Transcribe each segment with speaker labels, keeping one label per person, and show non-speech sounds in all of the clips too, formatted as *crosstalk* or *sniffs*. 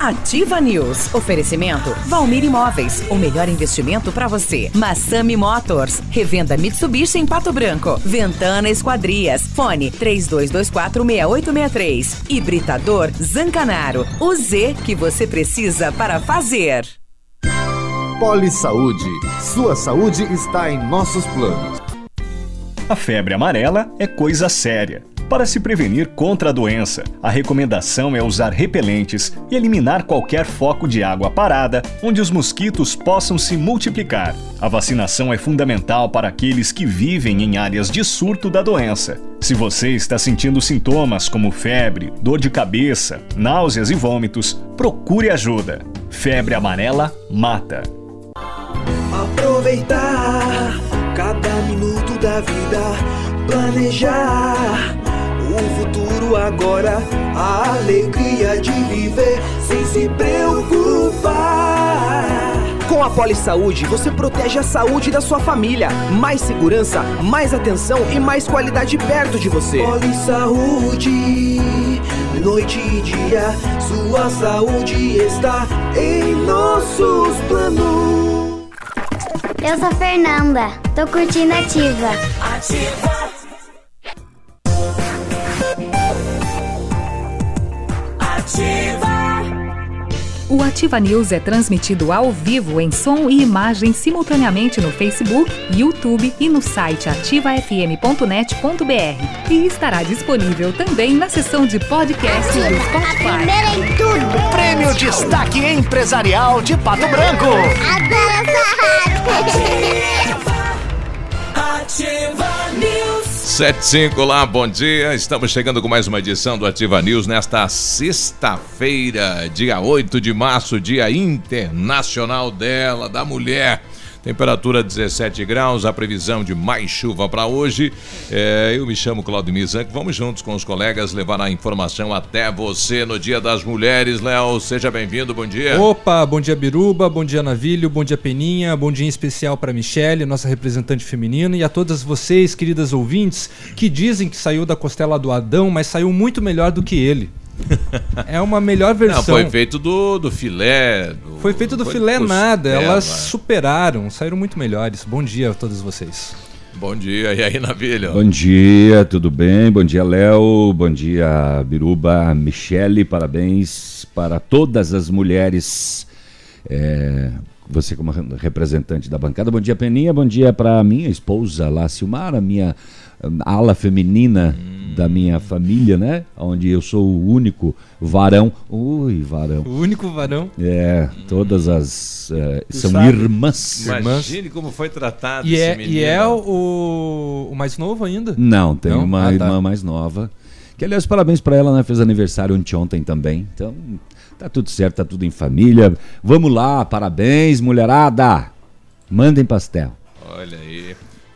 Speaker 1: Ativa News. Oferecimento Valmir Imóveis. O melhor investimento para você. Massami Motors. Revenda Mitsubishi em Pato Branco. Ventana Esquadrias. Fone 32246863. Hibridador Zancanaro. O Z que você precisa para fazer.
Speaker 2: Poli Saúde. Sua saúde está em nossos planos.
Speaker 3: A febre amarela é coisa séria. Para se prevenir contra a doença, a recomendação é usar repelentes e eliminar qualquer foco de água parada onde os mosquitos possam se multiplicar. A vacinação é fundamental para aqueles que vivem em áreas de surto da doença. Se você está sentindo sintomas como febre, dor de cabeça, náuseas e vômitos, procure ajuda. Febre amarela mata.
Speaker 4: Aproveitar cada minuto da vida, planejar o futuro agora, a alegria de viver sem se preocupar.
Speaker 5: Com a Poli Saúde, você protege a saúde da sua família. Mais segurança, mais atenção e mais qualidade perto de você.
Speaker 4: Poli Saúde, noite e dia, sua saúde está em nossos planos.
Speaker 6: Eu sou a Fernanda, tô curtindo ativa.
Speaker 4: Ativa.
Speaker 7: O Ativa News é transmitido ao vivo em som e imagem simultaneamente no Facebook, YouTube e no site ativafm.net.br. E estará disponível também na seção de podcast do Spotify.
Speaker 6: em tudo.
Speaker 8: Prêmio Destaque Empresarial de Pato Branco.
Speaker 6: Adoro essa rádio.
Speaker 4: Ativa News.
Speaker 9: 75 lá, bom dia. Estamos chegando com mais uma edição do Ativa News nesta sexta-feira, dia 8 de março, dia internacional dela, da mulher. Temperatura 17 graus, a previsão de mais chuva para hoje. É, eu me chamo Claudio Mizanco. Vamos juntos com os colegas levar a informação até você no Dia das Mulheres. Léo, seja bem-vindo, bom dia.
Speaker 10: Opa, bom dia Biruba, bom dia Navilho, bom dia Peninha, bom dia especial para Michele, nossa representante feminina, e a todas vocês, queridas ouvintes, que dizem que saiu da costela do Adão, mas saiu muito melhor do que ele. É uma melhor versão.
Speaker 9: Não, foi feito do, do filé. do-
Speaker 10: Foi feito do
Speaker 9: foi
Speaker 10: filé
Speaker 9: costela.
Speaker 10: nada, elas superaram, saíram muito melhores. Bom dia a todos vocês.
Speaker 9: Bom dia, e aí, Navilho?
Speaker 11: Bom dia, tudo bem? Bom dia, Léo. Bom dia, Biruba, Michele. Parabéns para todas as mulheres. É, você como re- representante da bancada. Bom dia, Peninha. Bom dia para minha esposa lá, Silmara, minha ala feminina da minha família, né? Onde eu sou o único varão. Ui, varão.
Speaker 10: O único varão.
Speaker 11: É, todas as é, são
Speaker 10: sabe.
Speaker 11: irmãs.
Speaker 9: Imagine como foi tratado
Speaker 10: E
Speaker 9: esse
Speaker 10: é,
Speaker 9: menino.
Speaker 10: e é o, o mais novo ainda?
Speaker 11: Não, tem
Speaker 10: Não?
Speaker 11: uma
Speaker 10: Ah, tá.
Speaker 11: irmã mais nova. Que, aliás, parabéns pra ela, né? Fez aniversário ontem também. Então, tá tudo certo, tá tudo em família. Vamos lá, parabéns, mulherada. Mandem pastel.
Speaker 9: Olha aí.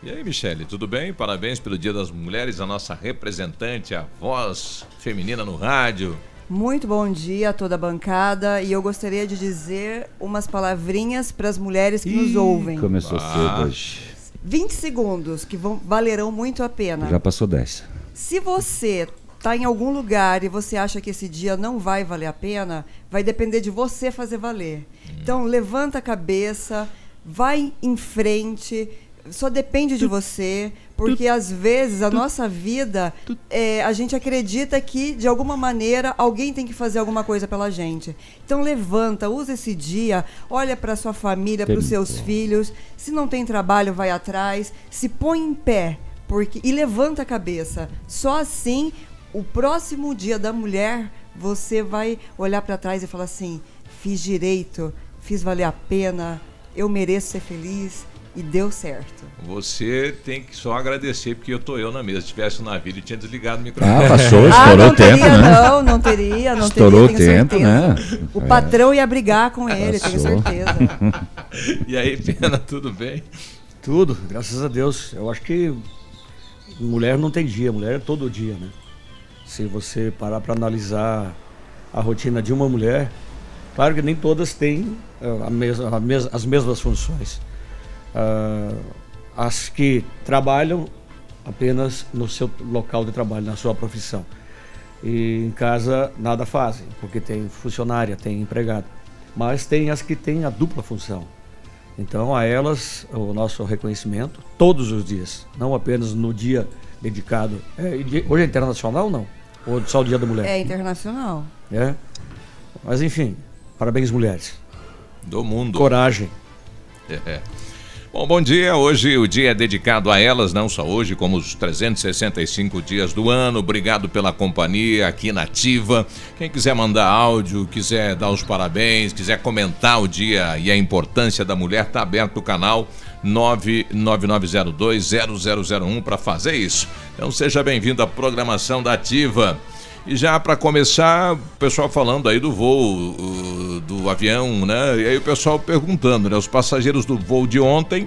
Speaker 9: E aí, Michele, tudo bem? Parabéns pelo Dia das Mulheres, a nossa representante, a voz feminina no rádio.
Speaker 12: Muito bom dia a toda a bancada e eu gostaria de dizer umas palavrinhas para as mulheres que nos ouvem.
Speaker 11: Começou
Speaker 9: Ah.
Speaker 11: cedo hoje.
Speaker 12: 20 segundos que vão, valerão muito a pena.
Speaker 11: Já passou 10.
Speaker 12: Se você está em algum lugar e você acha que esse dia não vai valer a pena, vai depender de você fazer valer. Então levanta a cabeça, vai em frente. Só depende de você, porque às vezes a nossa vida, é, a gente acredita que de alguma maneira alguém tem que fazer alguma coisa pela gente. Então levanta, usa esse dia, olha para sua família, para os seus filhos. Se não tem trabalho, vai atrás. Se põe em pé, porque e levanta a cabeça. Só assim, o próximo dia da mulher, você vai olhar para trás e falar assim: fiz direito, fiz valer a pena, eu mereço ser feliz e deu certo.
Speaker 9: Você tem que só agradecer, porque eu tô eu na mesa. Se tivesse o navio, ele tinha desligado o microfone.
Speaker 11: Ah, passou, *laughs*
Speaker 12: ah,
Speaker 11: estourou
Speaker 12: não
Speaker 11: o tempo,
Speaker 12: teria,
Speaker 11: né?
Speaker 12: não, não teria, não
Speaker 11: Estourou
Speaker 12: teria,
Speaker 11: o
Speaker 12: tenho
Speaker 11: tempo,
Speaker 12: certeza.
Speaker 11: né?
Speaker 12: O
Speaker 11: É.
Speaker 12: patrão ia brigar com ele, tenho
Speaker 11: Passou.
Speaker 12: certeza. *laughs*
Speaker 9: E aí, Pena, tudo bem?
Speaker 13: Tudo, graças a Deus. Eu acho que mulher não tem dia, mulher é todo dia, né? Se você parar para analisar a rotina de uma mulher, claro que nem todas têm eh, a mesma, a mes- as mesmas funções. Ah, as que trabalham apenas no seu local de trabalho, na sua profissão. E em casa nada fazem, porque tem funcionária, tem empregado. Mas tem as que têm a dupla função. Então, a elas, o nosso reconhecimento todos os dias, não apenas no dia dedicado. É, hoje é internacional ou não? Ou só o Dia da Mulher?
Speaker 12: É internacional.
Speaker 13: É. Mas enfim, parabéns, mulheres.
Speaker 9: Do mundo.
Speaker 13: Coragem.
Speaker 9: É. Bom, bom dia. Hoje o dia é dedicado a elas, não só hoje, como os 365 dias do ano. Obrigado pela companhia aqui na Ativa. Quem quiser mandar áudio, quiser dar os parabéns, quiser comentar o dia e a importância da mulher, tá aberto o canal 999020001 para fazer isso. Então seja bem-vindo à programação da Ativa. E já para começar, o pessoal falando aí do voo do avião, né? E aí o pessoal perguntando, né? Os passageiros do voo de ontem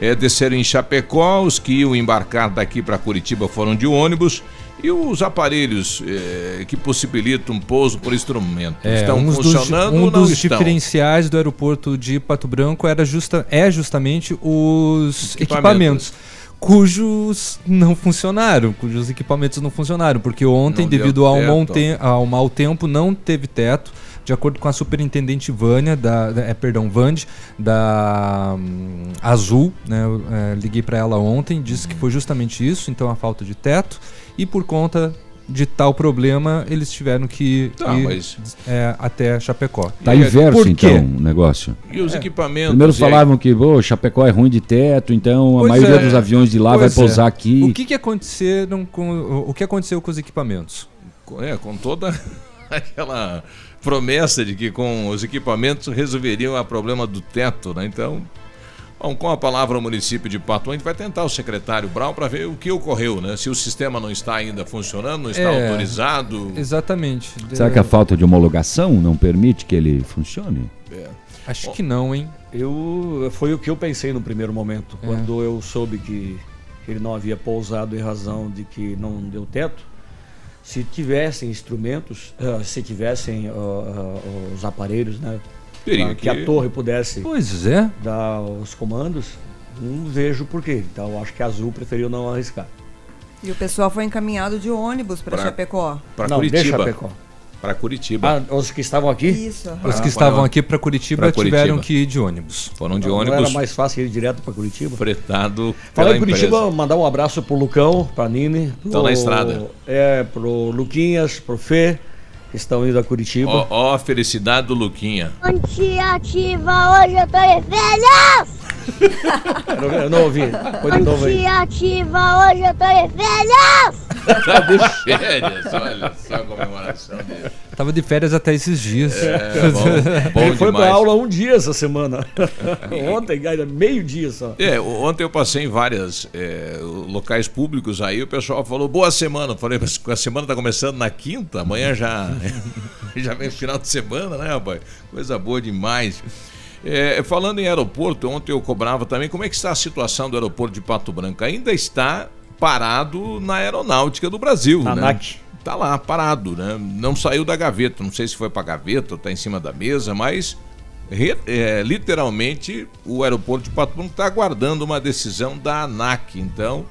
Speaker 9: é, desceram em Chapecó, os que iam embarcar daqui para Curitiba foram de ônibus. E os aparelhos é, que possibilitam pouso por instrumento
Speaker 10: É,
Speaker 9: estão funcionando
Speaker 10: dos, um
Speaker 9: ou não
Speaker 10: dos
Speaker 9: estão?
Speaker 10: diferenciais do aeroporto de Pato Branco era justa, é justamente os
Speaker 9: Equipamentos.
Speaker 10: equipamentos. Cujos não funcionaram, cujos equipamentos não funcionaram, porque ontem,
Speaker 9: Não
Speaker 10: devido ao, mau te- ao mau tempo, não teve teto. De acordo com a superintendente Vânia, da, da- é, perdão, Vande, da hum, Azul, né, eu, é, liguei para ela ontem, disse que foi justamente isso, então a falta de teto, e por conta de tal problema, eles tiveram que
Speaker 9: Tá,
Speaker 10: ir
Speaker 9: mas-
Speaker 10: é, até Chapecó.
Speaker 11: Tá
Speaker 9: E-
Speaker 11: inverso, então, o negócio.
Speaker 9: E os equipamentos?
Speaker 11: Primeiro
Speaker 9: e aí?
Speaker 11: falavam que o Chapecó é ruim de teto, então a
Speaker 10: Pois
Speaker 11: maioria
Speaker 10: é.
Speaker 11: dos aviões de lá vai
Speaker 10: Pois é.
Speaker 11: pousar aqui.
Speaker 10: O que, que aconteceram com o- o que aconteceu com os equipamentos?
Speaker 9: É, com toda *laughs* aquela promessa de que com os equipamentos resolveriam o problema do teto, né? Então, bom, com a palavra o município de Pato, a gente vai tentar o secretário Brau para ver o que ocorreu, né? Se o sistema não está ainda funcionando, não está
Speaker 10: É,
Speaker 9: autorizado.
Speaker 10: Exatamente.
Speaker 11: Será que a falta de homologação não permite que ele funcione?
Speaker 9: É.
Speaker 10: Acho que não, hein?
Speaker 13: Eu, foi o que eu pensei no primeiro momento,
Speaker 10: É.
Speaker 13: quando eu soube que ele não havia pousado em razão de que não deu teto. Se tivessem instrumentos, ah, se tivessem ah, ah, os aparelhos, né?
Speaker 9: Teria
Speaker 13: pra
Speaker 9: que-
Speaker 13: a torre pudesse
Speaker 10: Pois é.
Speaker 13: dar os comandos, não vejo por quê. Então acho que a Azul preferiu não arriscar.
Speaker 12: E o pessoal foi encaminhado de ônibus para
Speaker 9: Pra-
Speaker 12: Chapecó.
Speaker 9: Para
Speaker 13: Não,
Speaker 9: Curitiba.
Speaker 13: Chapecó.
Speaker 9: Para Curitiba.
Speaker 13: Ah, os que estavam aqui?
Speaker 12: Isso.
Speaker 10: Os
Speaker 9: Ah,
Speaker 10: que estavam
Speaker 9: foram-
Speaker 10: aqui para Curitiba
Speaker 9: pra
Speaker 10: tiveram
Speaker 9: Curitiba.
Speaker 10: que ir de ônibus.
Speaker 9: Foram de
Speaker 13: Não
Speaker 9: ônibus
Speaker 13: era mais fácil ir direto para Curitiba?
Speaker 9: fretado
Speaker 13: Fala
Speaker 9: pela
Speaker 13: em Curitiba,
Speaker 9: empresa.
Speaker 13: mandar um abraço pro Lucão, pra Nini.
Speaker 9: Estão na estrada.
Speaker 13: É, pro Luquinhas, pro Fê, que estão indo a Curitiba.
Speaker 9: Ó, ó a felicidade do Luquinha.
Speaker 6: Bom dia, ativa, hoje eu tô de férias! *laughs*
Speaker 13: Eu não- Eu não ouvi. Põe de
Speaker 6: Bom
Speaker 13: novo aí.
Speaker 6: dia, ativa, hoje eu tô de férias!
Speaker 9: Tá de *laughs* férias, olha só a comemoração dele.
Speaker 10: Tava de férias até esses dias.
Speaker 9: É, *laughs* bom, bom
Speaker 13: Ele foi
Speaker 9: demais.
Speaker 13: pra aula um dia essa semana. *laughs* Ontem, ainda meio dia só.
Speaker 9: É, ontem eu passei em vários locais públicos aí, o pessoal falou, boa semana. Eu falei, mas a semana tá começando na quinta, amanhã já, já vem final de semana, né, rapaz? Coisa boa demais. É, falando em aeroporto, ontem eu cobrava também, como é que está a situação do aeroporto de Pato Branco? Ainda está parado na aeronáutica do Brasil,
Speaker 13: Na
Speaker 9: né?
Speaker 13: ANAC.
Speaker 9: Tá lá, parado, né? Não saiu da gaveta, não sei se foi pra gaveta ou tá em cima da mesa, mas re- é, literalmente o aeroporto de Pato Branco está aguardando uma decisão da ANAC, então,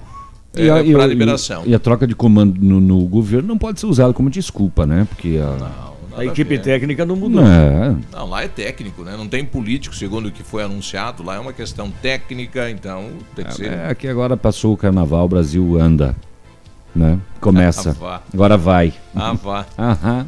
Speaker 11: E a,
Speaker 9: é,
Speaker 11: e
Speaker 9: para liberação.
Speaker 11: e a troca de comando no, no governo não pode ser usada como desculpa, né? Porque a.
Speaker 9: Não,
Speaker 13: A equipe
Speaker 9: ver.
Speaker 13: técnica não mudou.
Speaker 11: É,
Speaker 9: Não, lá é técnico, né? Não tem político, segundo o que foi anunciado. Lá é uma questão técnica, então tem que ser.
Speaker 11: é que agora passou o carnaval, o Brasil anda. Né? Começa.
Speaker 9: Ah, vá.
Speaker 11: Agora vai.
Speaker 9: Ah, vá.
Speaker 11: Aham.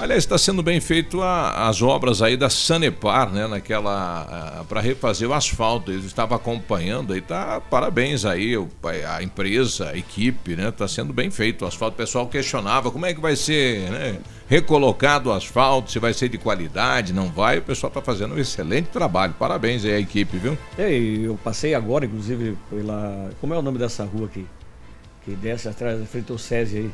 Speaker 9: Aliás, está sendo bem feito a- as obras aí da Sanepar, né? Naquela. para refazer o asfalto. Eles estavam acompanhando aí, tá. Parabéns aí, o- a empresa, a equipe, né? Tá sendo bem feito o asfalto. O pessoal questionava como é que vai ser, né? Recolocado o asfalto, se vai ser de qualidade, não vai. O pessoal tá fazendo um excelente trabalho. Parabéns aí à equipe, viu?
Speaker 13: É, e eu passei agora, inclusive, pela. Como é o nome dessa rua aqui? Que desce atrás, frente ao SESI aí.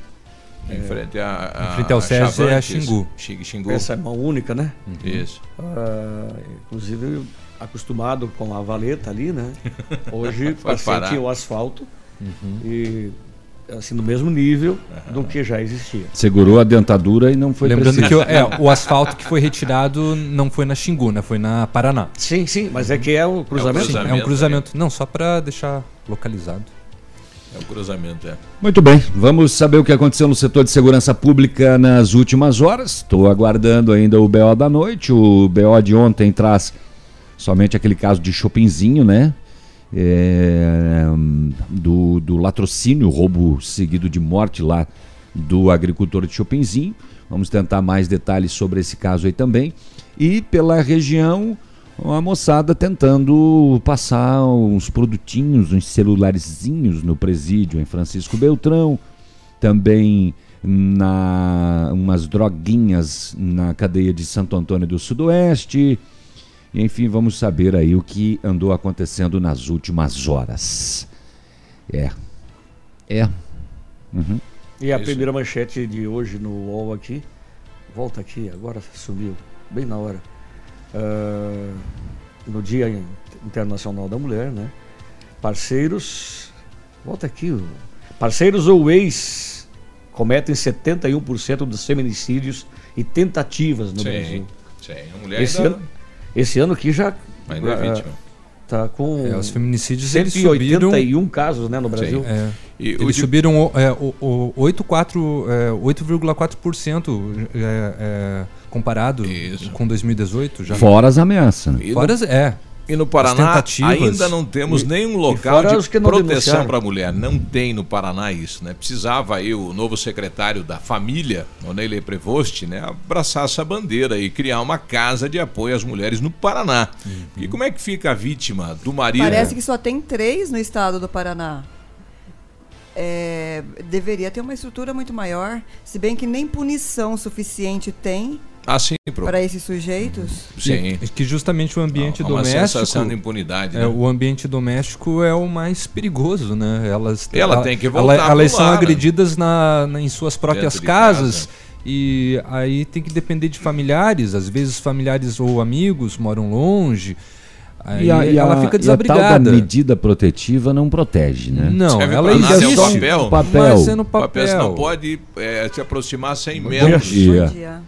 Speaker 9: Em frente a. a
Speaker 10: Em frente ao SESI é a Xingu.
Speaker 9: Xing- Xingu.
Speaker 13: Essa é mão única, né?
Speaker 9: Isso.
Speaker 13: Ah, inclusive, acostumado com a valeta ali, né? *laughs* Hoje passei
Speaker 9: parar.
Speaker 13: aqui o asfalto e assim no mesmo nível do que já existia.
Speaker 11: Segurou a dentadura e não foi
Speaker 10: Lembrando
Speaker 11: preciso.
Speaker 10: que o, é, o asfalto que foi retirado não foi na Xingu, né? Foi na Paraná.
Speaker 13: Sim, sim, mas é que é um cruzamento.
Speaker 10: Sim, é um cruzamento. Não, só para deixar localizado.
Speaker 9: É o cruzamento, é.
Speaker 11: Muito bem, vamos saber o que aconteceu no setor de segurança pública nas últimas horas. Estou aguardando ainda o BO da noite. O BO de ontem traz somente aquele caso de Chopinzinho, né? É, do, do latrocínio, roubo seguido de morte lá do agricultor de Chopinzinho. Vamos tentar mais detalhes sobre esse caso aí também. E pela região, a moçada tentando passar uns produtinhos, uns celularzinhos no presídio em Francisco Beltrão. Também na umas droguinhas na cadeia de Santo Antônio do Sudoeste. Enfim, vamos saber aí o que andou acontecendo nas últimas horas. É. É. Uhum.
Speaker 13: E a primeira manchete de hoje no UOL aqui, volta aqui, agora sumiu, bem na hora. Uh, no Dia Internacional da Mulher, né? Parceiros, volta aqui, parceiros ou ex cometem 71% dos feminicídios e tentativas no
Speaker 9: Sim,
Speaker 13: Brasil.
Speaker 9: sim. A mulher
Speaker 13: esse,
Speaker 9: ainda-
Speaker 13: ano, esse ano aqui já
Speaker 9: Ainda é
Speaker 13: ah,
Speaker 9: vítima.
Speaker 13: Tá com
Speaker 10: É, os feminicídios, eles
Speaker 13: 181
Speaker 10: subiram-
Speaker 13: casos né, no Brasil.
Speaker 10: É.
Speaker 9: E
Speaker 10: Eles
Speaker 9: de-
Speaker 10: subiram o- é, o- o 8,4%, é, 8,4% é, é, comparado com 2018. Já.
Speaker 11: Fora as ameaças. Né?
Speaker 10: Fora as- é.
Speaker 9: E no Paraná ainda não temos
Speaker 10: E-
Speaker 9: nenhum local de proteção para a mulher. Não tem no Paraná isso, né? Precisava aí o novo secretário da família, Oneley Prevost, né, abraçar essa bandeira e criar uma casa de apoio às mulheres no Paraná. E como é que fica a vítima do marido?
Speaker 12: Parece que só tem três no estado do Paraná. É, deveria ter uma estrutura muito maior, se bem que nem punição suficiente tem
Speaker 9: Ah, sim,
Speaker 12: para esses sujeitos.
Speaker 9: Sim.
Speaker 10: E- que justamente o ambiente
Speaker 9: Há uma
Speaker 10: doméstico.
Speaker 9: sensação de impunidade,
Speaker 10: é,
Speaker 9: né?
Speaker 10: O ambiente doméstico é o mais perigoso, né? Elas,
Speaker 9: Ela tem que voltar
Speaker 10: ela- Elas são
Speaker 9: lar, né?
Speaker 10: agredidas na, na- em suas próprias casas.
Speaker 9: casa.
Speaker 10: E aí tem que depender de familiares. Às vezes familiares ou amigos moram longe. Aí
Speaker 11: E, a, e
Speaker 10: ela
Speaker 11: a-
Speaker 10: fica
Speaker 11: e a tal
Speaker 10: desabrigada.
Speaker 11: da medida protetiva não protege, né?
Speaker 10: Não,
Speaker 9: Serve
Speaker 10: ela existe.
Speaker 9: é o papel.
Speaker 11: papel.
Speaker 10: Mas é no
Speaker 9: O papel, você não
Speaker 10: papel.
Speaker 9: pode é, se aproximar sem
Speaker 11: Bom
Speaker 9: menos.
Speaker 11: dia.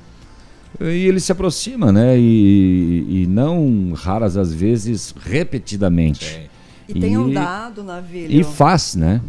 Speaker 11: E ele se aproxima, né? E, e não raras às vezes repetidamente.
Speaker 12: E tem um dado, Navilho.
Speaker 11: E faz, né?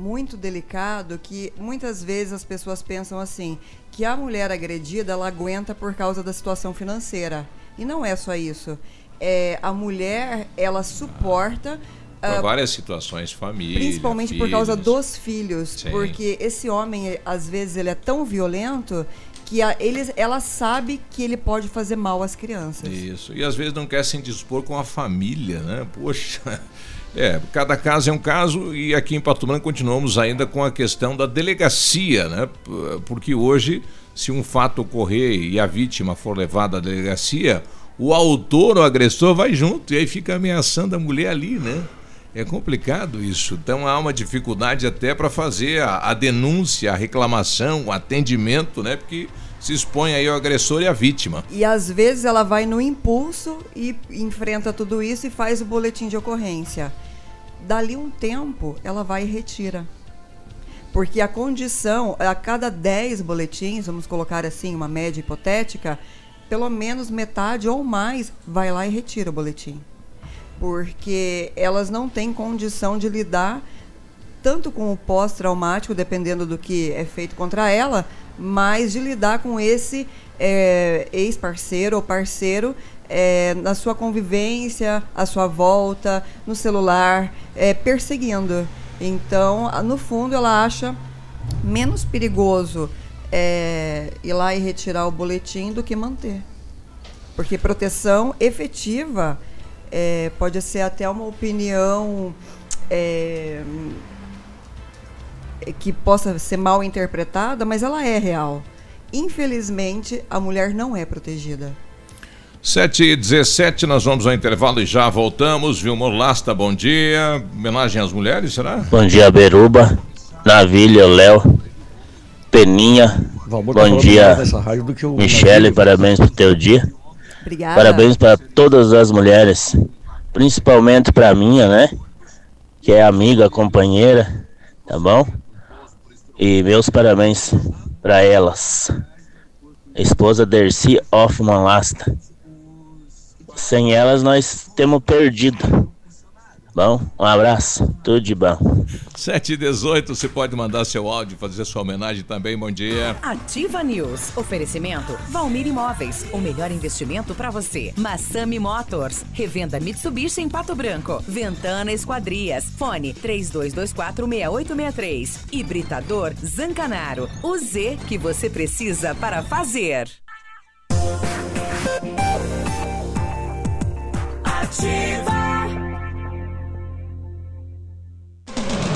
Speaker 12: muito delicado que muitas vezes as pessoas pensam assim que a mulher agredida ela aguenta por causa da situação financeira e não é só isso é, a mulher ela suporta
Speaker 9: Por
Speaker 12: ah,
Speaker 9: várias situações, família.
Speaker 12: principalmente por causa
Speaker 9: filhos.
Speaker 12: dos filhos
Speaker 9: Sim.
Speaker 12: porque esse homem às vezes ele é tão violento que a, ele, ela sabe que ele pode fazer mal às crianças
Speaker 9: Isso. E às vezes não quer se indispor com a família, né? Poxa. É, cada caso é um caso e aqui em Branco continuamos ainda com a questão da delegacia, né? Porque hoje, se um fato ocorrer e a vítima for levada à delegacia, o autor ou agressor vai junto e aí fica ameaçando a mulher ali, né? É complicado isso. Então há uma dificuldade até para fazer a, a denúncia, a reclamação, o atendimento, né? Porque se expõe aí o agressor e a vítima.
Speaker 12: E às vezes ela vai no impulso e enfrenta tudo isso e faz o boletim de ocorrência. Dali um tempo, ela vai e retira. Porque a condição, a cada 10 boletins, vamos colocar assim, uma média hipotética, pelo menos metade ou mais vai lá e retira o boletim. Porque elas não têm condição de lidar tanto com o pós-traumático, dependendo do que é feito contra ela, mas de lidar com esse é, ex-parceiro ou parceiro é, na sua convivência, à sua volta, no celular, é, perseguindo. Então, no fundo, ela acha menos perigoso é, ir lá e retirar o boletim do que manter. Porque proteção efetiva é, pode ser até uma opinião é, que possa ser mal interpretada, mas ela é real. Infelizmente, a mulher não é protegida.
Speaker 9: 7 e 17 nós vamos ao intervalo e já voltamos. Vilmor Lasta, bom dia. Homenagem às mulheres, será?
Speaker 14: Bom dia, Beruba, Navilha, Léo, Peninha.
Speaker 13: Valmor tá
Speaker 14: Bom
Speaker 13: falando
Speaker 14: dia, Michele, parabéns pro teu dia.
Speaker 12: Obrigada.
Speaker 14: Parabéns para todas as mulheres, principalmente para minha, né? Que é amiga, companheira, tá bom? E meus parabéns para elas. Esposa Dercy Hoffman Lasta. Sem elas nós temos perdido. Bom, um abraço, tudo de bom.
Speaker 9: 7 e 18, você pode mandar seu áudio, fazer sua homenagem também. Bom dia.
Speaker 1: Ativa News. Oferecimento Valmir Imóveis. O melhor investimento para você. Massami Motors. Revenda Mitsubishi em Pato Branco. Ventana Esquadrias. Fone 32246863. Hibridador Zancanaro. O Z que você precisa para fazer.
Speaker 2: Ativa.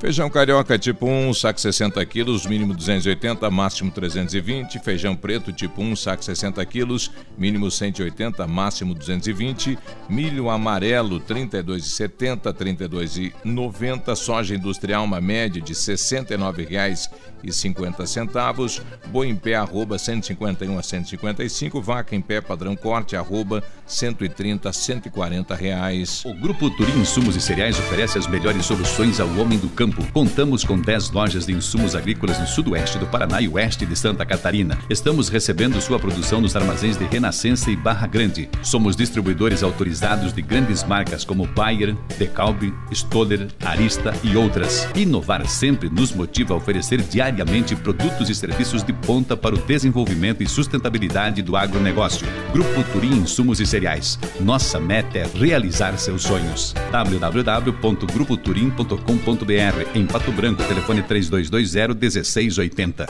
Speaker 9: Feijão carioca tipo 1, saco 60 quilos, mínimo 280, máximo 320. Feijão preto tipo 1, saco 60 quilos, mínimo 180, máximo 220. Milho amarelo 32,70, 32,90. Soja industrial uma média de R$ 69,50. Boi em pé arroba 151 a 155. Vaca em pé padrão corte arroba 130 a 140 reais.
Speaker 15: O Grupo Turim Insumos e Cereais oferece as melhores soluções ao homem do campo. Contamos com 10 lojas de insumos agrícolas no sudoeste do Paraná e oeste de Santa Catarina. Estamos recebendo sua produção nos armazéns de Renascença e Barra Grande. Somos distribuidores autorizados de grandes marcas como Bayer, Decalbe, Stoller, Arista e outras. Inovar sempre nos motiva a oferecer diariamente produtos e serviços de ponta para o desenvolvimento e sustentabilidade do agronegócio. Grupo Turim Insumos e Cereais. Nossa meta é realizar seus sonhos. www.grupoturim.com.br em Pato Branco, telefone 3220-1680.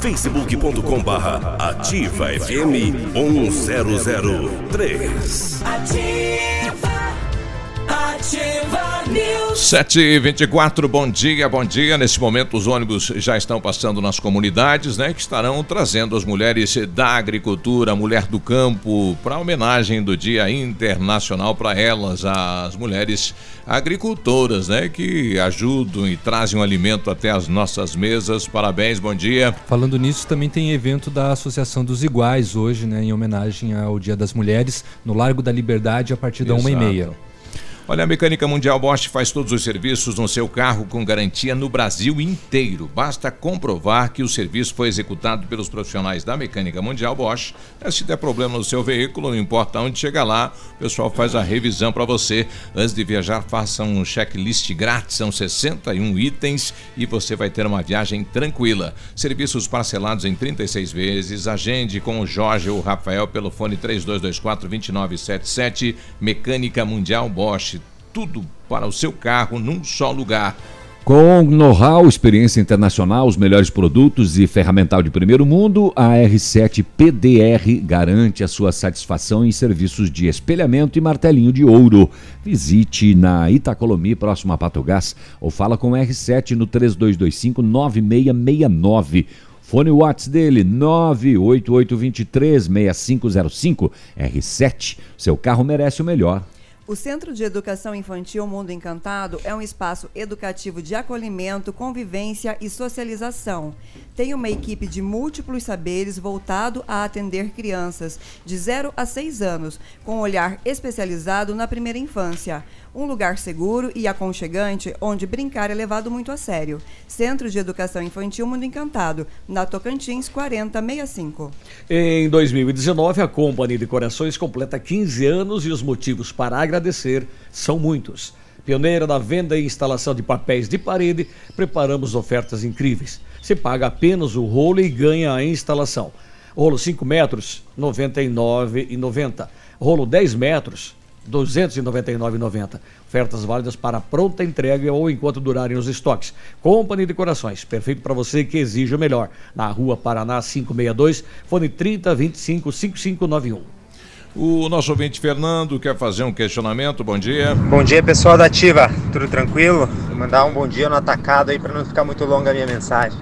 Speaker 16: facebook.com barra ativa FM 1003
Speaker 17: Ativa, ativa.
Speaker 9: 7h24, bom dia, bom dia. Nesse momento, os ônibus já estão passando nas comunidades, né? Que estarão trazendo as mulheres da agricultura, a mulher do campo, para homenagem do Dia Internacional para elas, as mulheres agricultoras, né? Que ajudam e trazem o um alimento até as nossas mesas. Parabéns, bom dia.
Speaker 10: Falando nisso, também tem evento da Associação dos Iguais hoje, né? Em homenagem ao Dia das Mulheres, no Largo da Liberdade, a partir da
Speaker 9: Exato.
Speaker 10: 1h30.
Speaker 9: Olha, a Mecânica Mundial Bosch faz todos os serviços no seu carro com garantia no Brasil inteiro. Basta comprovar que o serviço foi executado pelos profissionais da Mecânica Mundial Bosch. Se der problema no seu veículo, não importa onde chegar lá, o pessoal faz a revisão para você. Antes de viajar, faça um checklist grátis, são 61 itens e você vai ter uma viagem tranquila. Serviços parcelados em 36 vezes. Agende com o Jorge ou o Rafael pelo fone 3224-2977. Mecânica Mundial Bosch tudo para o seu carro num só lugar.
Speaker 11: Com know-how, experiência internacional, os melhores produtos e ferramental de primeiro mundo, a R7 PDR garante a sua satisfação em serviços de espelhamento e martelinho de ouro. Visite na Itacolomi, próximo a Pato Gás, ou fala com R7 no 3225 9669. Fone Whats dele 988236505. R7, seu carro merece o melhor.
Speaker 12: O Centro de Educação Infantil Mundo Encantado é um espaço educativo de acolhimento, convivência e socialização. Tem uma equipe de múltiplos saberes voltado a atender crianças de 0 a 6 anos, com um olhar especializado na primeira infância. Um lugar seguro e aconchegante onde brincar é levado muito a sério. Centro de Educação Infantil Mundo Encantado, na Tocantins 4065.
Speaker 13: Em 2019, a Company Decorações completa 15 anos e os motivos para agradecer são muitos. Pioneira na venda e instalação de papéis de parede, preparamos ofertas incríveis. Você paga apenas o rolo e ganha a instalação. Rolo 5 metros, R$ 99,90. Rolo 10 metros, 299,90. Ofertas válidas para pronta entrega ou enquanto durarem os estoques. Company Decorações, perfeito para você que exige o melhor. Na rua Paraná 562, fone 3025 5591.
Speaker 9: O nosso ouvinte Fernando quer fazer um questionamento. Bom dia.
Speaker 18: Bom dia, pessoal da Ativa. Tudo tranquilo? Vou mandar um bom dia no atacado aí para não ficar muito longa a minha mensagem.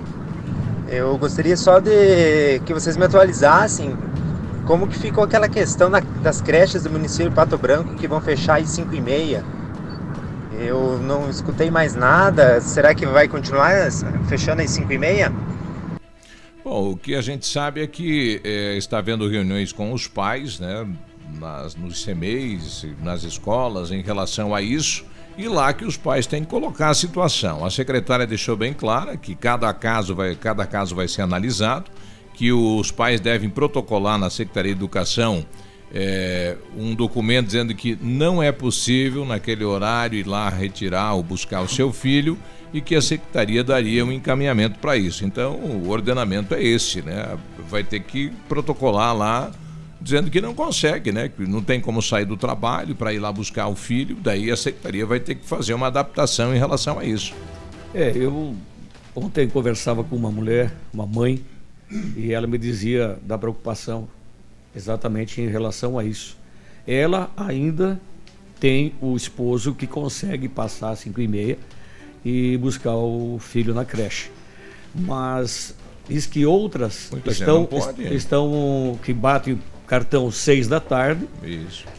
Speaker 18: Eu gostaria só de que vocês me atualizassem como que ficou aquela questão da, das creches do município de Pato Branco que vão fechar às 5 e meia. Eu não escutei mais nada. Será que vai continuar fechando às 5 e meia?
Speaker 9: Bom, o que a gente sabe é que é, está havendo reuniões com os pais, né? nas, nos CMEs, nas escolas, em relação a isso. E lá que os pais têm que colocar a situação. A secretária deixou bem clara que cada caso vai, cada caso vai ser analisado, que os pais devem protocolar na Secretaria de Educação é, um documento dizendo que não é possível naquele horário ir lá retirar ou buscar o seu filho e que a secretaria daria um encaminhamento para isso. Então, o ordenamento é esse, né? Vai ter que protocolar lá dizendo que não consegue, né? Que não tem como sair do trabalho para ir lá buscar o filho, daí a secretaria vai ter que fazer uma adaptação em relação a isso.
Speaker 13: É, eu ontem conversava com uma mulher, uma mãe, e ela me dizia da preocupação exatamente em relação a isso. Ela ainda tem o esposo que consegue passar às 5 e meia e buscar o filho na creche. Mas diz que outras
Speaker 9: Muita
Speaker 13: estão,
Speaker 9: pode,
Speaker 13: estão que batem cartão 6 da tarde,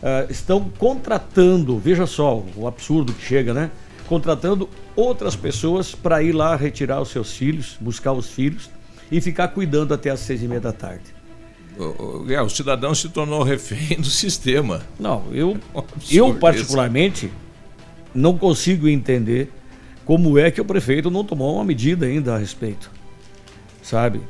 Speaker 13: ah, estão contratando, veja só o absurdo que chega, né? Contratando outras pessoas para ir lá retirar os seus filhos, buscar os filhos e ficar cuidando até às seis e meia da tarde.
Speaker 9: O, o- o cidadão se tornou refém *laughs* do sistema.
Speaker 13: Não, eu, *laughs* eu particularmente não consigo entender como é que o prefeito não tomou uma medida ainda a respeito. Sabe?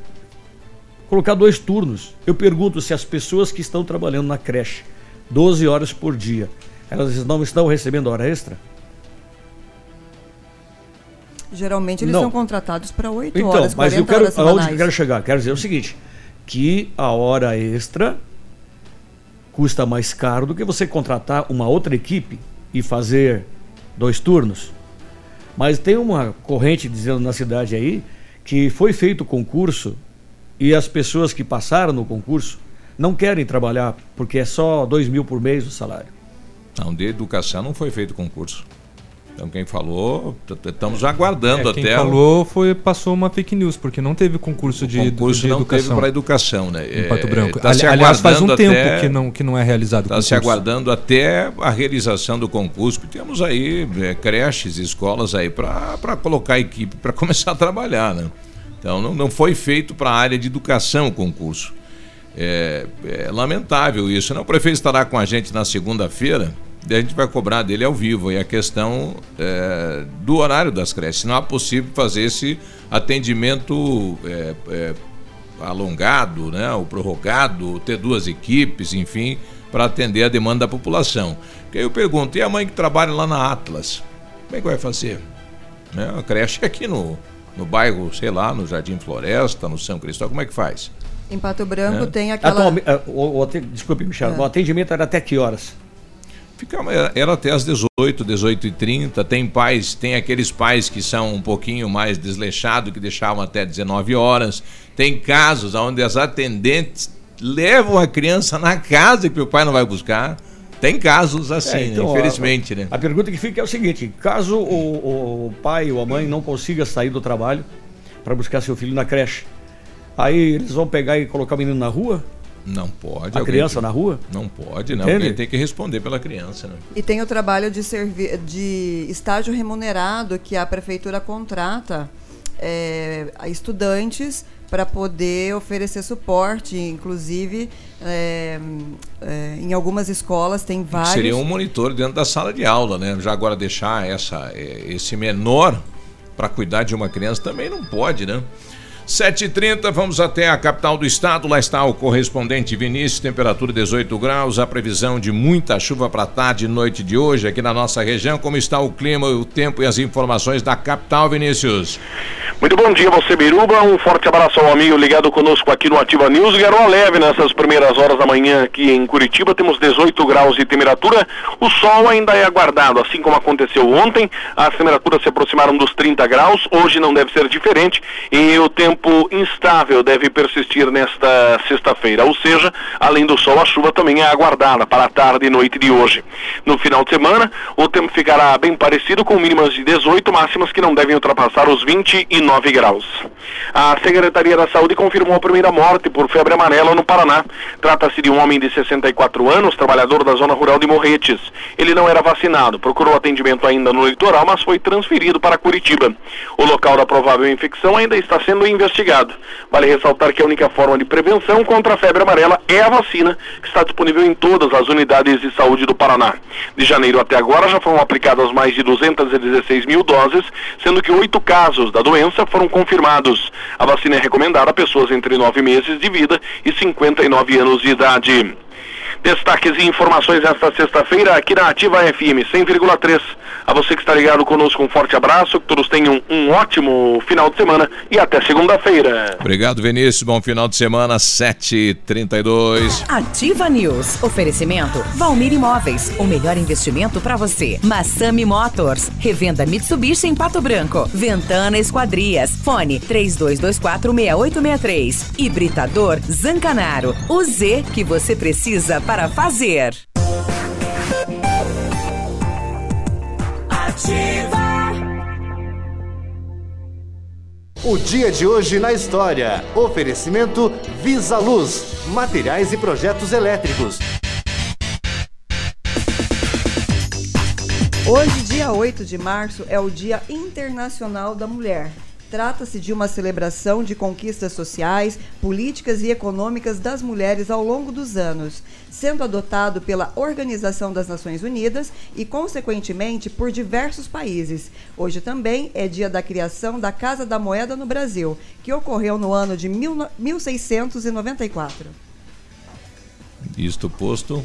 Speaker 13: Colocar dois turnos. Eu pergunto se as pessoas que estão trabalhando na creche 12 horas por dia, elas não estão recebendo hora extra?
Speaker 12: Geralmente eles
Speaker 13: Não.
Speaker 12: são contratados para 8
Speaker 13: Então,
Speaker 12: horas,
Speaker 13: mas
Speaker 12: 40
Speaker 13: eu quero,
Speaker 12: horas
Speaker 13: aonde que eu quero chegar? Quero dizer o seguinte, que a hora extra custa mais caro do que você contratar uma outra equipe e fazer dois turnos. Mas tem uma corrente dizendo na cidade aí que foi feito o concurso e as pessoas que passaram no concurso não querem trabalhar porque é só dois mil por mês o salário.
Speaker 9: Não, de educação não foi feito concurso. Então quem falou, estamos aguardando
Speaker 10: É, quem
Speaker 9: até. o-
Speaker 10: falou foi passou uma fake news, porque não teve concurso de,
Speaker 9: concurso
Speaker 10: de
Speaker 9: não
Speaker 10: educação.
Speaker 9: teve para educação, né?
Speaker 10: Em Pato
Speaker 9: É,
Speaker 10: Branco.
Speaker 9: tá
Speaker 10: Ali- aliás, faz um tempo
Speaker 9: até-
Speaker 10: que não, que não é realizado
Speaker 9: Está se aguardando até a realização do concurso, que temos aí é, creches, escolas aí para colocar a equipe para *laughs* começar a trabalhar, né? Então não, não foi feito para a área de educação o concurso. É, é lamentável isso. Né? O prefeito estará com a gente na segunda-feira a gente vai cobrar dele ao vivo. E a questão é, do horário das creches. Não é possível fazer esse atendimento é, é, alongado, né? o prorrogado, ter duas equipes, enfim, para atender a demanda da população. Porque aí eu pergunto, e a mãe que trabalha lá na Atlas? Como é que vai fazer? Né? A creche é aqui no, no bairro, sei lá, no Jardim Floresta, no São Cristóvão, como é que faz?
Speaker 12: Em Pato Branco
Speaker 9: É.
Speaker 12: tem aquela...
Speaker 13: Atualmente, ah, o, o, desculpe, Michel,
Speaker 12: É.
Speaker 13: o atendimento era até que horas?
Speaker 9: Fica, era- era até às 18, 18 e 30 Tem pais, tem aqueles pais que são um pouquinho mais desleixados, que deixavam até 19 horas. Tem casos onde as atendentes levam a criança na casa que o pai não vai buscar. Tem casos assim,
Speaker 13: É, então,
Speaker 9: infelizmente,
Speaker 13: a,
Speaker 9: né?
Speaker 13: A pergunta que fica é o seguinte: caso o, o pai ou a mãe não consiga sair do trabalho para buscar seu filho na creche, aí eles vão pegar e colocar o menino na rua?
Speaker 9: Não pode.
Speaker 13: A criança
Speaker 9: tem-
Speaker 13: na rua?
Speaker 9: Não pode, né?
Speaker 13: Entende?
Speaker 9: Alguém tem que responder pela criança, né?
Speaker 12: E tem o trabalho de, servi de estágio remunerado que a prefeitura contrata é, a estudantes para poder oferecer suporte. Inclusive, é, é, em algumas escolas tem vários.
Speaker 9: Seria um monitor dentro da sala de aula, né? Já agora deixar essa, eh, esse menor para cuidar de uma criança também não pode, né? 7h30, vamos até a capital do estado. Lá está o correspondente Vinícius, temperatura 18 graus. A previsão de muita chuva para tarde e noite de hoje aqui na nossa região. Como está o clima, o tempo e as informações da capital, Vinícius?
Speaker 19: Muito bom dia, você Biruba. Um forte abraço ao amigo ligado conosco aqui no Ativa News. Garoa leve nessas primeiras horas da manhã aqui em Curitiba. Temos 18 graus de temperatura. O sol ainda é aguardado, assim como aconteceu ontem. As temperaturas se aproximaram dos 30 graus. Hoje não deve ser diferente. E o tempo instável deve persistir nesta sexta-feira. Ou seja, além do sol, a chuva também é aguardada para a tarde e noite de hoje. No final de semana, o tempo ficará bem parecido com mínimas de 18, máximas que não devem ultrapassar os 29 graus. A Secretaria da Saúde confirmou a primeira morte por febre amarela no Paraná. Trata-se de um homem de 64 anos, trabalhador da zona rural de Morretes. Ele não era vacinado, procurou atendimento ainda no litoral, mas foi transferido para Curitiba. O local da provável infecção ainda está sendo investigado investigado. Vale ressaltar que a única forma de prevenção contra a febre amarela é a vacina, que está disponível em todas as unidades de saúde do Paraná. De janeiro até agora já foram aplicadas mais de 216 mil doses, sendo que oito casos da doença foram confirmados. A vacina é recomendada a pessoas entre 9 meses de vida e 59 anos de idade. Destaques e informações esta sexta-feira aqui na Ativa FM 100,3. A você que está ligado conosco, um forte abraço, que todos tenham um ótimo final de semana e até segunda-feira.
Speaker 9: Obrigado, Vinícius. Bom final de semana, 7h32.
Speaker 1: Ativa News. Oferecimento Valmir Imóveis. O melhor investimento para você. Massami Motors. Revenda Mitsubishi em Pato Branco. Ventana Esquadrias. Fone 32246863. Hibridador Zancanaro. O Z que você precisa para fazer.
Speaker 17: Ativa.
Speaker 2: O dia de hoje na história. Oferecimento Visa Luz, materiais e projetos elétricos.
Speaker 12: Hoje, dia 8 de março, é o Dia Internacional da Mulher. Trata-se de uma celebração de conquistas sociais, políticas e econômicas das mulheres ao longo dos anos, sendo adotado pela Organização das Nações Unidas e, consequentemente, por diversos países. Hoje também é dia da criação da Casa da Moeda no Brasil, que ocorreu no ano de 1694.
Speaker 9: Isto posto.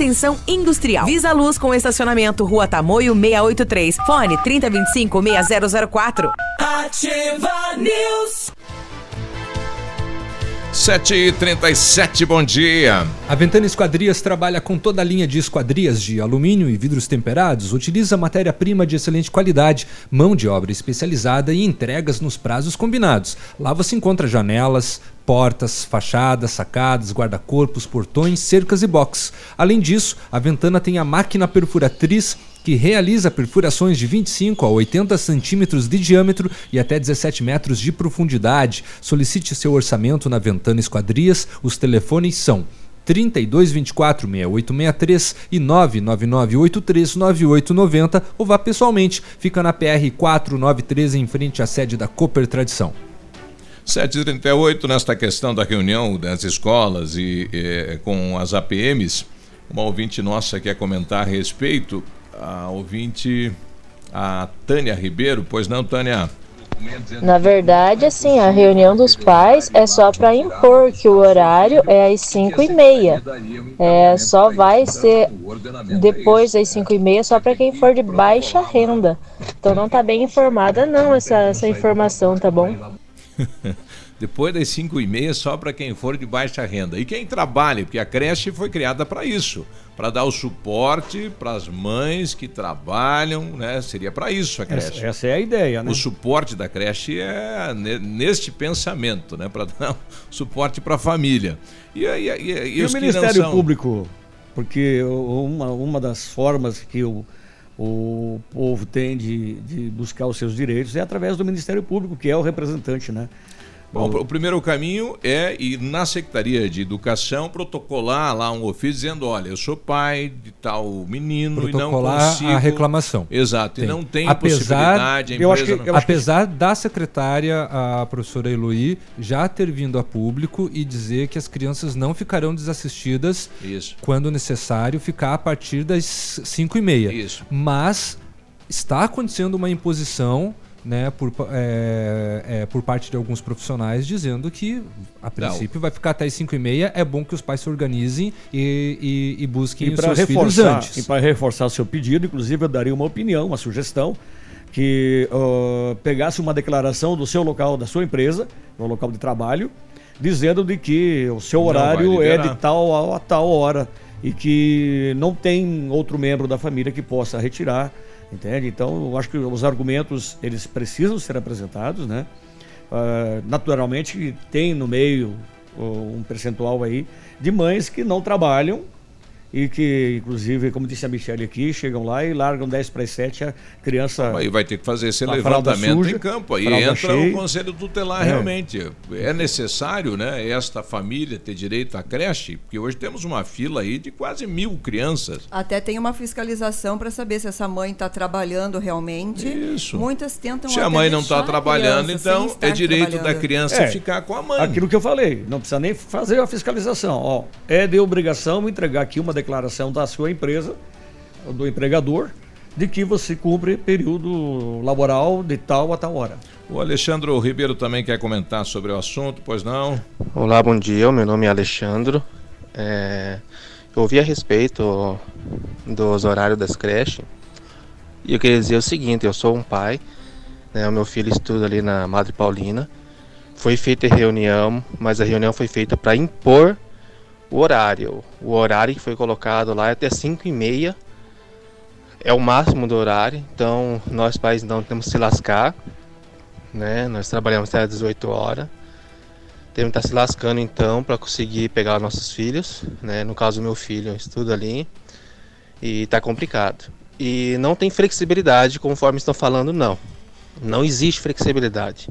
Speaker 1: industrial. Visa Luz com estacionamento Rua Tamoio 683. Fone 3025 6004.
Speaker 17: Ativa News.
Speaker 9: 7h37, bom dia.
Speaker 10: A Ventana Esquadrias trabalha com toda a linha de esquadrias de alumínio e vidros temperados, utiliza matéria-prima de excelente qualidade, mão de obra especializada e entregas nos prazos combinados. Lá você encontra janelas, portas, fachadas, sacadas, guarda-corpos, portões, cercas e box. Além disso, a Ventana tem a máquina perfuratriz que realiza perfurações de 25 a 80 centímetros de diâmetro e até 17 metros de profundidade. Solicite seu orçamento na Ventana Esquadrias. Os telefones são 3224 6863 e 99983 9890 ou vá pessoalmente. Fica na PR 493 em frente à sede da Cooper Tradição.
Speaker 9: 7h38, nesta questão da reunião das escolas e eh, com as APMs, uma ouvinte nossa quer comentar a respeito, a ouvinte, a Tânia Ribeiro, pois não, Tânia?
Speaker 20: Na verdade, assim, a reunião dos pais é só para impor que o horário é às 5 e meia. É, só vai ser depois das 5 e meia só para quem for de baixa renda. Então não tá bem informada não essa, essa informação, tá bom? *laughs*
Speaker 9: Depois das 5 e meia, só para quem for de baixa renda. E quem trabalha, porque a creche foi criada para isso para dar o suporte para as mães que trabalham, né? Seria para isso a creche.
Speaker 13: Essa, essa é a ideia, né?
Speaker 9: O suporte da creche é ne- neste pensamento, né? Para *laughs* dar suporte para a família. E, e, e, e,
Speaker 13: o Ministério
Speaker 9: são...
Speaker 13: Público, porque uma, uma das formas que o, o povo tem de, de buscar os seus direitos é através do Ministério Público, que é o representante, né?
Speaker 9: Bom, o primeiro caminho é ir na Secretaria de Educação protocolar lá um ofício dizendo, olha, eu sou pai de tal menino e não consigo...
Speaker 10: a reclamação.
Speaker 9: Exato, e
Speaker 10: Tem.
Speaker 9: não tem
Speaker 10: apesar,
Speaker 9: possibilidade, a empresa não-
Speaker 10: apesar da secretária, a professora Eloy, já ter vindo a público e dizer que as crianças não ficarão desassistidas
Speaker 9: Isso.
Speaker 10: quando necessário ficar a partir das 5 e meia.
Speaker 9: Isso.
Speaker 10: Mas está acontecendo uma imposição né, por, é, é, por parte de alguns profissionais dizendo que a princípio vai ficar até as 5 e meia. É bom que os pais se organizem e, e, e busquem
Speaker 13: E
Speaker 10: os
Speaker 13: para
Speaker 10: seus filhos
Speaker 13: reforçar,
Speaker 10: antes.
Speaker 13: e para reforçar o seu pedido, inclusive eu daria uma opinião, uma sugestão, que ah, pegasse uma declaração do seu local, da sua empresa, no local de trabalho, dizendo de que o seu
Speaker 9: Não
Speaker 13: horário é de tal a, a tal hora e que não tem outro membro da família que possa retirar, entende? Então, eu acho que os argumentos eles precisam ser apresentados, né? ah, naturalmente tem no meio um percentual aí de mães que não trabalham e que, inclusive, como disse a Michelle aqui, chegam lá e largam 10 para as 7 a criança.
Speaker 9: Aí vai ter que fazer esse levantamento
Speaker 13: suja,
Speaker 9: em campo. Aí entra
Speaker 13: cheia.
Speaker 9: o conselho tutelar
Speaker 13: É.
Speaker 9: realmente. É necessário, né, esta família ter direito à creche? Porque hoje temos uma fila aí de quase mil crianças.
Speaker 12: Até tem uma fiscalização para saber se essa mãe está trabalhando realmente.
Speaker 9: Isso.
Speaker 12: Muitas tentam
Speaker 9: Se a mãe não está trabalhando, então é direito da criança
Speaker 13: É,
Speaker 9: ficar com a mãe.
Speaker 13: Aquilo que eu falei, não precisa nem fazer a fiscalização. Ó, é de obrigação entregar aqui uma declaração da sua empresa, do empregador, de que você cumpre período laboral de tal a tal hora.
Speaker 9: O Alexandre Ribeiro também quer comentar sobre o assunto, pois não?
Speaker 21: Olá, bom dia. Meu nome é Alexandro. É, eu ouvi a respeito dos horários das creches e eu queria dizer o seguinte: eu sou um pai, né, o meu filho estuda ali na Madre Paulina. Foi feita reunião, mas a reunião foi feita para impor o horário. O horário que foi colocado lá é até 5 e meia. É o máximo do horário, então nós pais não temos que se lascar, né? Nós trabalhamos até às 18 horas. Temos que estar se lascando então para conseguir pegar nossos filhos, né? No caso, meu filho estuda ali e tá complicado. E não tem flexibilidade, conforme estão falando, não. Não existe flexibilidade.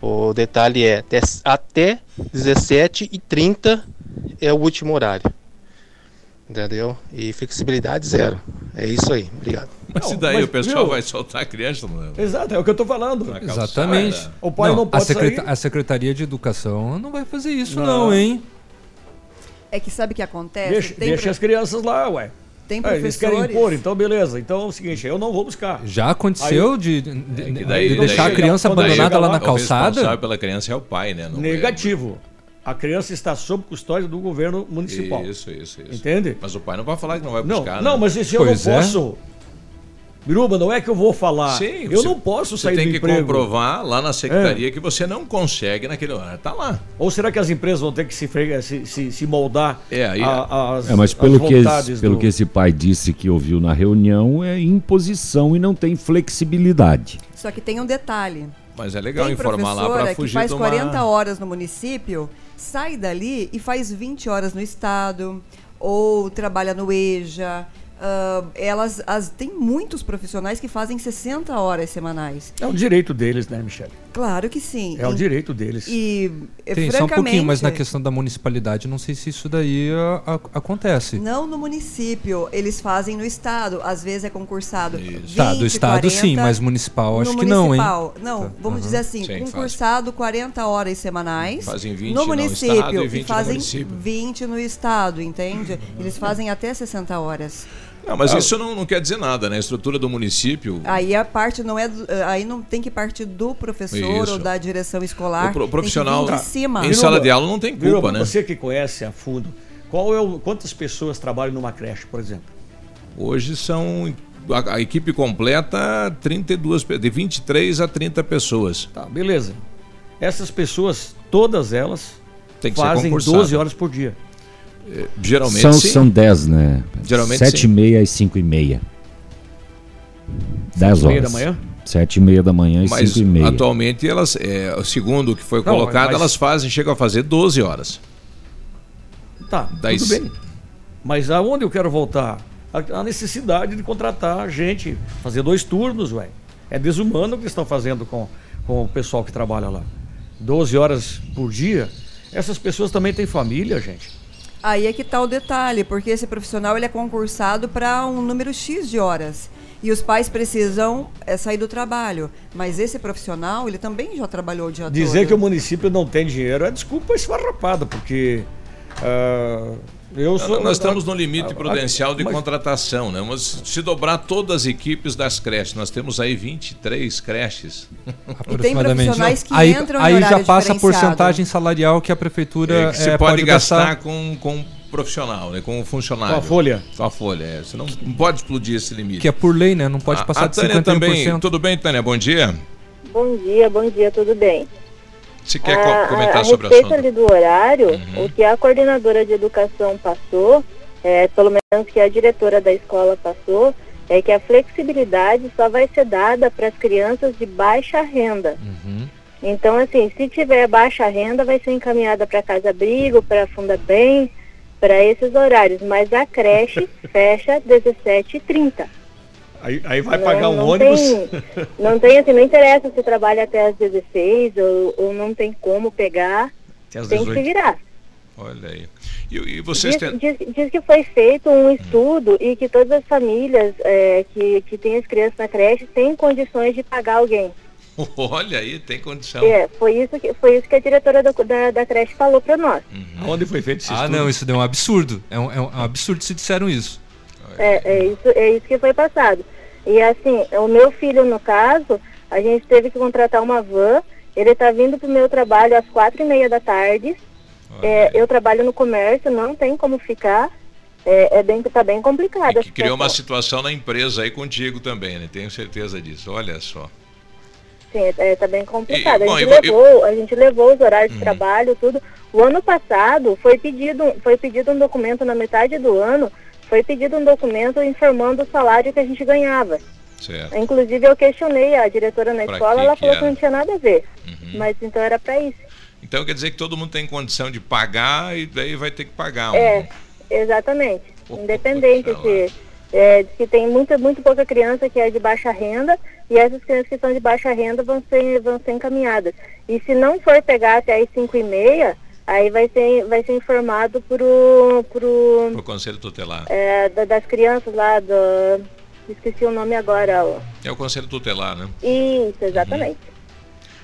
Speaker 21: O detalhe é até, até 17h30 é o último horário. Entendeu? E flexibilidade zero. É isso aí. Obrigado.
Speaker 9: Mas e
Speaker 13: Não,
Speaker 9: daí
Speaker 13: mas,
Speaker 9: o pessoal
Speaker 13: viu?
Speaker 9: vai soltar a criança? Não?
Speaker 13: Exato, é o que eu estou falando.
Speaker 9: Calçada.
Speaker 10: Exatamente.
Speaker 13: O pai não,
Speaker 10: a,
Speaker 13: pode
Speaker 10: secreta-
Speaker 13: sair.
Speaker 10: a Secretaria de Educação não vai fazer isso,
Speaker 13: Não.
Speaker 10: não, hein?
Speaker 12: É que sabe o que acontece?
Speaker 13: Deixa,
Speaker 12: Tem
Speaker 13: deixa
Speaker 12: pro-
Speaker 13: as crianças lá, ué.
Speaker 12: Tem
Speaker 13: Ah, Eles querem
Speaker 12: professores-
Speaker 13: impor, então beleza. Então é o seguinte, eu não vou buscar.
Speaker 10: Já aconteceu
Speaker 13: Aí-
Speaker 10: de, de- de-
Speaker 9: Que
Speaker 10: de
Speaker 9: daí-
Speaker 10: deixar
Speaker 9: daí-
Speaker 10: a criança abandonada lá
Speaker 13: lá,
Speaker 10: na
Speaker 9: O responsável
Speaker 10: calçada?
Speaker 9: pela criança é o pai, né? Não é-
Speaker 13: Negativo. A criança está sob custódia do governo municipal.
Speaker 9: Isso, isso, isso.
Speaker 13: Entende?
Speaker 9: Mas o pai não vai falar que não vai
Speaker 13: Não,
Speaker 9: buscar,
Speaker 13: não,
Speaker 9: né?
Speaker 13: mas se eu
Speaker 10: Pois
Speaker 13: não
Speaker 10: é.
Speaker 13: posso. Biruba, não é que eu vou falar.
Speaker 9: Sim,
Speaker 13: eu
Speaker 9: você-
Speaker 13: não posso
Speaker 9: você
Speaker 13: sair
Speaker 9: tem
Speaker 13: do
Speaker 9: que
Speaker 13: emprego.
Speaker 9: comprovar lá na secretaria que você não consegue naquele horário. Tá lá.
Speaker 13: Ou será que as empresas vão ter que se, se, se, se moldar
Speaker 9: É, aí-
Speaker 13: a- às,
Speaker 11: É, mas pelo, que,
Speaker 13: vontades
Speaker 11: esse, pelo
Speaker 13: do-
Speaker 11: que esse pai disse que ouviu na reunião, é imposição e não tem flexibilidade.
Speaker 12: Só que tem um detalhe.
Speaker 9: Mas é legal
Speaker 12: tem
Speaker 9: informar lá
Speaker 12: professora
Speaker 9: para
Speaker 12: que
Speaker 9: fugir
Speaker 12: faz
Speaker 9: de uma...
Speaker 12: 40 horas no município, sai dali e faz 20 horas no estado, ou trabalha no EJA. ah, elas as, tem muitos profissionais que fazem 60 horas semanais.
Speaker 13: É o direito deles, né, Michele?
Speaker 12: Claro que sim.
Speaker 13: É o direito deles.
Speaker 12: E, eh,
Speaker 10: Tem só um pouquinho, mas na questão da municipalidade, não sei se isso daí ah, a- acontece.
Speaker 12: Não no município, eles fazem no estado. Às vezes é concursado. 20,
Speaker 10: Tá, do estado sim,
Speaker 12: 40,
Speaker 10: mas municipal acho
Speaker 12: no
Speaker 10: que não, hein?
Speaker 12: municipal. Não,
Speaker 10: Tá.
Speaker 12: vamos
Speaker 10: Aham.
Speaker 12: dizer assim,
Speaker 9: Sim,
Speaker 12: concursado 40 horas semanais
Speaker 9: Fazem 20
Speaker 12: no
Speaker 9: no
Speaker 12: município
Speaker 9: estado e 20 no
Speaker 12: fazem
Speaker 9: município.
Speaker 12: 20 no estado, entende? Eles fazem até 60 horas.
Speaker 9: Não, mas
Speaker 13: Ah.
Speaker 9: isso não, não quer dizer nada, né? A estrutura do município...
Speaker 12: Aí a parte não é, do- aí não tem que partir do professor
Speaker 9: Isso.
Speaker 12: ou da direção escolar.
Speaker 9: O pro-
Speaker 12: tem que
Speaker 9: profissional
Speaker 12: vir de cima.
Speaker 9: em sala de aula não tem culpa,
Speaker 13: Biruba,
Speaker 9: né?
Speaker 13: Você que conhece a fundo, qual é o, quantas pessoas trabalham numa creche, por exemplo?
Speaker 9: Hoje são... A, a equipe completa, 32, pe- de 23 a 30 pessoas.
Speaker 13: Tá, beleza. Essas pessoas, todas elas,
Speaker 9: Tem que ser
Speaker 13: fazem
Speaker 9: concursado.
Speaker 13: 12 horas por dia.
Speaker 9: Geralmente
Speaker 11: São,
Speaker 9: sim.
Speaker 11: são 10, né?
Speaker 9: Geralmente
Speaker 11: 7 e
Speaker 9: sim.
Speaker 11: meia e 5 e meia. 10
Speaker 13: e meia
Speaker 11: horas.
Speaker 13: da manhã?
Speaker 11: 7 e meia da manhã e
Speaker 9: Mas
Speaker 11: 5 e meia.
Speaker 9: atualmente elas, é, segundo o que foi
Speaker 13: Não,
Speaker 9: colocado,
Speaker 13: mas-
Speaker 9: elas fazem, chegam a fazer 12 horas.
Speaker 13: Tá,
Speaker 9: Daí
Speaker 13: tudo bem. Mas aonde eu quero voltar? A, a necessidade de contratar gente, fazer dois turnos, ué. É desumano o que estão fazendo com, com o pessoal que trabalha lá. 12 horas por dia. Essas pessoas também têm família, gente.
Speaker 12: Aí é que está o detalhe, porque esse profissional ele é concursado para um número X de horas. E os pais precisam é, sair do trabalho. Mas esse profissional, ele também já trabalhou o dia
Speaker 13: Dizer
Speaker 12: todo.
Speaker 13: que o município não tem dinheiro é desculpa esfarrapada, porque ah, eu sou.
Speaker 9: Nós estamos no limite
Speaker 13: Ah,
Speaker 9: prudencial de
Speaker 13: mas-
Speaker 9: contratação, né? Mas se dobrar todas as equipes das creches, nós temos aí 23 creches. *laughs*
Speaker 10: Aproximadamente.
Speaker 12: profissionais que
Speaker 10: aí,
Speaker 12: entram
Speaker 10: aí já passa a porcentagem salarial que a prefeitura
Speaker 9: É, que você
Speaker 10: eh,
Speaker 9: pode, gastar, com, com profissional, né? com um funcionário.
Speaker 13: Com a folha.
Speaker 9: Com a folha, é. Você não, não pode explodir esse limite.
Speaker 10: Que é por lei, né? Não pode
Speaker 9: A-
Speaker 10: passar
Speaker 9: a
Speaker 10: de
Speaker 9: Tânia
Speaker 10: 51%.
Speaker 9: também. Tudo bem, Tânia? Bom dia.
Speaker 22: Bom dia, bom dia, tudo bem?
Speaker 9: Você quer
Speaker 22: Ah,
Speaker 9: co- comentar
Speaker 22: a, a
Speaker 9: sobre o
Speaker 22: respeito ali do horário,
Speaker 9: Uhum.
Speaker 22: o que a coordenadora de educação passou, é, pelo menos que a diretora da escola passou, é que a flexibilidade só vai ser dada para as crianças de baixa renda. Então, assim, se tiver baixa renda, vai ser encaminhada para Casa Abrigo, para Funda Bem, para esses horários. Mas a creche *laughs* fecha 17h30.
Speaker 13: Aí, aí vai
Speaker 22: Não-
Speaker 13: pagar um
Speaker 22: não
Speaker 13: ônibus.
Speaker 22: tem- *laughs* Não tem, assim, não interessa se trabalha até às 16 ou, ou não tem como pegar.
Speaker 9: Até às
Speaker 22: tem que se
Speaker 9: 18.
Speaker 22: virar.
Speaker 9: Olha aí. E, e vocês
Speaker 22: Diz,
Speaker 9: têm.
Speaker 22: diz- diz que foi feito um estudo e que todas as famílias é, que, que têm as crianças na creche têm condições de pagar alguém. *laughs*
Speaker 9: Olha aí, tem condição.
Speaker 22: É, foi isso que, foi isso que a diretora da, da, da creche falou para nós.
Speaker 13: Onde foi feito esse
Speaker 10: Ah,
Speaker 13: estudo?
Speaker 10: não, isso deu um absurdo. É um, é um absurdo se disseram isso.
Speaker 22: É, é, isso, é isso que foi passado. E assim, o meu filho, no caso, a gente teve que contratar uma van. Ele está vindo para o meu trabalho às quatro e meia da tarde. É, eu trabalho no comércio, não tem como ficar. É, é bem, tá bem complicado.
Speaker 9: Que criou uma
Speaker 22: situação.
Speaker 9: na empresa aí contigo também, né? Tenho certeza disso. Olha só.
Speaker 22: Sim, é, tá bem complicado.
Speaker 9: E, bom,
Speaker 22: a, gente
Speaker 9: eu vou-
Speaker 22: levou, a gente levou os horários
Speaker 9: Uhum.
Speaker 22: de trabalho, tudo. O ano passado foi pedido, foi pedido um documento na metade do ano, foi pedido um documento informando o salário que a gente ganhava.
Speaker 9: Certo.
Speaker 22: Inclusive eu questionei a diretora na
Speaker 9: Pra
Speaker 22: escola,
Speaker 9: que
Speaker 22: ela
Speaker 9: que
Speaker 22: falou
Speaker 9: era?
Speaker 22: que não tinha nada a ver.
Speaker 9: Uhum.
Speaker 22: Mas então era para isso.
Speaker 9: Então quer dizer que todo mundo tem condição de pagar e daí vai ter que pagar. um-
Speaker 22: É, exatamente. Independente se é, que tem muita, muito pouca criança que é de baixa renda e essas crianças que são de baixa renda vão ser, vão ser encaminhadas. E se não for pegar até as 5 e meia, aí vai ser, vai ser informado pro, pro,
Speaker 9: Pro conselho tutelar.
Speaker 22: é, da- das crianças lá do. Esqueci o nome agora. ó.
Speaker 9: É o conselho tutelar, né?
Speaker 22: Isso, exatamente.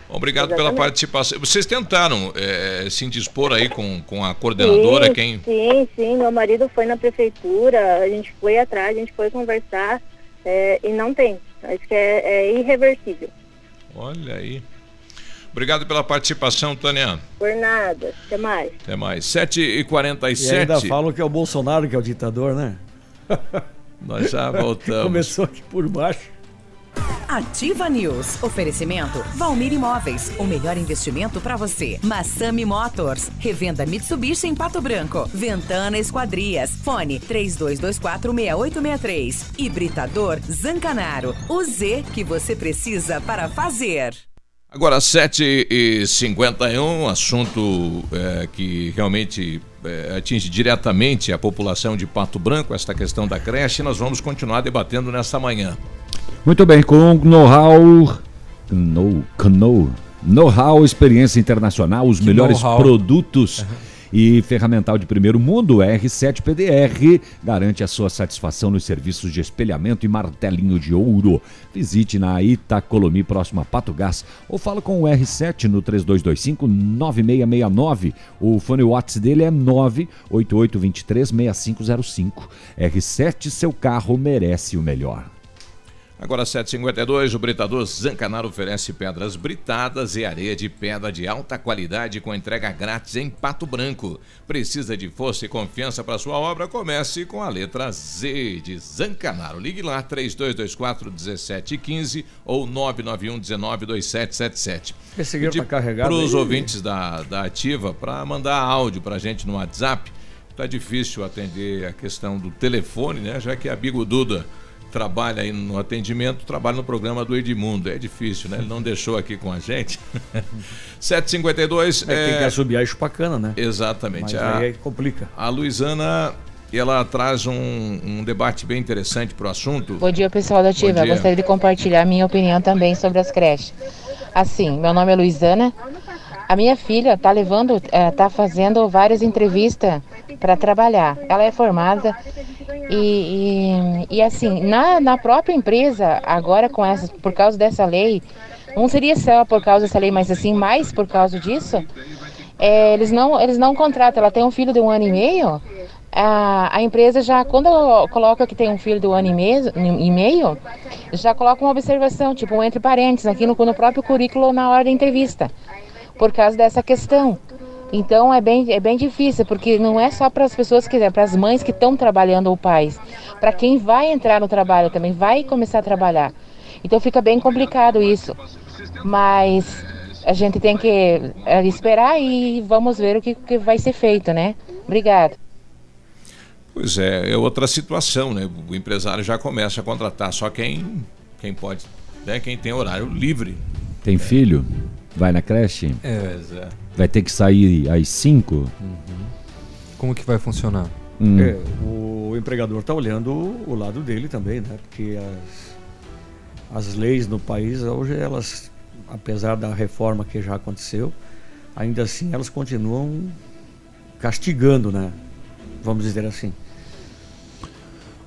Speaker 9: Obrigado pela
Speaker 22: Exatamente.
Speaker 9: participação. Vocês tentaram eh, se indispor aí com, com a coordenadora,
Speaker 22: sim,
Speaker 9: quem?
Speaker 22: Sim, sim. Meu marido foi na prefeitura, a gente foi atrás, a gente foi conversar é, e não tem. Acho que é, é irreversível.
Speaker 9: Olha aí. Obrigado pela participação, Tânia.
Speaker 22: Por nada. Até mais.
Speaker 9: Até mais.
Speaker 13: E ainda
Speaker 9: 7h47.
Speaker 13: falam que é o Bolsonaro que é o ditador, né? *laughs*
Speaker 9: Nós já voltamos. *laughs*
Speaker 13: Começou aqui por baixo.
Speaker 1: Ativa News. Oferecimento Valmir Imóveis. O melhor investimento para você. Massami Motors. Revenda Mitsubishi em Pato Branco. Ventana Esquadrias. Fone 32246863. Hibridador Zancanaro. O Z que você precisa para fazer.
Speaker 9: Agora, 7h51, assunto eh, que realmente eh, atinge diretamente a população de Pato Branco, esta questão da creche, nós vamos continuar debatendo nesta manhã.
Speaker 11: Muito bem, com know-how, know, know, know-how, experiência internacional, os
Speaker 10: Que
Speaker 11: melhores produtos e ferramental de primeiro mundo, R7 PDR garante a sua satisfação nos serviços de espelhamento e martelinho de ouro. Visite na Itacolomi, próximo a Pato Gás, ou fala com o R7 no 3225 9669. O fone WhatsApp dele é 98823 6505. R7, seu carro merece o melhor.
Speaker 9: Agora 752, o Britador Zancanaro oferece pedras britadas e areia de pedra de alta qualidade com entrega grátis em Pato Branco. Precisa de força e confiança para sua obra? Comece com a letra Z de Zancanaro. Ligue lá 3224 1715 ou 991 19 2777.
Speaker 13: Esse aqui tá carregado
Speaker 9: Para os ouvintes da, da Ativa para mandar áudio para a gente no WhatsApp. Tá difícil atender a questão do telefone, né? Já que a Bigo Duda trabalha aí no atendimento, trabalha no programa do Edmundo. É difícil, né? Ele não deixou aqui com a gente. *laughs* 752
Speaker 13: É, tem que assobiar e chupar cana, né?
Speaker 9: Exatamente.
Speaker 13: Mas
Speaker 9: A,
Speaker 13: aí complica.
Speaker 9: a Luizana, ela traz um, um debate bem interessante para o assunto.
Speaker 23: Bom dia, pessoal da Ativa. Gostaria de compartilhar minha opinião também sobre as creches. Assim, meu nome é Luizana. A minha filha está levando, está fazendo várias entrevistas para trabalhar. Ela é formada e, e, e, assim, na, na própria empresa, agora com essa, por causa dessa lei, não seria só por causa dessa lei, mas assim, mais por causa disso, é, eles, não, eles não contratam. Ela tem um filho de um ano e meio, a, a empresa já, quando coloca que tem um filho de um ano e meio, e meio já coloca uma observação, tipo, um entre parênteses, aqui no, no próprio currículo na hora da entrevista, por causa dessa questão. Então é bem, é bem difícil, porque não é só para as pessoas que, para as mães que estão trabalhando ou pais, para quem vai entrar no trabalho também, vai começar a trabalhar. Então fica bem complicado isso. Mas a gente tem que é, esperar e vamos ver o que, que vai ser feito, né? Obrigada.
Speaker 9: Pois é, é outra situação, né? O empresário já começa a contratar só quem, quem pode, né? Quem tem horário livre.
Speaker 11: Tem filho? Vai na creche?
Speaker 10: É.
Speaker 9: É.
Speaker 11: Vai ter que sair às 5?
Speaker 10: Como que vai funcionar?
Speaker 11: Hum.
Speaker 13: É, o empregador está olhando o lado dele também, né? Porque as, as leis no país hoje, elas, apesar da reforma que já aconteceu, ainda assim elas continuam castigando, né? Vamos dizer assim.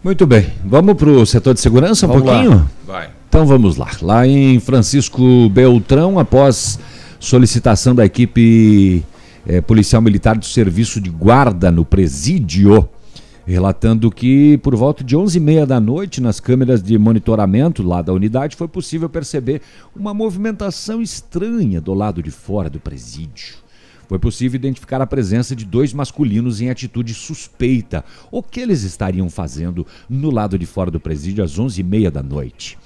Speaker 11: Muito bem. Vamos para o setor de segurança um
Speaker 13: Vamos lá.
Speaker 11: pouquinho?
Speaker 9: Vai.
Speaker 11: Então vamos lá. Lá em Francisco Beltrão, após solicitação da equipe eh, policial militar do serviço de guarda no presídio, relatando que por volta de 11h30 da noite, nas câmeras de monitoramento lá da unidade, foi possível perceber uma movimentação estranha do lado de fora do presídio. Foi possível identificar a presença de dois masculinos em atitude suspeita. O que eles estariam fazendo no lado de fora do presídio às 11h30 da noite?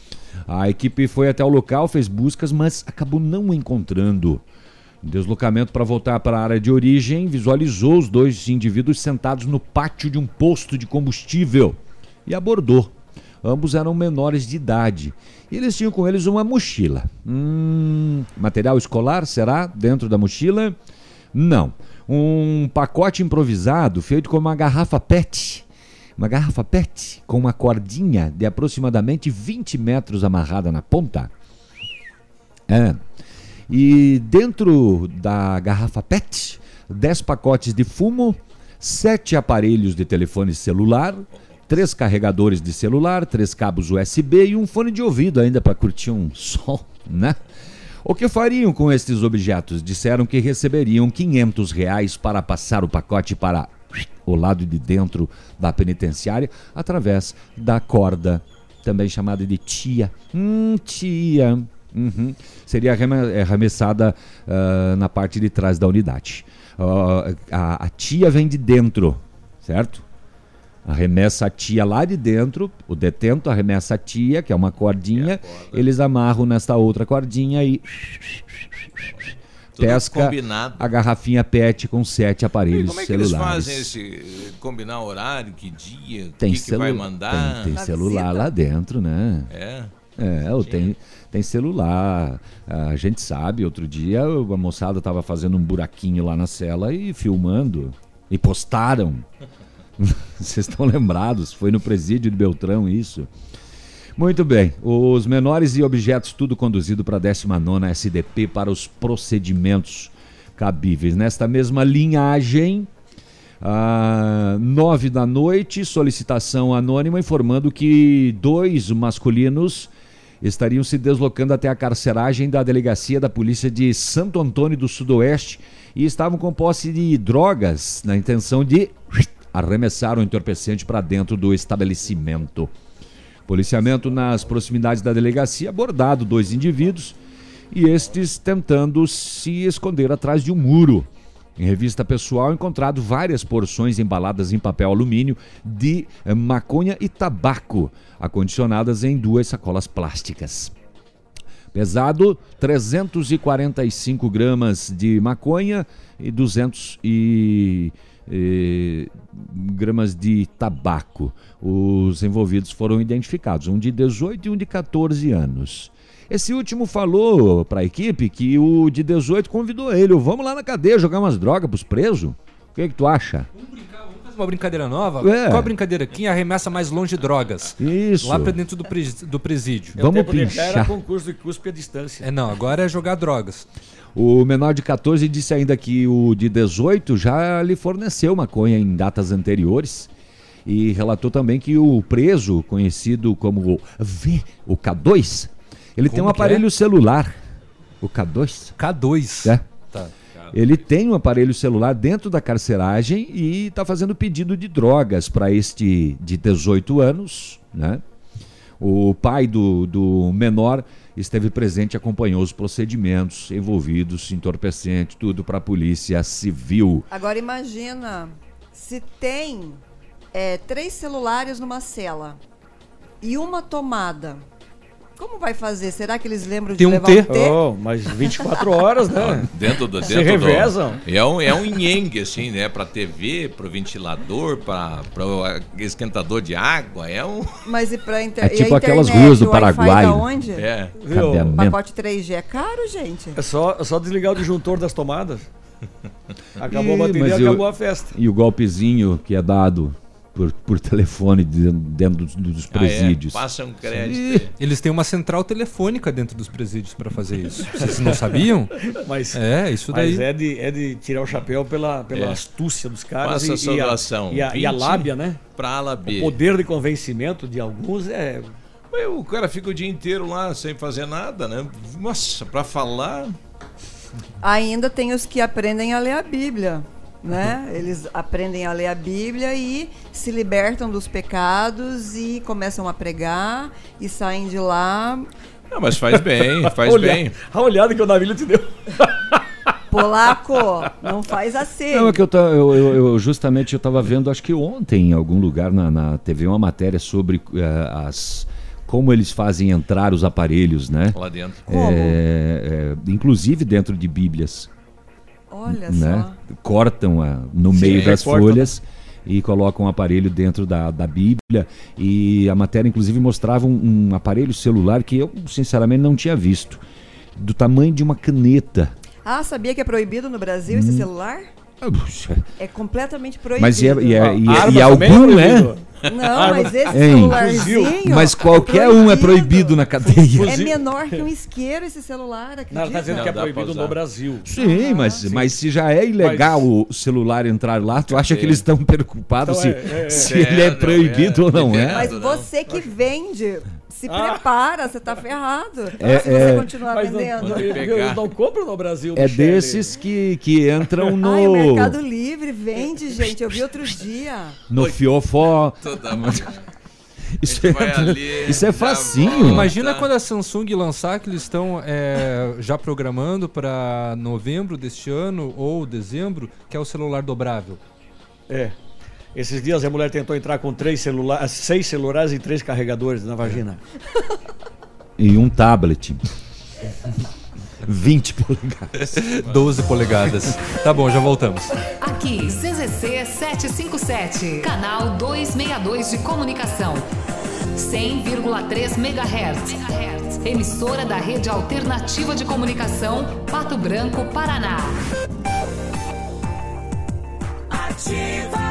Speaker 11: A equipe foi até o local, fez buscas, mas acabou não encontrando. Deslocamento para voltar para a área de origem, visualizou os dois indivíduos sentados no pátio de um posto de combustível e abordou. Ambos eram menores de idade. E eles tinham com eles uma mochila. Hum, material escolar, será? Dentro da mochila? Não. Um pacote improvisado feito com uma garrafa PET. Uma garrafa PET com uma cordinha de aproximadamente 20 metros amarrada na ponta. É. E dentro da garrafa PET, 10 pacotes de fumo, 7 aparelhos de telefone celular, três carregadores de celular, três cabos USB e um fone de ouvido ainda para curtir um *laughs* som, né? O que fariam com estes objetos? Disseram que receberiam 500 reais para passar o pacote para o lado de dentro da penitenciária através da corda, também chamada de tia. Hum, tia. Uhum. Seria arreme- arremessada ah, na parte de trás da unidade. Ah, a, a tia vem de dentro, certo? Arremessa a tia lá de dentro, o detento arremessa a tia, que é uma cordinha, eles amarram nesta outra cordinha e
Speaker 9: Tudo
Speaker 11: pesca
Speaker 9: combinado.
Speaker 11: a garrafinha PET com sete
Speaker 9: E
Speaker 11: aparelhos
Speaker 9: como é que eles
Speaker 11: celulares.
Speaker 9: fazem esse. combinar horário, que dia, o
Speaker 11: Tem,
Speaker 9: que, que vai mandar?
Speaker 11: tem, tem celular lá dentro, né?
Speaker 9: É.
Speaker 11: É, ou tem, tem celular. A gente sabe, outro dia a moçada estava fazendo um buraquinho lá na cela e filmando. E postaram. *laughs* Vocês estão lembrados? Foi no presídio de Beltrão isso. Muito bem. Os menores e objetos, tudo conduzido para a 19 SDP para os procedimentos cabíveis. Nesta mesma linhagem, ah, nove da noite, solicitação anônima informando que dois masculinos estariam se deslocando até a carceragem da delegacia da polícia de Santo Antônio do Sudoeste e estavam com posse de drogas na intenção de arremessar o entorpecente para dentro do estabelecimento. Policiamento nas proximidades da delegacia abordado dois indivíduos e estes tentando se esconder atrás de um muro. Em revista pessoal, encontrado várias porções embaladas em papel alumínio de eh, maconha e tabaco, acondicionadas em duas sacolas plásticas. Pesado, 345 gramas de maconha e 200 e, gramas de tabaco. Os envolvidos foram identificados, um de 18 e um de 14 anos. Esse último falou para a equipe que o de 18 convidou ele. Vamos lá na cadeia jogar umas drogas pros presos. O que, que tu acha?
Speaker 10: Faz uma brincadeira nova?
Speaker 11: É.
Speaker 10: Qual a brincadeira? Quem arremessa mais longe drogas?
Speaker 11: Isso.
Speaker 10: Lá pra dentro do, pres- do presídio.
Speaker 11: Vamos
Speaker 13: tempo cá era
Speaker 11: pinchar.
Speaker 13: concurso de cuspe à distância.
Speaker 10: É, não, agora é jogar drogas.
Speaker 11: O menor de 14 disse ainda que o de 18 já lhe forneceu maconha em datas anteriores. E relatou também que o preso, conhecido como o V, o K2, ele tem um
Speaker 10: Como que
Speaker 11: aparelho
Speaker 10: é?
Speaker 11: celular. O K2?
Speaker 10: K2.
Speaker 11: É.
Speaker 10: Tá.
Speaker 11: Ele tem um aparelho celular dentro da carceragem e está fazendo pedido de drogas para este de 18 anos, né? O pai do, do menor esteve presente e acompanhou os procedimentos envolvidos, entorpecente, tudo para a polícia civil.
Speaker 12: Agora imagina se tem é, três celulares numa cela e uma tomada. Como vai fazer? Será que eles lembram de
Speaker 10: Tem um
Speaker 12: levar
Speaker 10: T.
Speaker 12: um T?
Speaker 13: Oh, mas 24 horas, né?
Speaker 9: Dentro do,
Speaker 13: Se
Speaker 9: dentro do-
Speaker 13: revezam.
Speaker 9: é um é um yin assim, né? Para TV, para ventilador, para esquentador de água, é um.
Speaker 12: Mas e pra inter...
Speaker 11: É
Speaker 12: e a
Speaker 11: tipo aquelas ruas do Paraguai.
Speaker 12: Da onde?
Speaker 9: É.
Speaker 13: Viu?
Speaker 12: O pacote 3G é caro, gente.
Speaker 13: É só, é só desligar o disjuntor das tomadas. *laughs* Acabou
Speaker 11: Ih,
Speaker 13: a bateria,
Speaker 11: mas eu-
Speaker 13: acabou a festa.
Speaker 11: E o golpezinho que é dado por, por telefone de- dentro dos, dos
Speaker 9: Ah, é?
Speaker 11: presídios.
Speaker 9: Passa um crédito.
Speaker 10: Eles têm uma central telefônica dentro dos presídios para fazer isso. Vocês não sabiam? *laughs*
Speaker 13: Mas,
Speaker 10: é, isso daí.
Speaker 13: Mas é de, é de tirar o chapéu pela, pela
Speaker 9: É.
Speaker 13: astúcia dos caras
Speaker 9: Passa
Speaker 13: e, e, a, e, a, e a
Speaker 9: 20
Speaker 13: lábia, né?
Speaker 9: Pra B.
Speaker 13: O poder de convencimento de alguns é.
Speaker 9: O cara fica o dia inteiro lá sem fazer nada, né? Nossa, pra falar.
Speaker 12: Ainda tem os que aprendem a ler a Bíblia. Né? Eles aprendem a ler a Bíblia e se libertam dos pecados e começam a pregar e saem de lá.
Speaker 9: Não, mas faz bem, *laughs* faz
Speaker 13: Olha-
Speaker 9: bem.
Speaker 13: A olhada que o Navilho te deu. *laughs*
Speaker 12: Polaco, não faz assim.
Speaker 11: Não, é que eu, eu- eu- eu justamente eu estava vendo, acho que ontem, em algum lugar na, na TV, uma matéria sobre eh, as como eles fazem entrar os aparelhos, né?
Speaker 9: Lá dentro.
Speaker 11: É, é, inclusive dentro de Bíblias.
Speaker 12: Olha
Speaker 11: né?
Speaker 12: só.
Speaker 11: Cortam a- no
Speaker 9: Sim,
Speaker 11: meio das
Speaker 9: recortam,
Speaker 11: folhas e colocam um aparelho dentro da, da Bíblia. E a matéria, inclusive, mostrava um, um aparelho celular que eu, sinceramente, não tinha visto. Do tamanho de uma caneta.
Speaker 12: Ah, sabia que é proibido no Brasil esse
Speaker 11: Hum.
Speaker 12: celular? É completamente proibido.
Speaker 11: Mas e, é- e, é- e, é- e
Speaker 13: é
Speaker 11: algum, né?
Speaker 12: Não, mas esse
Speaker 11: Hein?
Speaker 12: celularzinho.
Speaker 11: Mas qualquer um é proibido na cadeia.
Speaker 12: É menor que um isqueiro esse celular, acredita?
Speaker 13: Não, ela tá dizendo
Speaker 9: Não,
Speaker 13: que é proibido no Brasil.
Speaker 11: Sim, mas, mas se já é ilegal o celular entrar lá, tu acha que eles estão preocupados
Speaker 13: Então,
Speaker 11: se,
Speaker 13: é, é,
Speaker 11: se
Speaker 9: é.
Speaker 11: ele é
Speaker 9: É,
Speaker 11: proibido
Speaker 9: é.
Speaker 11: ou não é?
Speaker 12: Mas você que vende, se
Speaker 13: Ah.
Speaker 12: prepara, você tá ferrado.
Speaker 11: É,
Speaker 12: se você
Speaker 11: é.
Speaker 12: continuar
Speaker 13: Mas não,
Speaker 12: vendendo.
Speaker 13: eu, eu não compro no Brasil.
Speaker 11: É
Speaker 13: Michele.
Speaker 11: desses que, que entram *laughs* no,
Speaker 12: Ai, o Mercado Livre vende, *laughs* gente. Eu vi outro dia.
Speaker 11: no fiofó.
Speaker 9: Toda
Speaker 11: Isso é,
Speaker 9: ali,
Speaker 11: isso é facinho.
Speaker 9: volta.
Speaker 10: Imagina quando a Samsung lançar que eles estão é, já programando para novembro deste ano ou dezembro, que é o celular dobrável.
Speaker 13: É. Esses dias a mulher tentou entrar com três celulares, seis celulares e três carregadores na vagina.
Speaker 11: E um tablet. *laughs* 20 polegadas.
Speaker 10: 12 polegadas. Tá bom, já voltamos.
Speaker 24: Aqui, CZC 757, canal 262 de comunicação. 100,3 MHz. Emissora da Rede Alternativa de Comunicação, Pato Branco, Paraná.
Speaker 17: Ativa.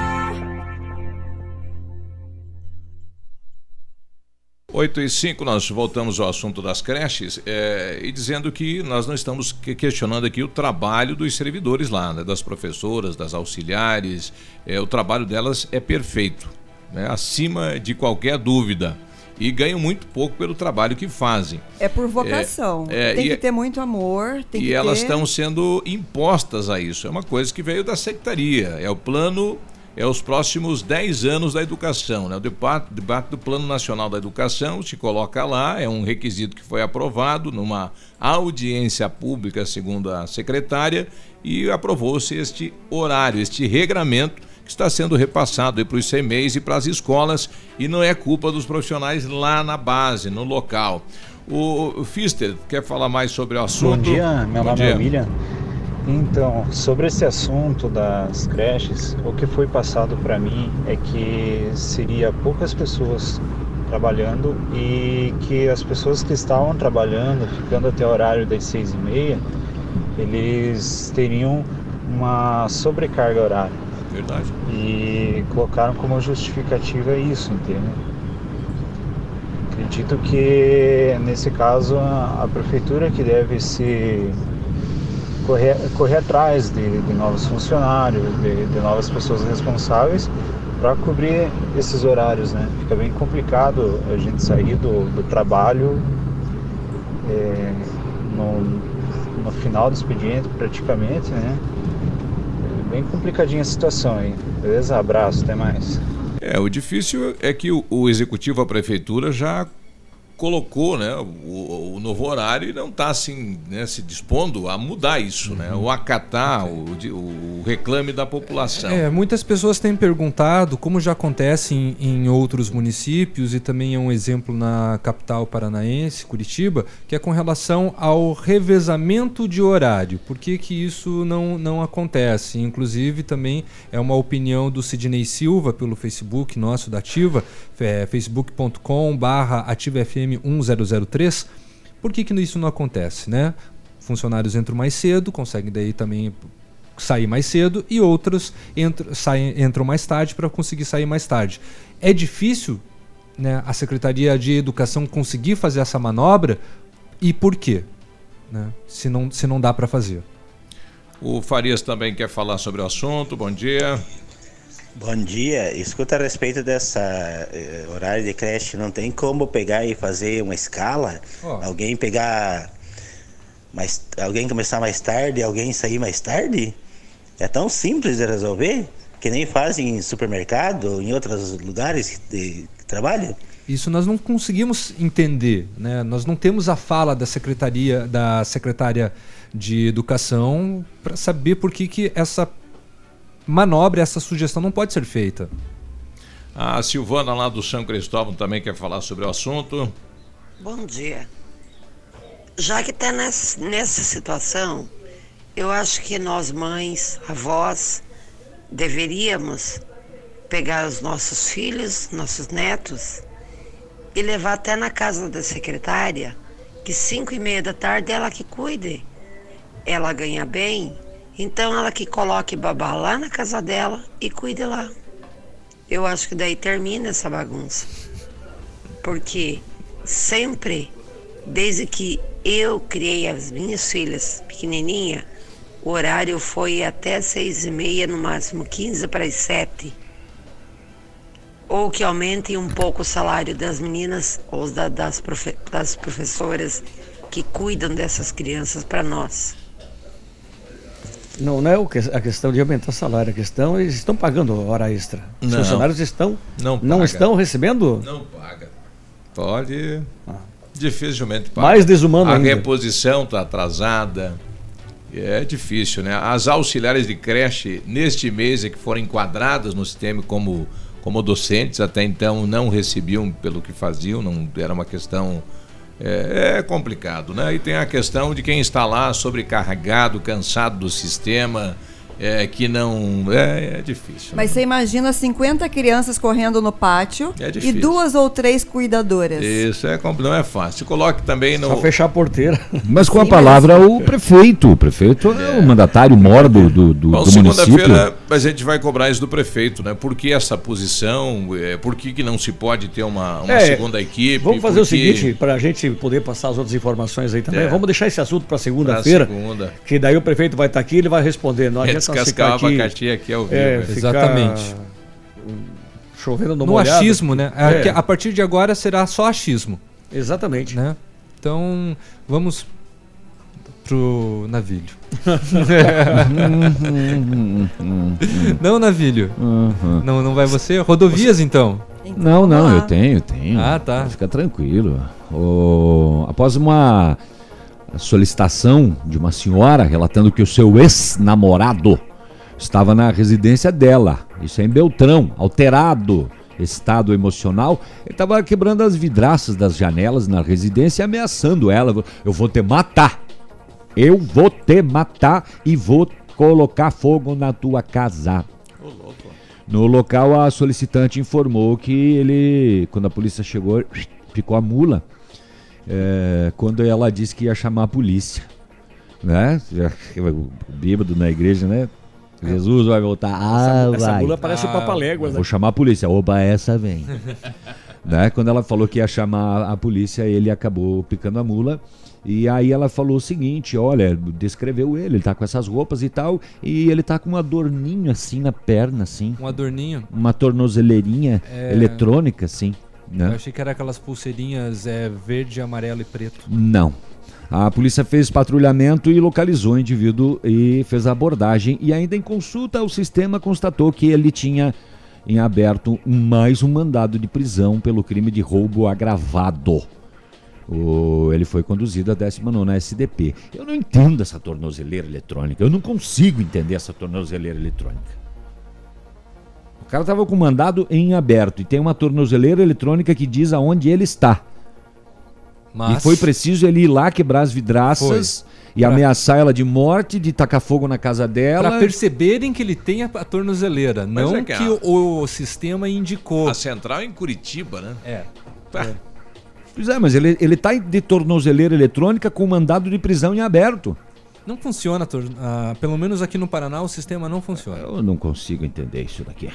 Speaker 9: 8 e 5, nós voltamos ao assunto das creches é, e dizendo que nós não estamos que- questionando aqui o trabalho dos servidores lá, né, das professoras, das auxiliares. É, o trabalho delas é perfeito, né, acima de qualquer dúvida. E ganham muito pouco pelo trabalho que fazem.
Speaker 12: É por vocação.
Speaker 9: É, é,
Speaker 12: tem que ter muito amor.
Speaker 9: E elas
Speaker 12: ter...
Speaker 9: estão sendo impostas a isso. É uma coisa que veio da sectaria. É o plano, é os próximos 10 anos da educação. Né? O debate, debate do Plano Nacional da Educação se coloca lá, é um requisito que foi aprovado numa audiência pública, segundo a secretária, e aprovou-se este horário, este regramento que está sendo repassado para os CMEs e para as escolas, e não é culpa dos profissionais lá na base, no local. O, Fister quer falar mais sobre o assunto?
Speaker 25: Bom dia, meu
Speaker 9: Bom
Speaker 25: nome
Speaker 9: dia.
Speaker 25: é William. Então, sobre esse assunto das creches, o que foi passado para mim é que seria poucas pessoas trabalhando e que as pessoas que estavam trabalhando, ficando até o horário das seis e meia, eles teriam uma sobrecarga horária.
Speaker 9: Verdade.
Speaker 25: E colocaram como justificativa isso, entende? Acredito que nesse caso a prefeitura que deve se correr, correr atrás de, de novos funcionários, de, de novas pessoas responsáveis para cobrir esses horários, né? Fica bem complicado a gente sair do, do trabalho é, no, no final do expediente praticamente, né? bem complicadinha a situação aí. Beleza? Abraço, até mais.
Speaker 9: É, o difícil é que o, o executivo, a prefeitura, já colocou né, o, o novo horário e não está assim, né, se dispondo a mudar isso, né, ou acatar o, de- o reclame da população.
Speaker 10: É, muitas pessoas têm perguntado, como já acontece em, em outros municípios e também é um exemplo na capital paranaense, Curitiba, que é com relação ao revezamento de horário. Por que, que isso não, não acontece? Inclusive, também é uma opinião do Sidney Silva pelo Facebook nosso da Ativa, é, facebook.com barra ativafm1003. Por que, que isso não acontece, né? Funcionários entram mais cedo, conseguem daí também sair mais cedo e outros entram, saem, entram mais tarde para conseguir sair mais tarde. É difícil né, a Secretaria de Educação conseguir fazer essa manobra e por quê? Né, se, não, se não dá para fazer.
Speaker 9: O Farias também quer falar sobre o assunto. Bom dia.
Speaker 26: Bom dia. Escuta a respeito dessa eh, horário de creche, não tem como pegar e fazer uma escala?
Speaker 10: Ó.
Speaker 26: Alguém pegar mais, alguém começar mais tarde, alguém sair mais tarde? É tão simples de resolver, que nem fazem em supermercado, em outros lugares de trabalho.
Speaker 10: Isso nós não conseguimos entender, né? Nós não temos a fala da secretaria, da secretária de Educação para saber por que, que essa manobra, essa sugestão não pode ser feita.
Speaker 9: A Silvana lá do São Cristóvão também quer falar sobre o assunto.
Speaker 27: Bom dia. Já que está nessa, nessa situação, eu acho que nós mães, avós, deveríamos pegar os nossos filhos, nossos netos e levar até na casa da secretária, que cinco e meia da tarde é ela que cuide. Ela ganha bem, então ela que coloque babá lá na casa dela e cuide lá. Eu acho que daí termina essa bagunça. Porque sempre, desde que eu criei as minhas filhas pequenininha, o horário foi até seis e meia, no máximo 15 para as sete. Ou que aumentem um pouco o salário das meninas ou da- das, profe- das professoras que cuidam dessas crianças para nós.
Speaker 13: Não, não é a questão de aumentar salário, a questão é eles estão pagando hora extra. Os
Speaker 9: Não.
Speaker 13: funcionários estão
Speaker 9: Não
Speaker 13: não
Speaker 9: paga.
Speaker 13: estão recebendo?
Speaker 9: Não paga. Pode. Dificilmente paga.
Speaker 13: Mais desumano
Speaker 9: A
Speaker 13: ainda.
Speaker 9: reposição está atrasada. É difícil, né? As auxiliares de creche, neste mês, é que foram enquadradas no sistema como, como docentes, até então não recebiam pelo que faziam, não era uma questão. É, é complicado, né? E tem a questão de quem está lá sobrecarregado, cansado do sistema, é, que não. É, é difícil.
Speaker 12: Mas você imagina 50 crianças correndo no pátio
Speaker 9: É
Speaker 12: e duas ou três cuidadoras.
Speaker 9: Isso é, não é fácil. Coloque também no.
Speaker 13: Só fechar a porteira.
Speaker 11: Mas com a palavra o prefeito. O prefeito é, o mandatário mora do, do, do,
Speaker 9: Bom,
Speaker 11: do
Speaker 9: segunda-feira a gente vai cobrar isso do prefeito, né? Por que essa posição? É, por que, que não se pode ter uma, uma
Speaker 13: É,
Speaker 9: segunda equipe?
Speaker 13: Vamos fazer
Speaker 9: Por
Speaker 13: o seguinte, para a gente poder passar as outras informações aí também.
Speaker 9: É.
Speaker 13: Vamos deixar esse assunto para segunda-feira.
Speaker 9: Segunda.
Speaker 13: Que daí o prefeito vai estar aqui e ele vai responder. Não
Speaker 9: É,
Speaker 13: adianta
Speaker 9: descascar
Speaker 13: ficar
Speaker 9: o
Speaker 13: aqui,
Speaker 9: abacaxi aqui ao vivo,
Speaker 13: é, ficar
Speaker 10: Exatamente.
Speaker 13: Chovendo no,
Speaker 10: No
Speaker 13: molhado.
Speaker 10: achismo, né? A-
Speaker 13: É.
Speaker 10: A partir de agora será só achismo.
Speaker 13: Exatamente.
Speaker 10: Né? Então, vamos pro navilho. *laughs* não, navilho.
Speaker 11: Uhum.
Speaker 10: Não, não vai você? Rodovias, então.
Speaker 11: Não, não, eu tenho, eu tenho.
Speaker 10: Ah, tá.
Speaker 11: Fica tranquilo. O- Após uma solicitação de uma senhora relatando que o seu ex-namorado estava na residência dela, isso é em Beltrão, alterado estado emocional, ele estava quebrando as vidraças das janelas na residência e ameaçando ela. Eu vou te matar. Eu vou te matar e vou colocar fogo na tua casa. No local, a solicitante informou que ele, quando a polícia chegou, *sniffs* picou a mula. É, quando ela disse que ia chamar a polícia. Né? O bêbado na igreja, né? Jesus vai voltar. Ah,
Speaker 13: Essa- essa
Speaker 11: vai.
Speaker 13: mula parece o Papaléguas, né?
Speaker 11: Vou chamar a polícia. Oba, essa vem. *laughs* né? Quando ela falou que ia chamar a polícia, ele acabou picando a mula. E aí ela falou o seguinte, olha, descreveu ele, ele tá com essas roupas e tal, e ele tá com um adorninho assim na perna, assim.
Speaker 10: Um adorninho?
Speaker 11: Uma tornozeleirinha
Speaker 10: É.
Speaker 11: eletrônica, assim. Né?
Speaker 10: Eu achei que era aquelas pulseirinhas é, verde, amarelo e preto.
Speaker 11: Não. A polícia fez patrulhamento e localizou o indivíduo e fez a abordagem. E ainda em consulta ao sistema constatou que ele tinha em aberto mais um mandado de prisão pelo crime de roubo agravado. O- ele foi conduzido à 19 SDP. Eu não entendo essa tornozeleira eletrônica. Eu não consigo entender essa tornozeleira eletrônica. O cara estava com mandado em aberto e tem uma tornozeleira eletrônica que diz aonde ele está.
Speaker 10: Mas-
Speaker 11: E foi preciso ele ir lá quebrar as vidraças e
Speaker 10: Pra-
Speaker 11: ameaçar ela de morte, de tacar fogo na casa dela.
Speaker 10: Pra perceberem que ele tem a, a tornozeleira,
Speaker 9: Mas
Speaker 10: não
Speaker 9: é que
Speaker 10: que,
Speaker 9: a-
Speaker 10: o, o sistema indicou.
Speaker 9: A central é em Curitiba, né?
Speaker 10: É.
Speaker 11: Pois é, mas ele, ele tá de tornozeleira eletrônica com mandado de prisão em aberto.
Speaker 10: Não funciona, tor- ah, pelo menos aqui no Paraná o sistema não funciona.
Speaker 11: Eu não consigo entender isso daqui.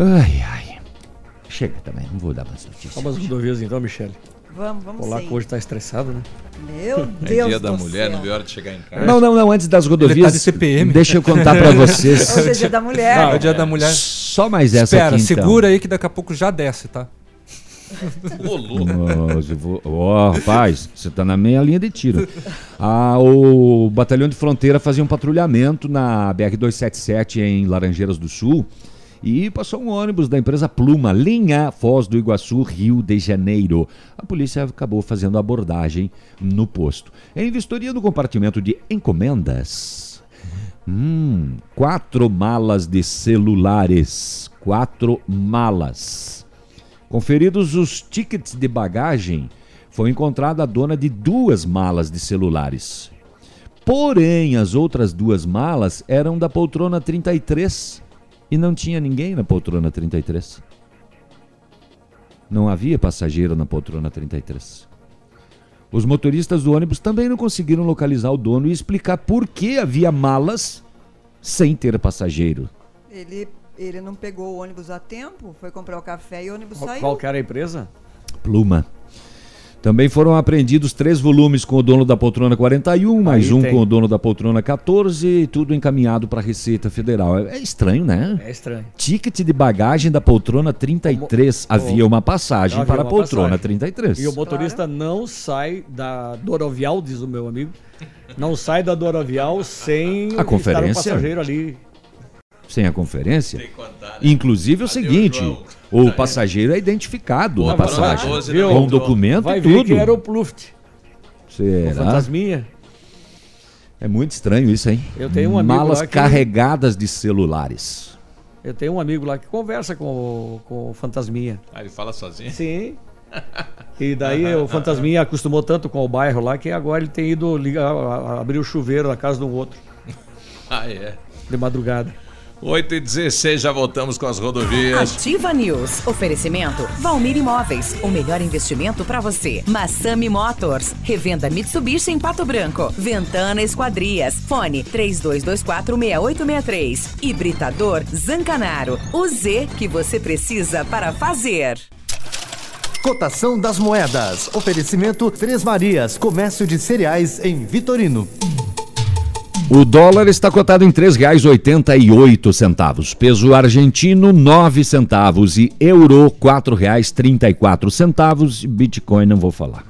Speaker 11: Ai, ai. Chega também, não vou dar mais notícias.
Speaker 13: Vamos às rodovias então, Michele.
Speaker 12: Vamos, vamos
Speaker 13: Olá,
Speaker 12: sim.
Speaker 13: que hoje tá estressado, né?
Speaker 12: Meu *laughs*
Speaker 9: É
Speaker 12: Deus
Speaker 9: dia da mulher,
Speaker 12: céu.
Speaker 9: não vê hora de chegar em casa.
Speaker 11: Não, não, não, antes das rodovias.
Speaker 10: Ele tá de CPM.
Speaker 11: Deixa eu contar pra *laughs* vocês.
Speaker 12: Hoje é dia da mulher.
Speaker 10: Não, é o dia da mulher.
Speaker 11: Só mais essa
Speaker 10: Espera,
Speaker 11: aqui, então.
Speaker 10: segura aí que daqui a pouco já desce, tá?
Speaker 9: Ô, louco.
Speaker 11: Ó, rapaz, você tá na meia linha de tiro. Ah, o Batalhão de Fronteira fazia um patrulhamento na BR-277 em Laranjeiras do Sul e passou um ônibus da empresa Pluma, linha Foz do Iguaçu, Rio de Janeiro. A polícia acabou fazendo abordagem no posto. Em vistoria no compartimento de encomendas, hum, quatro malas de celulares. Quatro malas. Conferidos os tickets de bagagem, foi encontrada a dona de duas malas de celulares. Porém, as outras duas malas eram da poltrona 33 e não tinha ninguém na poltrona 33. Não havia passageiro na poltrona 33. Os motoristas do ônibus também não conseguiram localizar o dono e explicar por que havia malas sem ter passageiro.
Speaker 12: Ele, ele não pegou o ônibus a tempo, foi comprar o café e o ônibus
Speaker 13: Qual,
Speaker 12: saiu.
Speaker 13: qual que era a empresa?
Speaker 11: Pluma. Também foram apreendidos três volumes com o dono da poltrona 41, mais
Speaker 13: Aí
Speaker 11: um
Speaker 13: tem.
Speaker 11: com o dono da poltrona 14, tudo encaminhado para a Receita Federal. É, é estranho, né?
Speaker 13: É estranho.
Speaker 11: Ticket de bagagem da poltrona 33. Havia uma passagem
Speaker 13: Havia
Speaker 11: para a
Speaker 13: uma
Speaker 11: poltrona
Speaker 13: passagem.
Speaker 11: 33.
Speaker 13: E o motorista não sai da Dorovial, diz o meu amigo, não sai da Dorovial sem
Speaker 11: A
Speaker 13: estar
Speaker 11: conferência?
Speaker 13: um passageiro ali.
Speaker 11: Sem a conferência? Inclusive é o seguinte: o passageiro é identificado na passagem.
Speaker 13: 12,
Speaker 11: com um documento
Speaker 13: Vai
Speaker 11: e
Speaker 13: ver
Speaker 11: tudo.
Speaker 13: que era o Pluft, o
Speaker 11: Será?
Speaker 13: fantasminha.
Speaker 11: É muito estranho isso, hein?
Speaker 13: Eu tenho um amigo
Speaker 11: Malas
Speaker 13: lá que-
Speaker 11: carregadas de celulares.
Speaker 13: Eu tenho um amigo lá que conversa com o, com o fantasminha.
Speaker 9: Ah, ele fala sozinho?
Speaker 13: Sim. E daí o fantasminha acostumou tanto com o bairro lá que agora ele tem ido ligar, abrir o chuveiro na casa de um outro,
Speaker 9: Ah, é.
Speaker 13: de madrugada.
Speaker 9: 8 e 16 já voltamos com as rodovias.
Speaker 1: Ativa News. Oferecimento Valmir Imóveis. O melhor investimento para você. Massami Motors. Revenda Mitsubishi em Pato Branco. Ventana Esquadrias. Fone 32246863. Hibridador Zancanaro. O Z que você precisa para fazer.
Speaker 2: Cotação das moedas. Oferecimento Três Marias. Comércio de cereais em Vitorino.
Speaker 11: O dólar está cotado em R$ 3,88. Peso argentino, 9 centavos. E euro, R$ 4,34. Bitcoin, não vou falar.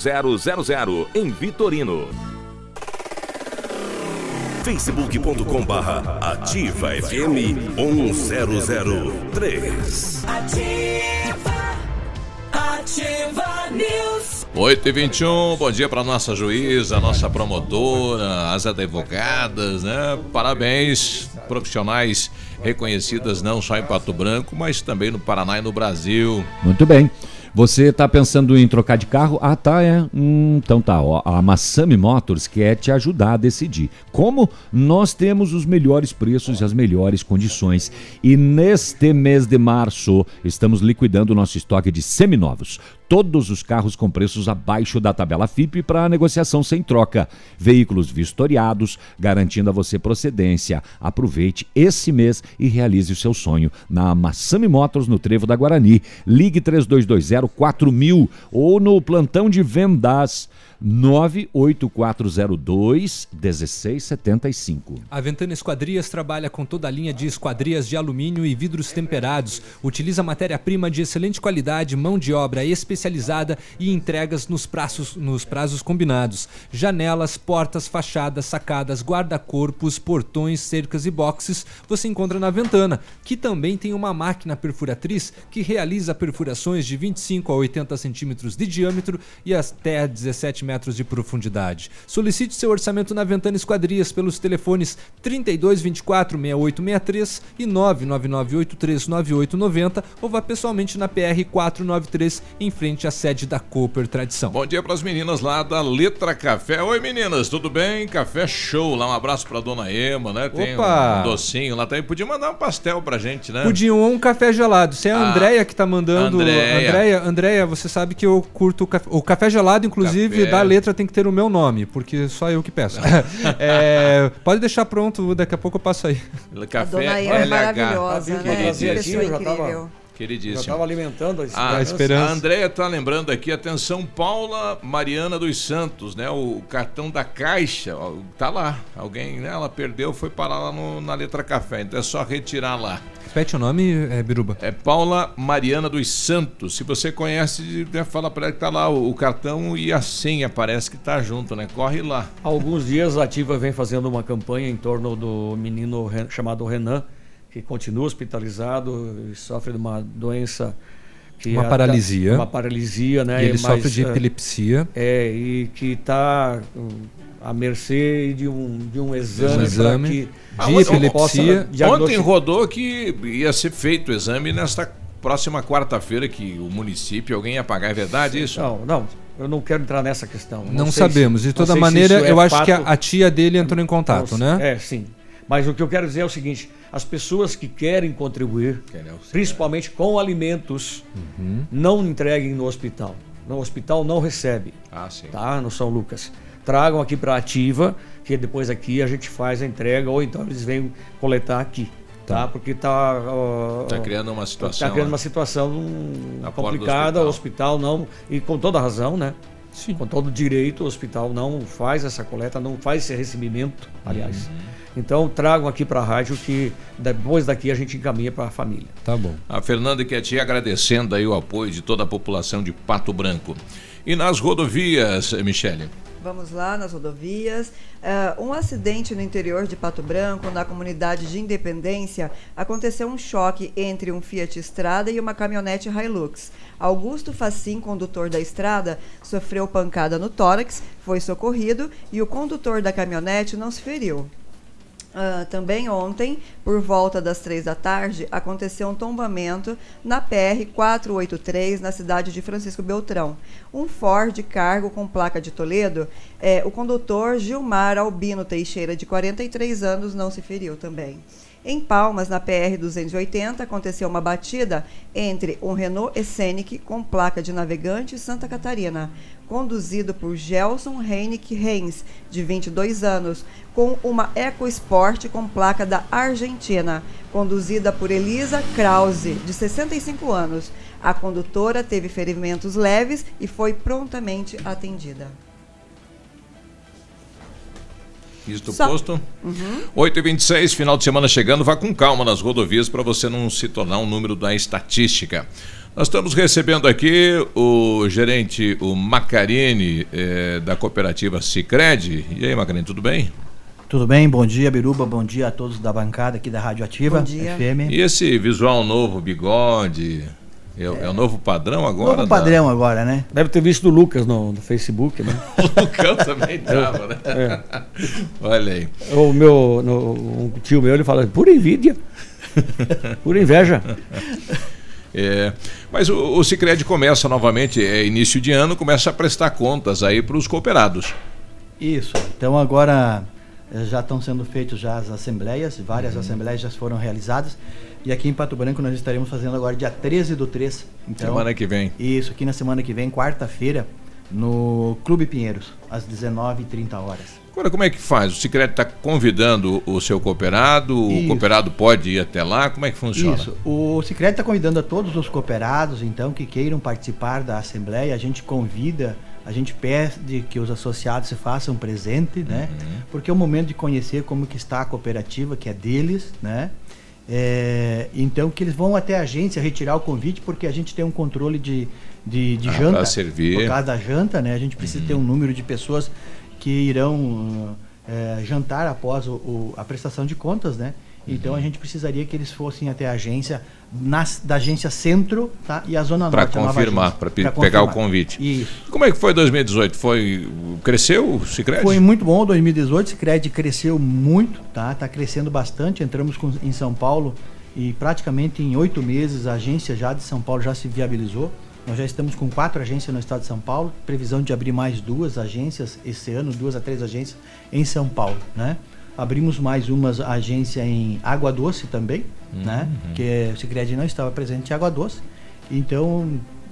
Speaker 28: 160000 em Vitorino.
Speaker 16: facebook.com barra ativa FM 1003.
Speaker 17: Ativa, ativa News.
Speaker 9: 8 e 21 bom dia para nossa juíza, nossa promotora, as advogadas, né? Parabéns, profissionais reconhecidas não só em Pato Branco, mas também no Paraná e no Brasil.
Speaker 11: Muito bem. Você está pensando em trocar de carro? Ah, tá, é. Hum, então tá. Ó, a Massami Motors quer te ajudar a decidir. Como? Nós temos os melhores preços e as melhores condições. E neste mês de março, estamos liquidando o nosso estoque de seminovos. Todos os carros com preços abaixo da tabela FIP para negociação sem troca. Veículos vistoriados, garantindo a você procedência. Aproveite esse mês e realize o seu sonho na Massami Motors no Trevo da Guarani. Ligue 3220 4000 ou no plantão de vendas 98402 1675.
Speaker 10: A Ventana Esquadrias trabalha com toda a linha de esquadrias de alumínio e vidros temperados. Utiliza matéria-prima de excelente qualidade, mão de obra especializada e entregas nos prazos, nos prazos combinados. Janelas, portas, fachadas, sacadas, guarda-corpos, portões, cercas e boxes você encontra na Ventana, que também tem uma máquina perfuratriz que realiza perfurações de 25 a 80 centímetros de diâmetro e até 17 metros de profundidade. Solicite seu orçamento na Ventana Esquadrias pelos telefones 32 24 6863 e 999839890 ou vá pessoalmente na PR 493 em frente à sede da Cooper Tradição.
Speaker 9: Bom dia para as meninas lá da Letra Café. Oi meninas, tudo bem? Café show lá. Um abraço para dona Ema, né? Tem
Speaker 10: Opa!
Speaker 9: um docinho lá também. Podia mandar um pastel pra gente, né?
Speaker 10: Podiam um café gelado. Se é a
Speaker 9: Ah,
Speaker 10: Andréia que tá mandando.
Speaker 9: Andréia.
Speaker 10: Andréia, Andréia, você sabe que eu curto o café. O café gelado, inclusive,
Speaker 9: Café.
Speaker 10: da letra tem que ter o meu nome, porque só eu que peço. *laughs* É, pode deixar pronto, daqui a pouco eu passo aí.
Speaker 9: Café
Speaker 12: Dona Ema é
Speaker 9: LH.
Speaker 12: maravilhosa, né?
Speaker 9: Queridíssimo.
Speaker 12: Pessoa incrível.
Speaker 9: Queridíssimo.
Speaker 13: Já tava alimentando a
Speaker 9: a,
Speaker 13: esperança.
Speaker 9: a Andréia tá lembrando aqui, atenção, Paula Mariana dos Santos, né? O cartão da Caixa, ó, tá lá. Alguém, né? Ela perdeu, foi parar lá no- na letra café. Então é só retirar lá.
Speaker 10: Repete o nome, é, Biruba.
Speaker 9: É Paula Mariana dos Santos. Se você conhece, né, fala pra ela que tá lá o, o cartão e a senha, parece que tá junto, né? Corre lá.
Speaker 13: Há alguns dias a Ativa vem fazendo uma campanha em torno do menino Ren- chamado Renan, que continua hospitalizado e sofre de uma doença que
Speaker 10: Uma
Speaker 13: é-
Speaker 10: paralisia.
Speaker 13: Uma paralisia, né?
Speaker 10: E ele
Speaker 13: Mas,
Speaker 10: sofre de
Speaker 13: é,
Speaker 10: epilepsia.
Speaker 13: É, e que está à mercê de um, de um exame,
Speaker 10: Um exame
Speaker 13: que
Speaker 10: de
Speaker 13: a gente
Speaker 10: epilepsia.
Speaker 9: Ontem rodou que ia ser feito o exame nesta próxima quarta-feira, que o município, alguém ia pagar. É verdade isso?
Speaker 13: Não, não. Eu não quero entrar nessa questão.
Speaker 10: Não,
Speaker 13: sei
Speaker 10: sabemos.
Speaker 13: se-
Speaker 10: De
Speaker 13: não
Speaker 10: toda maneira,
Speaker 13: é
Speaker 10: eu acho que a,
Speaker 13: fato.
Speaker 10: a tia dele entrou em contato,
Speaker 13: Não,
Speaker 10: né?
Speaker 13: É, sim. Mas o que eu quero dizer é o seguinte: as pessoas que querem contribuir, principalmente com alimentos,
Speaker 10: Uhum.
Speaker 13: não entreguem no hospital. No hospital não recebe.
Speaker 9: Ah, sim.
Speaker 13: Tá? No São Lucas. Tragam aqui para ativa, que depois aqui a gente faz a entrega, ou então eles vêm coletar aqui. Tá? Porque tá. ó,
Speaker 9: Tá criando uma situação,
Speaker 13: Tá criando
Speaker 9: né?
Speaker 13: uma situação
Speaker 9: do
Speaker 13: complicada, o hospital não. E com toda razão, né?
Speaker 10: Sim.
Speaker 13: Com todo direito, o hospital não faz essa coleta, não faz esse recebimento, aliás.
Speaker 9: Uhum.
Speaker 13: Então tragam aqui para a rádio que depois daqui a gente encaminha para a família.
Speaker 10: Tá bom.
Speaker 9: A Fernanda quer te agradecendo aí o apoio de toda a população de Pato Branco. E nas rodovias, Michele?
Speaker 12: Vamos lá nas rodovias. Ah, um acidente no interior de Pato Branco, na comunidade de Independência, aconteceu um choque entre um Fiat Strada e uma caminhonete Hilux. Augusto Facim, condutor da estrada, sofreu pancada no tórax, foi socorrido e o condutor da caminhonete não se feriu. Ah, também ontem, por volta das três da tarde, aconteceu um tombamento na PR 483, na cidade de Francisco Beltrão. Um Ford cargo com placa de Toledo, eh, o condutor Gilmar Albino Teixeira, de 43 anos, não se feriu também. Em Palmas, na PR 280, aconteceu uma batida entre um Renault Scenic com placa de navegante Santa Catarina, conduzido por Gelson Heinrich Reins, de 22 anos, com uma EcoSport com placa da Argentina, conduzida por Elisa Krause, de 65 anos. A condutora teve ferimentos leves e foi prontamente atendida.
Speaker 9: Isto
Speaker 12: Só.
Speaker 9: posto?
Speaker 12: Uhum.
Speaker 9: 8h26, final de semana chegando, vá com calma nas rodovias para você não se tornar um número da estatística. Nós estamos recebendo aqui o gerente, o Macarini, eh, da cooperativa Cicred. E aí, Macarini, tudo bem?
Speaker 29: Tudo bem? Bom dia, Biruba. Bom dia a todos da bancada aqui da Rádio Ativa
Speaker 12: Bom dia.
Speaker 29: FM.
Speaker 9: E esse visual novo, bigode, é, o- é o novo padrão agora?
Speaker 29: Novo
Speaker 9: da-
Speaker 29: padrão agora, né?
Speaker 13: Deve ter visto o Lucas no, no Facebook, né? *laughs*
Speaker 9: O Lucão também *laughs* tava, né?
Speaker 13: É.
Speaker 9: Olha aí.
Speaker 13: O meu no, um tio meu ele fala, por envidia. *laughs* por inveja.
Speaker 9: É, mas o, o Cicred começa novamente, é início de ano, começa a prestar contas aí para os cooperados.
Speaker 30: Isso. Então agora eh, já estão sendo feitas já as assembleias, várias
Speaker 9: Uhum.
Speaker 30: assembleias já foram realizadas. E aqui em Pato Branco nós estaremos fazendo agora dia 13 do 3. Então,
Speaker 9: Semana que vem.
Speaker 30: Isso, aqui na semana que vem, quarta-feira, no Clube Pinheiros, às 19h30 horas.
Speaker 9: Agora, como é que faz? O Cicred está convidando o seu cooperado, o
Speaker 30: Isso.
Speaker 9: cooperado pode ir até lá, como é que funciona?
Speaker 30: Isso. O Sicredi está convidando a todos os cooperados, então, que queiram participar da Assembleia. A gente convida, a gente pede que os associados se façam presente, né? Porque é o momento de conhecer como que está a cooperativa, que é deles, né? É, então, que eles vão até a agência retirar o convite, porque a gente tem um controle de, de, de
Speaker 9: Ah,
Speaker 30: janta.
Speaker 9: pra servir.
Speaker 30: Por causa da janta, né? A gente precisa ter um número de pessoas que irão eh, jantar após o- o- a prestação de contas, né? Então a gente precisaria que eles fossem até a agência, nas- da agência Centro tá? e a Zona
Speaker 9: Para
Speaker 30: Norte. a nova
Speaker 9: confirmar, para
Speaker 30: Pra
Speaker 9: pegar o convite.
Speaker 30: Isso.
Speaker 9: Como é que foi 2018? Foi cresceu o Cicred?
Speaker 30: Foi muito bom 2018, o Cicred cresceu muito, tá? Tá crescendo bastante. Entramos com- em São Paulo e praticamente em oito meses a agência já de São Paulo já se viabilizou. Nós já estamos com quatro agências no estado de São Paulo, previsão de abrir mais duas agências esse ano, duas a três agências em São Paulo, né? Abrimos mais uma agência em Água Doce também, né? Que o Cicred não estava presente em Água Doce. Então,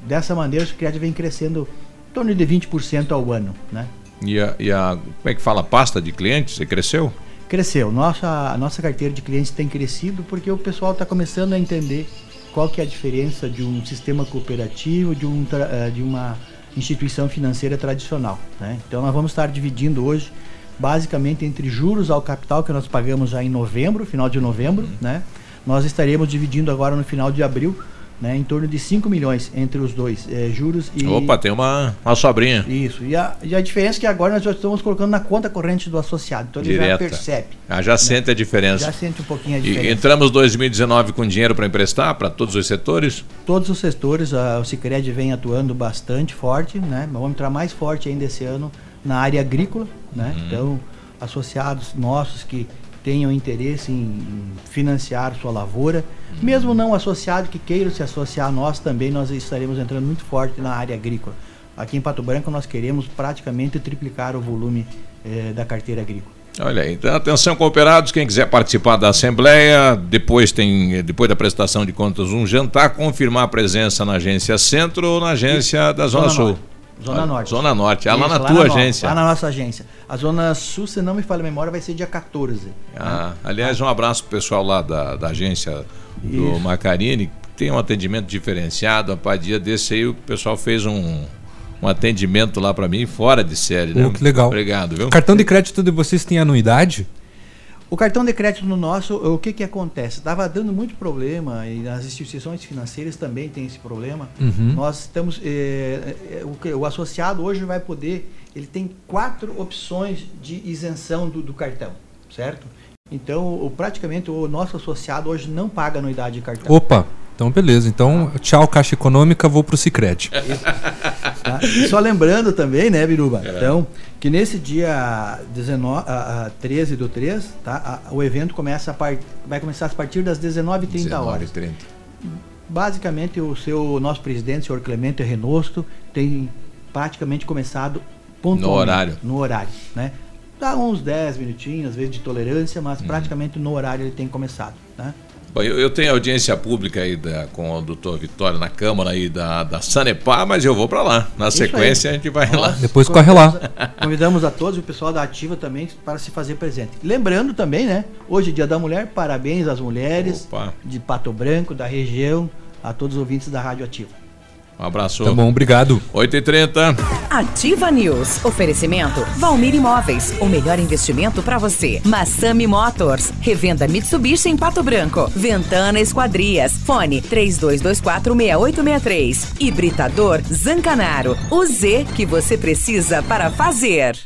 Speaker 30: dessa maneira, o Cicred vem crescendo em torno de 20% ao ano, né?
Speaker 9: E a, e a- como é que fala? Pasta de clientes? Você cresceu?
Speaker 30: Cresceu. Nossa, a nossa carteira de clientes tem crescido porque o pessoal está começando a entender qual que é a diferença de um sistema cooperativo de, um, eh, de uma instituição financeira tradicional. Né? Então nós vamos estar dividindo hoje basicamente entre juros ao capital que nós pagamos já em novembro, final de novembro, né? Nós estaremos dividindo agora no final de abril, né, em torno de 5 milhões entre os dois, eh, juros e
Speaker 9: Opa, tem uma, uma sobrinha.
Speaker 30: isso. E a, e a diferença é que agora nós já estamos colocando na conta corrente do associado. Então ele já
Speaker 9: Direta.
Speaker 30: percebe.
Speaker 9: Ah, já sente a diferença.
Speaker 30: Já sente um pouquinho a
Speaker 9: E
Speaker 30: diferença.
Speaker 9: entramos 2019 com dinheiro para emprestar para todos os setores?
Speaker 30: Todos os setores, a, o Cicred vem atuando bastante forte, né? Vamos entrar mais forte ainda esse ano na área agrícola, né?
Speaker 9: Uhum.
Speaker 30: Então, associados nossos que tenham interesse em, financiar sua lavoura,
Speaker 9: Uhum.
Speaker 30: mesmo não associado que queiram se associar a nós também, nós estaremos entrando muito forte na área agrícola. Aqui em Pato Branco nós queremos praticamente triplicar o volume eh, da carteira agrícola.
Speaker 9: Olha aí, então atenção cooperados, quem quiser participar da assembleia, depois tem, depois da prestação de contas, um jantar, confirmar a presença na agência Centro ou na agência da Zona,
Speaker 30: Zona
Speaker 9: Sul.
Speaker 30: Norte. Zona
Speaker 9: Ah,
Speaker 30: Norte.
Speaker 9: Zona Norte, ah, lá na
Speaker 30: lá
Speaker 9: tua
Speaker 30: no-
Speaker 9: agência.
Speaker 30: Lá na nossa agência. A Zona Sul, se não me falha a memória, vai ser dia 14.
Speaker 9: Ah, aliás, um abraço pro pessoal lá da, da agência do
Speaker 30: Isso.
Speaker 9: Macarini, que tem um atendimento diferenciado. Rapaz, dia desse aí o pessoal fez um, um atendimento lá para mim fora de série, né?
Speaker 10: Pô, que legal.
Speaker 9: Obrigado, viu?
Speaker 10: Cartão de crédito de vocês tem anuidade?
Speaker 30: O cartão de crédito no nosso, o que que acontece? Estava dando muito problema e nas instituições financeiras também tem esse problema.
Speaker 10: Uhum.
Speaker 30: Nós estamos, eh, eh, o, o associado hoje vai poder, ele tem quatro opções de isenção do, do cartão, certo? Então, o, praticamente o nosso associado hoje não paga anuidade de cartão.
Speaker 10: Opa, então beleza. Então, tchau, Caixa Econômica, vou pro Cicred. *laughs*
Speaker 30: Tá? E Só lembrando também, né, Biruba? Então, que nesse dia 19, a, a 13 do 3, tá? A- o evento começa a par, vai começar a partir das 19h30 horas.
Speaker 9: 19h30.
Speaker 30: Basicamente, o seu nosso presidente, o senhor Clemente Renosto, tem praticamente começado pontualmente.
Speaker 9: No horário.
Speaker 30: No horário, né? Dá uns 10 minutinhos, às vezes, de tolerância,
Speaker 9: Uhum.
Speaker 30: mas praticamente no horário ele tem começado, né?
Speaker 9: Bom, eu, eu tenho audiência pública aí da- com o doutor Vitório na Câmara aí da, da Sanepar, mas eu vou para lá. Na
Speaker 30: Isso aí.
Speaker 9: sequência a gente vai lá.
Speaker 10: Depois corre lá. *laughs*
Speaker 30: Convidamos a todos e o pessoal da Ativa também para se fazer presente. Lembrando também, né? Hoje é Dia da Mulher, parabéns às mulheres
Speaker 9: Opa.
Speaker 30: de Pato Branco, da região, a todos os ouvintes da Rádio Ativa.
Speaker 9: Um abraço.
Speaker 10: Tá bom, obrigado.
Speaker 9: 8h30.
Speaker 1: Ativa News. Oferecimento Valmir Imóveis. O melhor investimento para você. Massami Motors. Revenda Mitsubishi em Pato Branco. Ventana Esquadrias. Fone 32246863. Hibridador Zancanaro. O Z que você precisa para fazer.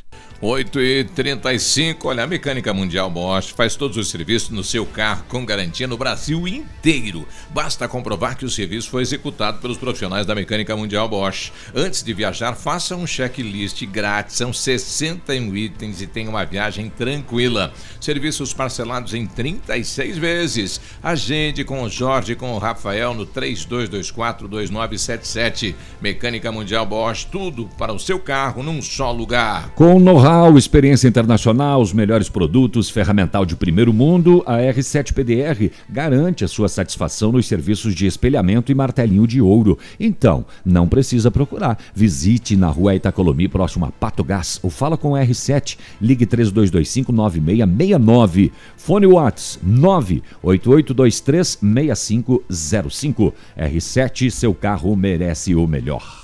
Speaker 9: 8 e 35 olha, a Mecânica Mundial Bosch faz todos os serviços no seu carro com garantia no Brasil inteiro. Basta comprovar que o serviço foi executado pelos profissionais da Mecânica Mundial Bosch. Antes de viajar, faça um checklist grátis, são 61 itens e tenha uma viagem tranquila. Serviços parcelados em 36 vezes. Agende com o Jorge e com o Rafael no 32242977. Mecânica Mundial Bosch, tudo para o seu carro num só lugar.
Speaker 11: Com know-how, experiência internacional, os melhores produtos, ferramental de primeiro mundo, a R7 PDR garante a sua satisfação nos serviços de espelhamento e martelinho de ouro. Então, não precisa procurar. Visite na rua Itacolomi, próximo a Pato Gás, ou fala com o R7. Ligue 3225-9669. Fone Whats 988236505. R7, seu carro merece o melhor.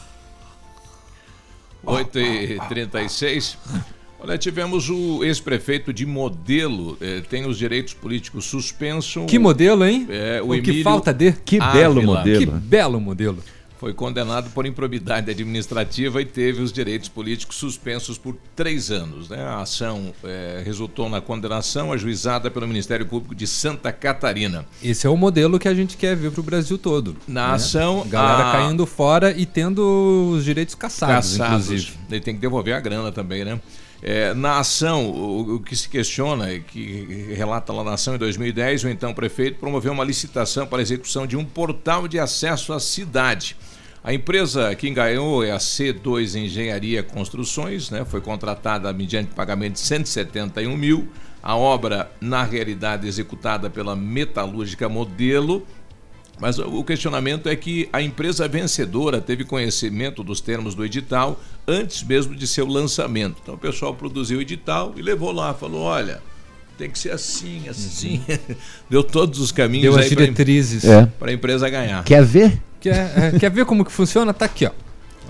Speaker 9: 8 e 36 Olha, tivemos o ex-prefeito de Modelo, eh, tem os direitos políticos suspensos.
Speaker 10: Que modelo, hein?
Speaker 9: É, o,
Speaker 10: O que
Speaker 9: Emílio
Speaker 10: falta de?
Speaker 11: Que
Speaker 9: Ávila.
Speaker 11: belo modelo.
Speaker 10: Que belo modelo.
Speaker 9: Foi condenado por improbidade administrativa e teve os direitos políticos suspensos por três anos. né? A ação eh, resultou na condenação ajuizada pelo Ministério Público de Santa Catarina.
Speaker 10: Esse é o modelo que a gente quer ver pro Brasil todo.
Speaker 9: Na
Speaker 10: né?
Speaker 9: ação,
Speaker 10: Galera
Speaker 9: a-
Speaker 10: caindo fora e tendo os direitos caçados,
Speaker 9: caçados.
Speaker 10: inclusive.
Speaker 9: Ele tem que devolver a grana também, né? É, na ação, o, o que se questiona, que relata lá na ação em 2010, o então prefeito promoveu uma licitação para a execução de um portal de acesso à cidade. A empresa que ganhou é a C2 Engenharia Construções, né? foi contratada mediante pagamento de 171 mil. A obra, na realidade, executada pela Metalúrgica Modelo, mas o questionamento é que a empresa vencedora teve conhecimento dos termos do edital antes mesmo de seu lançamento. Então o pessoal produziu o edital e levou lá, falou: olha, tem que ser assim, assim. *laughs* Deu todos os caminhos
Speaker 10: Deu as diretrizes.
Speaker 11: É.
Speaker 9: para a empresa ganhar.
Speaker 11: Quer ver?
Speaker 10: Quer, é, quer ver como que funciona? Tá aqui, ó.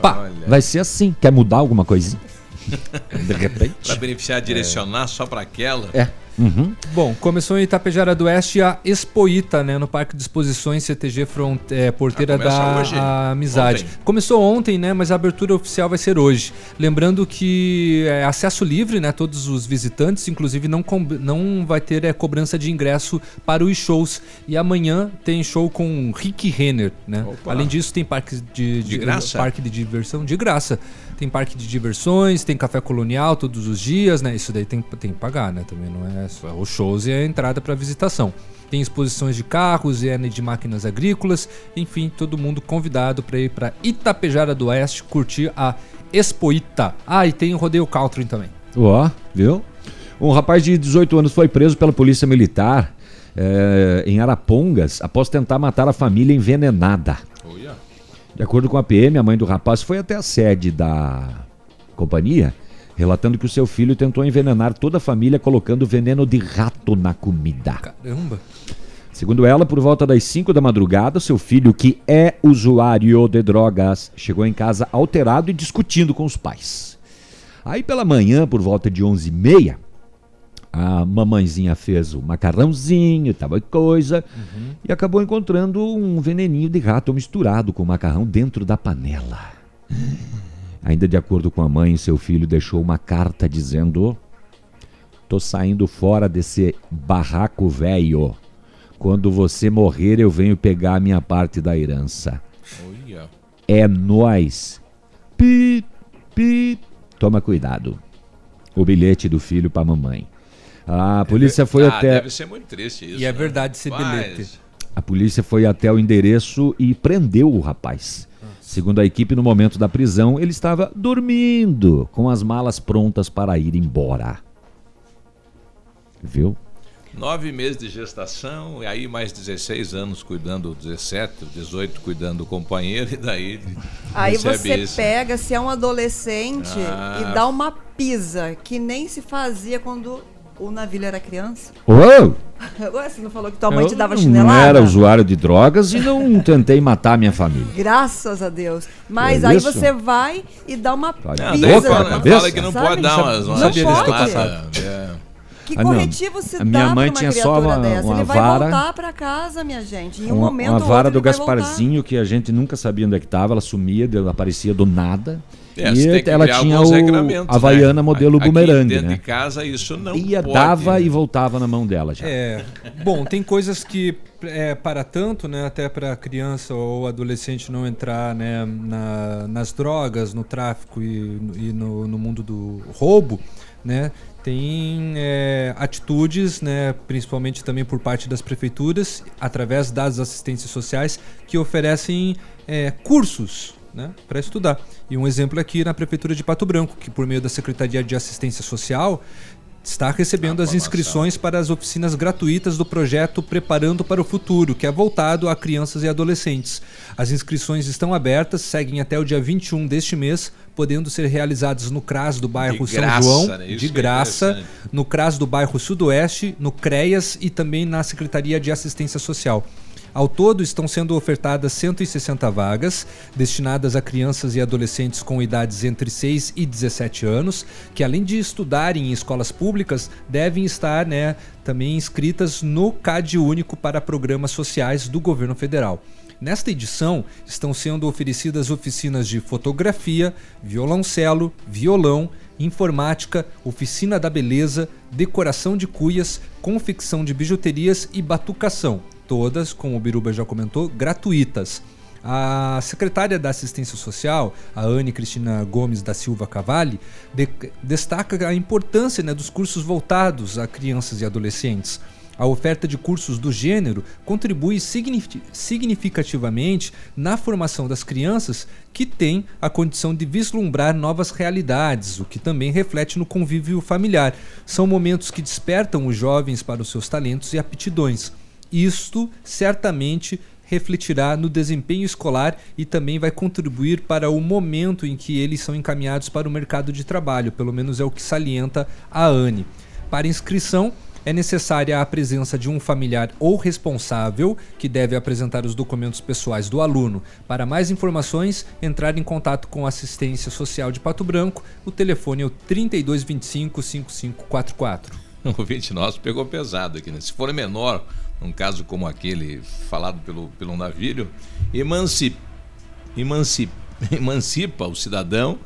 Speaker 10: Pá.
Speaker 9: Olha.
Speaker 11: Vai ser assim. Quer mudar alguma coisinha? *laughs* De repente.
Speaker 9: Para beneficiar, direcionar só para aquela.
Speaker 11: É. Uhum.
Speaker 10: Bom, começou em Itapejara do Oeste a Expoita, né, no Parque de Exposições CTG Front, é, Porteira
Speaker 9: Ah,
Speaker 10: da
Speaker 9: hoje.
Speaker 10: Amizade.
Speaker 9: Ontem.
Speaker 10: Começou ontem, né, mas a abertura oficial vai ser hoje. Lembrando que é acesso livre, né, todos os visitantes, inclusive não, não vai ter é, cobrança de ingresso para os shows. E amanhã tem show com Rick Renner, né.
Speaker 9: Opa.
Speaker 10: Além disso, tem parques de,
Speaker 9: De graça?
Speaker 10: parque de diversão de graça. Tem parque de diversões, tem café colonial todos os dias, né? Isso daí tem, tem que pagar, né? Também não é só os shows e a entrada para visitação. Tem exposições de carros e de máquinas agrícolas, enfim, todo mundo convidado para ir para Itapejara do Oeste curtir a Expoita. Ah, e tem o rodeio country também.
Speaker 11: Ó, viu? Um rapaz de 18 anos foi preso pela polícia militar eh, em Arapongas após tentar matar a família envenenada. De acordo com a PM, a mãe do rapaz foi até a sede da companhia, relatando que o seu filho tentou envenenar toda a família colocando veneno de rato na comida.
Speaker 10: Caramba.
Speaker 11: Segundo ela, por volta das 5 da madrugada, seu filho, que é usuário de drogas, chegou em casa alterado e discutindo com os pais. Aí pela manhã, por volta de 11h30, a mamãezinha fez o macarrãozinho, tal e coisa, e acabou encontrando um veneninho de rato misturado com macarrão dentro da panela. Ainda de acordo com a mãe, seu filho deixou uma carta dizendo: Tô saindo fora desse barraco velho. Quando você morrer, eu venho pegar a minha parte da herança.
Speaker 9: Olha.
Speaker 11: É nós. Pi, pi. Toma cuidado. O bilhete do filho para mamãe. A polícia foi
Speaker 9: ah,
Speaker 11: até
Speaker 9: Deve ser muito triste isso.
Speaker 10: E é
Speaker 9: né?
Speaker 10: verdade esse
Speaker 9: Mas-
Speaker 10: bilhete.
Speaker 11: a polícia foi até o endereço e prendeu o rapaz. Segundo a equipe, no momento da prisão, ele estava dormindo, com as malas prontas para ir embora. Viu?
Speaker 9: Nove meses de gestação, e aí mais 16 anos cuidando, 17, 18 cuidando do companheiro, *laughs* e daí
Speaker 12: Aí você
Speaker 9: isso.
Speaker 12: pega, se é um adolescente,
Speaker 9: Ah.
Speaker 12: e dá uma pisa que nem se fazia quando o navio era criança.
Speaker 11: Ô! *laughs*
Speaker 12: Agora você não falou que tua mãe te dava
Speaker 11: Eu
Speaker 12: chinelada?
Speaker 11: Não era usuário de drogas e não *laughs* tentei matar minha família.
Speaker 12: Graças a Deus. Mas
Speaker 11: É
Speaker 12: aí
Speaker 11: isso?
Speaker 12: você vai e dá uma
Speaker 9: Não,
Speaker 12: pisa.
Speaker 9: daí
Speaker 11: Boca na
Speaker 9: fala,
Speaker 11: cabeça?
Speaker 9: fala que não
Speaker 12: Sabe?
Speaker 9: pode dar umas,
Speaker 12: Não
Speaker 9: umas
Speaker 12: pode.
Speaker 9: é.
Speaker 12: Que
Speaker 11: A minha-
Speaker 12: corretivo se
Speaker 11: a
Speaker 12: dá
Speaker 11: minha mãe tinha só uma-
Speaker 12: dessa?
Speaker 11: uma
Speaker 12: ele vai
Speaker 11: vara-
Speaker 12: voltar pra casa, minha gente. Em um
Speaker 11: uma,
Speaker 12: momento
Speaker 11: uma vara do. Gasparzinho que a gente nunca sabia onde é que estava, ela sumia, ela aparecia do nada.
Speaker 9: É,
Speaker 11: e ela tinha o Havaiana
Speaker 9: né?
Speaker 11: modelo
Speaker 9: Aqui
Speaker 11: bumerangue,
Speaker 9: dentro
Speaker 11: né?
Speaker 9: de casa isso não
Speaker 11: Ia,
Speaker 9: pode,
Speaker 11: dava
Speaker 9: né?
Speaker 11: e voltava na mão dela já.
Speaker 10: É. Bom, tem coisas que é, para tanto, né, até para criança ou adolescente não entrar né, na- nas drogas, no tráfico e, e no, no mundo do roubo, né, tem é, atitudes, né, principalmente também por parte das prefeituras, através das assistências sociais, que oferecem é, cursos né, para estudar. E um exemplo aqui na Prefeitura de Pato Branco, que por meio da Secretaria de Assistência Social está recebendo as inscrições para as oficinas gratuitas do projeto Preparando para o Futuro, que é voltado a crianças e adolescentes. As inscrições estão abertas, seguem até o dia 21 deste mês, podendo ser realizadas no CRAS do bairro
Speaker 9: De
Speaker 10: São
Speaker 9: graça,
Speaker 10: João,
Speaker 9: né?
Speaker 10: De
Speaker 9: é
Speaker 10: graça,
Speaker 9: interessante.
Speaker 10: no CRAS do bairro Sudoeste, no CREAS e também na Secretaria de Assistência Social. Ao todo, estão sendo ofertadas 160 vagas, destinadas a crianças e adolescentes com idades entre 6 e 17 anos, que além de estudarem em escolas públicas, devem estar né, também inscritas no CAD Único para Programas Sociais do Governo Federal. Nesta edição, estão sendo oferecidas oficinas de fotografia, violoncelo, violão, informática, oficina da beleza, decoração de cuias, confecção de bijuterias e batucação. Todas, como o Biruba já comentou, gratuitas. A secretária da Assistência Social, a Anne Cristina Gomes da Silva Cavalli, de- destaca a importância né, dos cursos voltados a crianças e adolescentes. A oferta de cursos do gênero contribui signifi- significativamente na formação das crianças que têm a condição de vislumbrar novas realidades, o que também reflete no convívio familiar. São momentos que despertam os jovens para os seus talentos e aptidões. Isto certamente refletirá no desempenho escolar e também vai contribuir para o momento em que eles são encaminhados para o mercado de trabalho, pelo menos é o que salienta a ANE. Para inscrição, é necessária a presença de um familiar ou responsável que deve apresentar os documentos pessoais do aluno. Para mais informações, entrar em contato com a Assistência Social de Pato Branco. O telefone é o 3225 5544. *laughs*
Speaker 9: O ouvinte nosso pegou pesado aqui, né? Se for menor, num caso como aquele falado pelo, pelo navírio, emancipa, emancipa, *laughs* emancipa o cidadão,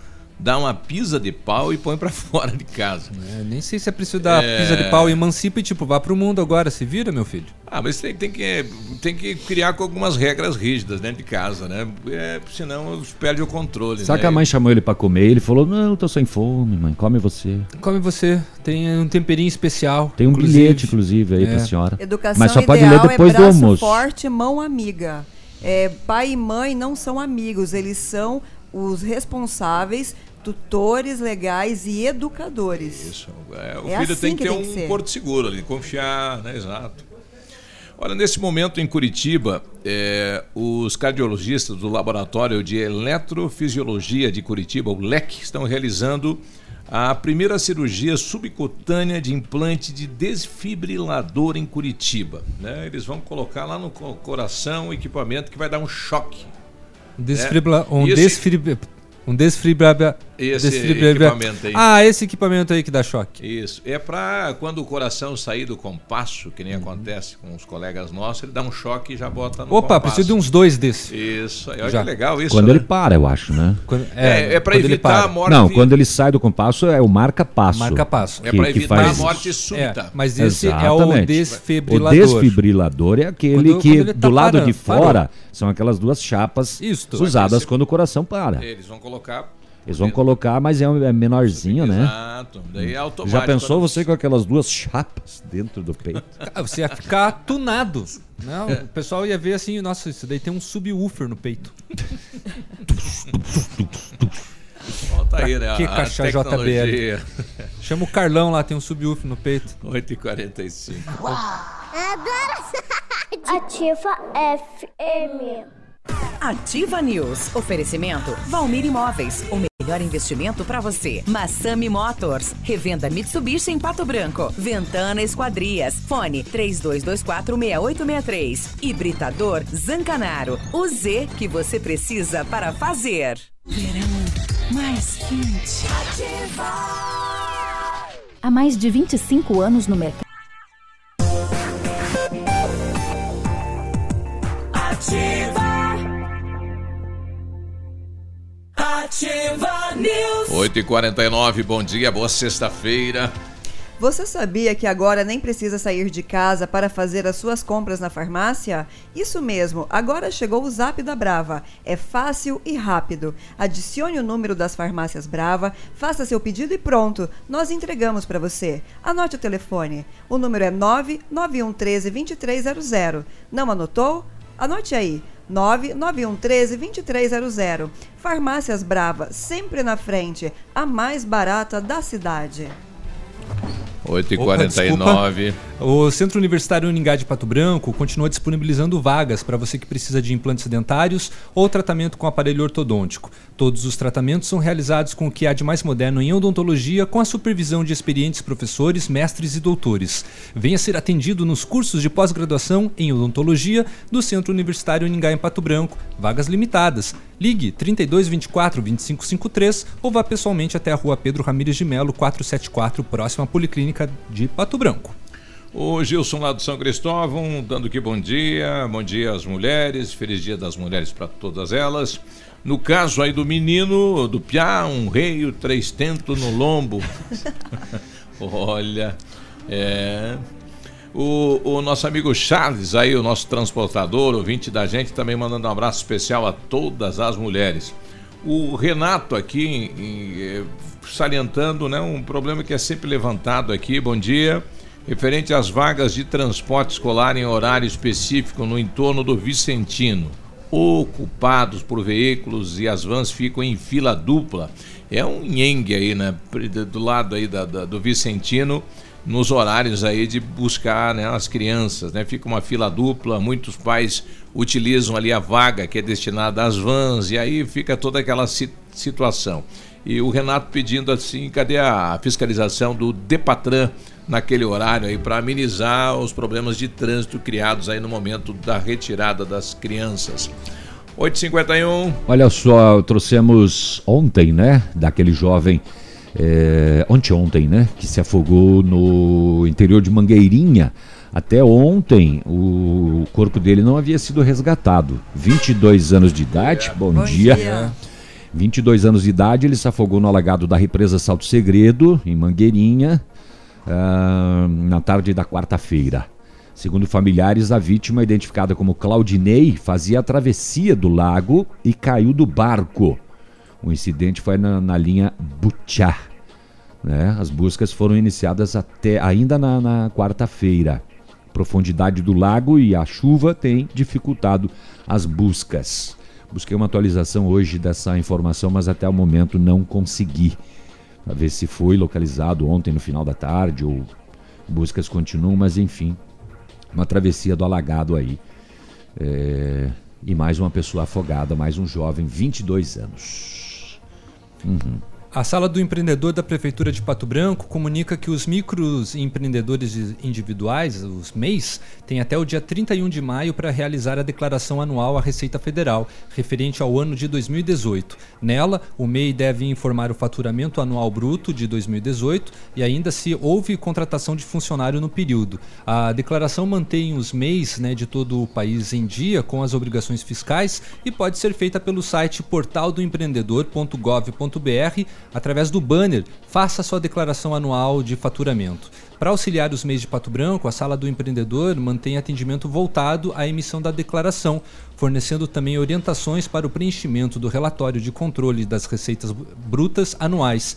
Speaker 9: dá uma pisa de pau e põe pra *laughs* fora de casa.
Speaker 10: É, nem sei se é preciso dar
Speaker 9: É.
Speaker 10: pisa de pau, emancipa e tipo, vá pro mundo agora, se vira, meu filho.
Speaker 9: Ah, mas tem, tem, que, tem que criar com algumas regras rígidas dentro de casa, né? É, senão perde o controle.
Speaker 11: Sabe
Speaker 9: né?
Speaker 11: que a mãe chamou ele pra comer ele falou: Não, tô sem fome, mãe, come você.
Speaker 10: Come você, tem um temperinho especial.
Speaker 11: Tem um
Speaker 10: inclusive.
Speaker 11: bilhete, inclusive, aí
Speaker 10: É.
Speaker 11: pra senhora.
Speaker 12: Educação
Speaker 11: Mas só pode
Speaker 12: ideal
Speaker 11: ler depois
Speaker 12: é
Speaker 11: do almoço.
Speaker 12: forte, mão amiga. É, pai e mãe não são amigos, eles são os responsáveis, tutores legais e educadores.
Speaker 9: Isso. É, o
Speaker 12: É
Speaker 9: filho
Speaker 12: assim
Speaker 9: tem que
Speaker 12: que
Speaker 9: ter
Speaker 12: tem que
Speaker 9: um
Speaker 12: ser.
Speaker 9: porto seguro ali, confiar, né? Exato. Olha, nesse momento em Curitiba, é, os cardiologistas do Laboratório de Eletrofisiologia de Curitiba, o LEC, estão realizando a primeira cirurgia subcutânea de implante de desfibrilador em Curitiba. né? Eles vão colocar lá no co- coração um equipamento que vai dar um choque.
Speaker 10: Um desfibra... um. Um desfibra...
Speaker 9: Esse equipamento aí.
Speaker 10: Ah, esse equipamento aí que dá choque.
Speaker 9: Isso. É para quando o coração sair do compasso, que
Speaker 10: Uhum.
Speaker 9: nem acontece com os colegas nossos, ele dá um choque e já bota no
Speaker 10: Opa,
Speaker 9: compasso.
Speaker 10: preciso de uns dois desses.
Speaker 9: Isso. Olha
Speaker 10: Já.
Speaker 9: que legal isso.
Speaker 11: Quando
Speaker 9: né?
Speaker 11: ele para, eu acho, né?
Speaker 9: É, é para
Speaker 10: quando ele
Speaker 9: evitar
Speaker 10: para.
Speaker 9: a morte.
Speaker 11: Não, quando ele sai do compasso é o marca-passo.
Speaker 10: Marca-passo.
Speaker 9: É
Speaker 11: que
Speaker 9: evitar
Speaker 11: faz-
Speaker 9: a morte súbita.
Speaker 10: É, mas esse é o
Speaker 11: Exatamente.
Speaker 10: desfibrilador.
Speaker 11: O desfibrilador é aquele
Speaker 10: Quando-
Speaker 11: que
Speaker 10: quando tá
Speaker 11: do lado
Speaker 10: parando,
Speaker 11: de fora
Speaker 10: parou.
Speaker 11: são aquelas duas chapas
Speaker 10: Isto.
Speaker 11: usadas quando o coração para.
Speaker 9: Eles vão colocar.
Speaker 11: Eles vão colocar, mas é, um- é menorzinho, né?
Speaker 9: Exato. Daí é automático.
Speaker 11: Já pensou você com aquelas duas chapas dentro do peito? *laughs*
Speaker 10: Você ia ficar tunado. Não, o pessoal ia ver assim, nossa, isso daí tem um subwoofer no peito.
Speaker 9: Tá aí, né?
Speaker 10: Que caixa. JBL. Chama o Carlão lá, tem um subwoofer no peito.
Speaker 9: 8h45.
Speaker 31: Ativa FM.
Speaker 1: Ativa News. Oferecimento Valmir Imóveis. O melhor investimento para você. Massami Motors. Revenda Mitsubishi em Pato Branco. Ventana Esquadrias. Fone 32246863. Hibridador Zancanaro. O Z que você precisa para fazer.
Speaker 17: Verão mais quente.
Speaker 32: Há mais de 25 anos no mercado.
Speaker 17: Ativa. Ativa News.
Speaker 9: 8h49, bom dia, boa sexta-feira.
Speaker 12: Você sabia que agora nem precisa sair de casa para fazer as suas compras na farmácia? Isso mesmo, agora chegou o Zap da Brava. É fácil e rápido. Adicione o número das farmácias Brava, faça seu pedido e pronto, nós entregamos para você. Anote o telefone. O número é 99113 2300. Não anotou? Anote aí. 99113 2300. Farmácias Brava, sempre na frente, a mais barata da cidade.
Speaker 9: 8h49.
Speaker 10: O Centro Universitário Uningá de Pato Branco continua disponibilizando vagas para você que precisa de implantes dentários ou tratamento com aparelho ortodôntico. Todos os tratamentos são realizados com o que há de mais moderno em odontologia, com a supervisão de experientes professores, mestres e doutores. Venha ser atendido nos cursos de pós-graduação em odontologia do Centro Universitário Uningá em Pato Branco. Vagas limitadas. Ligue 32 24 25 53 ou vá pessoalmente até a rua Pedro Ramires de Melo, 474, próxima à Policlínica de Pato Branco.
Speaker 9: O Gilson lá do São Cristóvão, dando que bom dia, bom dia às mulheres, feliz dia das mulheres para todas elas. No caso aí do menino, do Piá, um rei, três tentos no lombo. *laughs* Olha, é. O, o, nosso amigo Charles, aí, o nosso transportador, ouvinte da gente, também mandando um abraço especial a todas as mulheres. O Renato aqui, em, em, salientando né, um problema que é sempre levantado aqui, bom dia, referente às vagas de transporte escolar em horário específico no entorno do Vicentino, ocupados por veículos e as vans ficam em fila dupla. É um nhengue aí, né, do lado aí da, da do Vicentino, nos horários aí de buscar né, as crianças, né? Fica uma fila dupla, muitos pais utilizam ali a vaga que é destinada às vans e aí fica toda aquela situação. E o Renato pedindo assim, cadê a fiscalização do Depatran naquele horário aí para amenizar os problemas de trânsito criados aí no momento da retirada das crianças. 8h51.
Speaker 11: Olha só, trouxemos ontem, né, daquele jovem é, ontem, né, que se afogou no interior de Mangueirinha. Até ontem, o corpo dele não havia sido resgatado. 22 anos de idade, bom, bom dia. dia. 22 anos de idade, ele se afogou no alagado da represa Salto Segredo, em Mangueirinha, uh, na tarde da quarta-feira. Segundo familiares, a vítima, identificada como Claudinei, fazia a travessia do lago e caiu do barco. O incidente foi na, na linha Butiá. Né? As buscas foram iniciadas até ainda na, na quarta-feira. Profundidade do lago e a chuva têm dificultado as buscas. Busquei uma atualização hoje dessa informação, mas até o momento não consegui. Para ver se foi localizado ontem no final da tarde ou buscas continuam, mas enfim, uma travessia do alagado aí. É... E mais uma pessoa afogada, mais um jovem, 22 anos.
Speaker 10: Uhum. A Sala do Empreendedor da Prefeitura de Pato Branco comunica que os microempreendedores individuais, os MEIs, têm até o dia 31 de maio para realizar a declaração anual à Receita Federal, referente ao ano de 2018. Nela, o MEI deve informar o faturamento anual bruto de 2018 e ainda se houve contratação de funcionário no período. A declaração mantém os MEIs né, de todo o país em dia com as obrigações fiscais e pode ser feita pelo site portaldoempreendedor.gov.br através do banner Faça sua declaração anual de faturamento. Para auxiliar os meios de Pato Branco, a Sala do Empreendedor mantém atendimento voltado à emissão da declaração, fornecendo também orientações para o preenchimento do relatório de controle das receitas brutas anuais.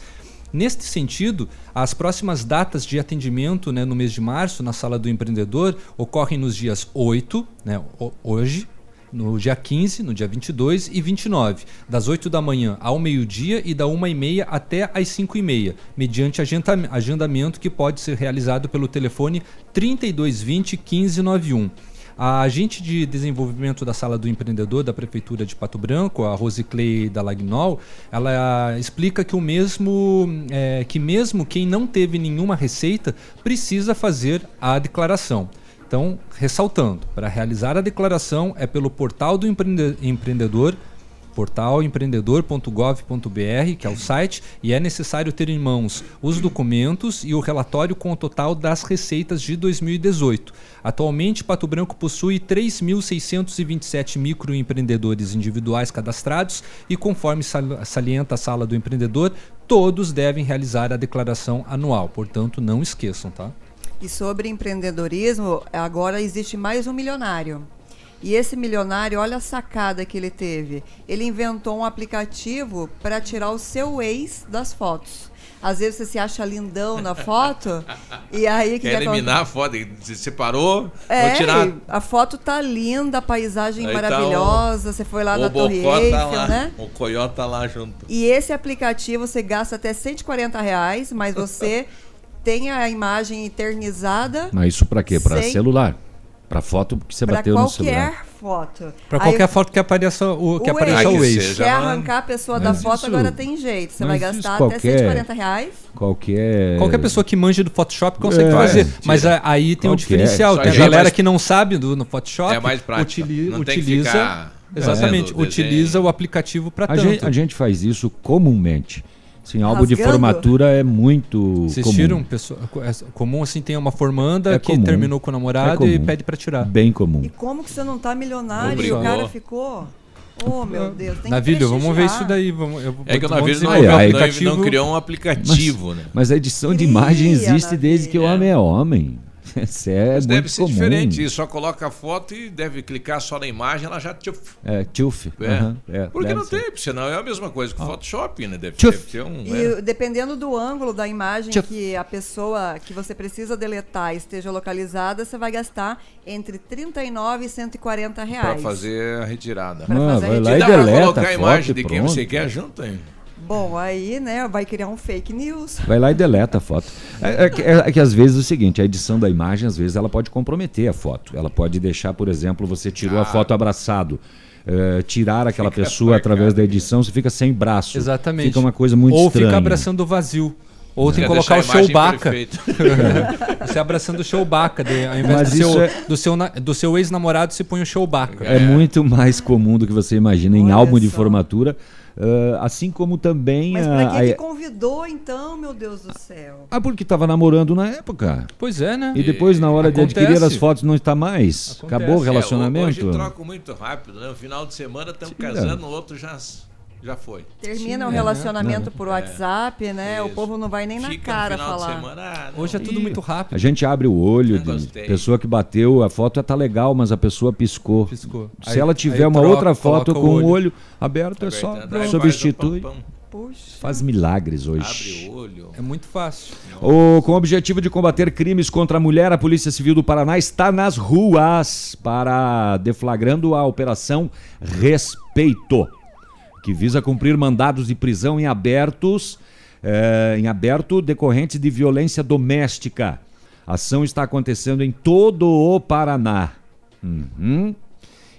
Speaker 10: Neste sentido, as próximas datas de atendimento né, no mês de março na Sala do Empreendedor ocorrem nos dias 8, né, hoje, no dia 15, no dia 22 e 29, das 8 da manhã ao meio-dia e da 1 e meia até às 5 e meia, mediante agendamento que pode ser realizado pelo telefone 3220 1591. A agente de desenvolvimento da Sala do Empreendedor da Prefeitura de Pato Branco, a Rosiclei Dalagnol, ela explica que o mesmo é, que mesmo quem não teve nenhuma receita precisa fazer a declaração. Então, ressaltando, para realizar a declaração é pelo portal do empreendedor portal empreendedor.gov.br, que é o site, e é necessário ter em mãos os documentos e o relatório com o total das receitas de 2018. Atualmente, Pato Branco possui 3.627 microempreendedores individuais cadastrados e, conforme sal- salienta a sala do empreendedor, todos devem realizar a declaração anual. Portanto, não esqueçam, tá?
Speaker 12: E sobre empreendedorismo, agora existe mais um milionário. E esse milionário, olha a sacada que ele teve. Ele inventou um aplicativo para tirar o seu ex das fotos. Às vezes você se acha lindão na foto, e aí o que
Speaker 9: Quer
Speaker 12: que
Speaker 9: eliminar a foto, se separou,
Speaker 12: É,
Speaker 9: vou tirar.
Speaker 12: a foto tá linda, a paisagem
Speaker 9: Aí tá
Speaker 12: maravilhosa. você foi lá
Speaker 9: o
Speaker 12: na Torre
Speaker 9: Bocó
Speaker 12: Eiffel,
Speaker 9: tá lá,
Speaker 12: né?
Speaker 9: O Coyote tá lá junto.
Speaker 12: E esse aplicativo você gasta até 140 reais, mas você *laughs* tem a imagem eternizada.
Speaker 11: Mas isso pra quê? Pra
Speaker 12: sem-
Speaker 11: celular. Pra foto que você
Speaker 12: Pra
Speaker 11: bateu no
Speaker 12: qualquer
Speaker 11: celular.
Speaker 12: foto.
Speaker 10: Para
Speaker 12: Aí
Speaker 10: qualquer foto que apareça o, que
Speaker 12: o
Speaker 10: apareça o
Speaker 12: ex. Quer arrancar a pessoa da foto,
Speaker 11: isso-
Speaker 12: agora tem jeito. Você vai gastar
Speaker 11: qualquer-
Speaker 12: até 140 reais.
Speaker 11: Qualquer.
Speaker 10: Qualquer pessoa que manje do Photoshop consegue
Speaker 11: É,
Speaker 10: fazer. Mas a- aí tem um
Speaker 11: Qualquer.
Speaker 10: diferencial. Tem a galera
Speaker 11: mas-
Speaker 10: que não sabe do no Photoshop.
Speaker 9: É mais prático.
Speaker 10: utili-
Speaker 9: Não tem que
Speaker 10: utiliza.
Speaker 9: ficar
Speaker 10: exatamente. Utiliza o aplicativo para tanto.
Speaker 11: gente, a gente faz isso comumente. Sim, álbum de
Speaker 10: Rasgando?
Speaker 11: formatura é muito
Speaker 10: Vocês
Speaker 11: comum.
Speaker 10: tiram pessoa, é comum assim tem uma formanda
Speaker 11: É
Speaker 10: que
Speaker 11: comum.
Speaker 10: terminou com o namorado
Speaker 11: É
Speaker 10: e pede para tirar.
Speaker 11: Bem comum.
Speaker 12: E como que você não tá milionário e
Speaker 10: Obrigou.
Speaker 12: o cara ficou? Oh, meu Deus, tem
Speaker 10: Navilho,
Speaker 12: que
Speaker 10: vamos ver isso daí. Vamos, eu,
Speaker 9: É que o Navilho não, não- criou um aplicativo,
Speaker 11: mas,
Speaker 9: né?
Speaker 11: Mas a edição de imagem existe desde que o homem é homem. *laughs* Isso é
Speaker 9: Mas
Speaker 11: muito
Speaker 9: deve ser
Speaker 11: comum.
Speaker 9: diferente, só coloca a foto e deve clicar só na imagem, ela já tchuf.
Speaker 11: É, tchuf.
Speaker 9: É.
Speaker 11: aham, é,
Speaker 9: Porque não
Speaker 11: ser.
Speaker 9: tem, senão é a mesma coisa que o Photoshop, né? Deve, deve ter um.
Speaker 12: E
Speaker 9: é.
Speaker 12: dependendo do ângulo da imagem
Speaker 11: Tchuf.
Speaker 12: que a pessoa que você precisa deletar esteja localizada, você vai gastar entre 39 e 140 reais.
Speaker 9: Pra fazer a retirada.
Speaker 12: Pra fazer a
Speaker 11: vai lá
Speaker 9: E dá pra
Speaker 11: deleta
Speaker 9: colocar
Speaker 11: a
Speaker 9: imagem de quem
Speaker 11: pronto.
Speaker 9: você quer junto, hein?
Speaker 12: Bom, aí, né, vai criar um fake news.
Speaker 11: Vai lá e deleta a foto. É, é que- é que às vezes é o seguinte, a edição da imagem, às vezes, ela pode comprometer a foto. Ela pode deixar, por exemplo, você tirou a
Speaker 9: Ah.
Speaker 11: foto abraçado. eh, tirar aquela
Speaker 10: Fica
Speaker 11: pessoa através da edição, você fica sem braço.
Speaker 10: Exatamente.
Speaker 11: Fica uma coisa muito
Speaker 10: Ou
Speaker 11: estranha.
Speaker 10: fica abraçando o vazio. Ou tem que colocar o
Speaker 9: a perfeita. *laughs*
Speaker 10: você abraçando o Chewbacca. de- Ao invés
Speaker 11: Mas
Speaker 10: do seu,
Speaker 11: é-
Speaker 10: do seu, do seu ex-namorado, você põe o Chewbacca.
Speaker 11: É, muito mais comum do que você imagina em álbum de formatura. Eh, assim como também
Speaker 12: Mas
Speaker 11: a-
Speaker 12: pra que,
Speaker 11: a-
Speaker 12: que convidou, então, meu Deus do céu?
Speaker 11: Ah, porque estava namorando na época.
Speaker 10: Pois é, né?
Speaker 11: E depois, na hora de
Speaker 10: Acontece.
Speaker 11: adquirir as fotos, não está mais. Acabou o
Speaker 9: É,
Speaker 11: relacionamento.
Speaker 9: hoje troca muito rápido, né? No final de semana estamos casando, o outro já, já foi.
Speaker 12: Termina o
Speaker 11: né?
Speaker 12: relacionamento por WhatsApp, né? O povo não vai nem na
Speaker 9: Fica
Speaker 12: cara falar.
Speaker 9: semana, ah.
Speaker 10: Hoje é tudo muito rápido.
Speaker 11: A gente abre o olho, pessoa que bateu, a foto tá legal, mas a pessoa piscou.
Speaker 10: Piscou.
Speaker 11: Se
Speaker 10: Aí-
Speaker 11: ela
Speaker 10: aí
Speaker 11: tiver uma
Speaker 10: troca,
Speaker 11: outra foto com
Speaker 10: o olho.
Speaker 11: olho aberto, é só substitui.
Speaker 12: Puxa.
Speaker 11: Faz milagres hoje.
Speaker 9: Abre o olho.
Speaker 10: É muito fácil.
Speaker 11: O- com o objetivo de combater crimes contra a mulher, a Polícia Civil do Paraná está nas ruas para deflagrando a Operação Respeito, que visa cumprir mandados de prisão em abertos, eh, em aberto decorrentes de violência doméstica. A ação está acontecendo em todo o Paraná. Uhum.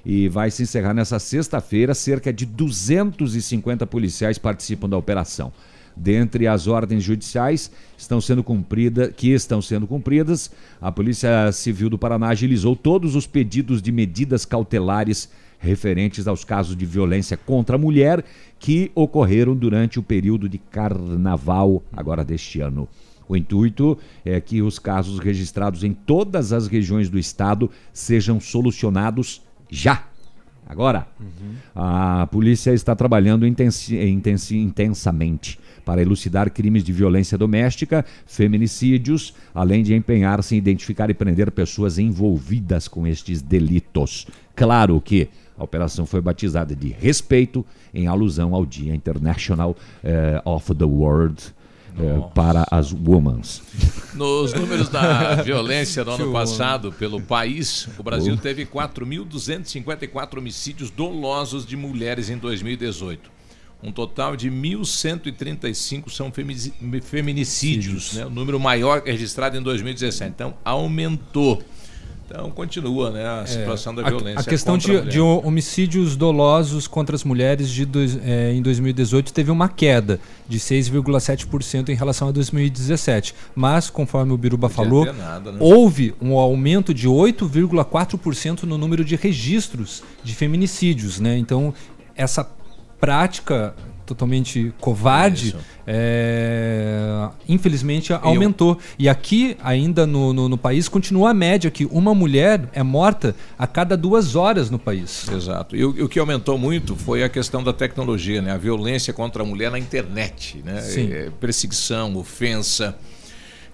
Speaker 11: E vai se encerrar nessa sexta-feira. Cerca de 250 policiais participam da operação. Dentre as ordens judiciais estão sendo cumprida, que estão sendo cumpridas, a Polícia Civil do Paraná agilizou todos os pedidos de medidas cautelares referentes aos casos de violência contra a mulher que ocorreram durante o período de carnaval agora deste ano. O intuito é que os casos registrados em todas as regiões do estado sejam solucionados já. Agora, a polícia está trabalhando intensi- intensi- intensamente para elucidar crimes de violência doméstica, feminicídios, além de empenhar-se em identificar e prender pessoas envolvidas com estes delitos. Claro que a operação foi batizada de Respeito, em alusão ao Dia International eh, of the World eh, para as Womans.
Speaker 9: Nos números da *laughs* violência no ano passado pelo país, o Brasil
Speaker 11: Oh.
Speaker 9: teve 4.254 homicídios dolosos de mulheres em 2018. Um total de 1.135 são feminicídios, né? o número maior registrado em 2017. Então, aumentou. Então, continua né, a situação da
Speaker 10: É, A-
Speaker 9: violência.
Speaker 10: A, questão
Speaker 9: contra
Speaker 10: de,
Speaker 9: a
Speaker 10: de homicídios dolosos contra as mulheres de dois- eh, em 2018 teve uma queda de 6,7% em relação a 2017. Mas, conforme o Biruba falou,
Speaker 9: nada, né?
Speaker 10: houve um aumento de 8,4% no número de registros de feminicídios. Né? Então, essa prática totalmente covarde, é, infelizmente aumentou. E aqui, ainda no, no, no país, continua a média que uma mulher é morta a cada duas horas no país.
Speaker 9: Exato. E o, o que aumentou muito foi a questão da tecnologia, né? A violência contra a mulher na internet, né? É, perseguição, ofensa.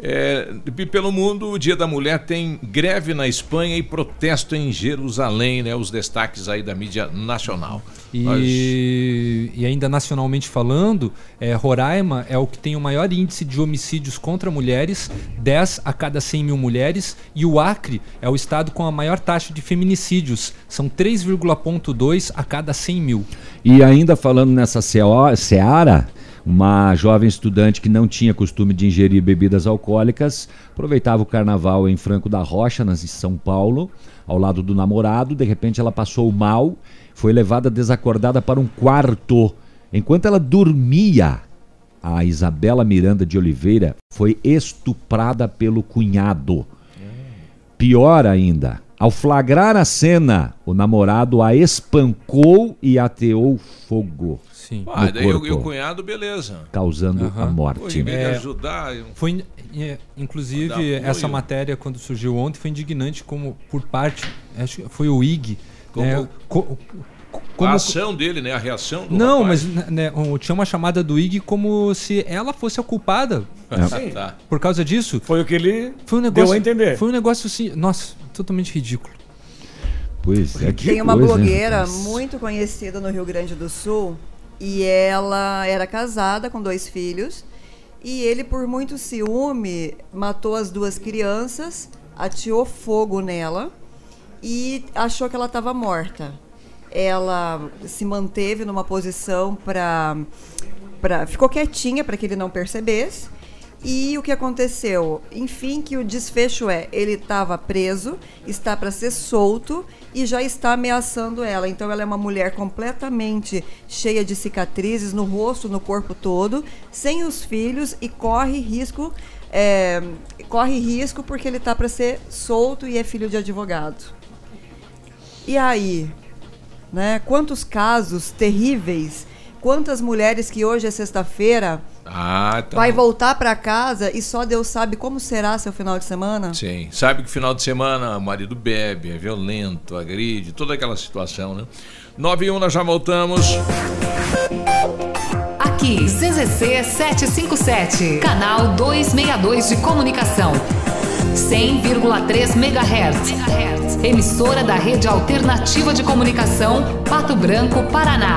Speaker 9: É, e pelo mundo, o Dia da Mulher tem greve na Espanha e protesto em Jerusalém, né? Os destaques aí da mídia nacional. Nós-
Speaker 10: E, e ainda nacionalmente falando, é, Roraima é o que tem o maior índice de homicídios contra mulheres, 10 a cada 100 mil mulheres, e o Acre é o estado com a maior taxa de feminicídios, são 3,2 a cada 100 mil.
Speaker 11: E ainda falando nessa seara, uma jovem estudante que não tinha costume de ingerir bebidas alcoólicas aproveitava o carnaval em Franco da Rocha, nas- em São Paulo, ao lado do namorado. De repente ela passou mal, foi levada desacordada para um quarto. Enquanto ela dormia, a Isabela Miranda de Oliveira foi estuprada pelo cunhado. Pior ainda, ao flagrar a cena, o namorado a espancou e ateou fogo
Speaker 10: Sim.
Speaker 9: Ah,
Speaker 11: no
Speaker 9: daí o,
Speaker 11: corpo,
Speaker 9: e o cunhado, beleza.
Speaker 11: causando a
Speaker 10: Aham.
Speaker 9: Pô,
Speaker 11: morte.
Speaker 9: de
Speaker 10: É,
Speaker 9: ajudar. eu-
Speaker 10: Foi, é, inclusive, essa matéria, quando surgiu ontem, foi indignante como, por parte, acho que foi o IG.
Speaker 9: Como-
Speaker 10: né, co-
Speaker 9: a
Speaker 10: como-
Speaker 9: ação dele, né? A reação do
Speaker 10: Não,
Speaker 9: rapaz.
Speaker 10: mas né, o- tinha uma chamada do IG como se ela fosse a culpada.
Speaker 9: É. Sim. Tá.
Speaker 10: Por causa disso.
Speaker 13: Foi o que ele
Speaker 10: foi um negócio,
Speaker 13: deu a entender.
Speaker 10: Foi um negócio assim, nossa, totalmente ridículo.
Speaker 11: Pois é, que
Speaker 12: Tem uma
Speaker 11: coisa, hein,
Speaker 12: blogueira
Speaker 11: rapaz?
Speaker 12: muito conhecida no Rio Grande do Sul e ela era casada com dois filhos e ele, por muito ciúme, matou as duas crianças, ateou fogo nela e achou que ela estava morta. Ela se manteve numa posição para pra, ficou quietinha para que ele não percebesse. E o que aconteceu? Enfim, que o desfecho é, ele estava preso, está para ser solto e já está ameaçando ela. Então ela é uma mulher completamente cheia de cicatrizes no rosto, no corpo todo, sem os filhos e corre risco, é, corre risco porque ele está para ser solto e é filho de advogado. E aí, né? Quantos casos terríveis? Quantas mulheres que hoje é sexta-feira
Speaker 9: Ah, tá.
Speaker 12: vai voltar para casa e só Deus sabe como será seu final de semana?
Speaker 9: Sim. Sabe que final de semana o marido bebe, é violento, agride, toda aquela situação, né? 9 e 1, nós já voltamos.
Speaker 24: Aqui, CZC 757, canal 262 de comunicação. 100,3 MHz. Emissora da Rede Alternativa de Comunicação, Pato Branco, Paraná.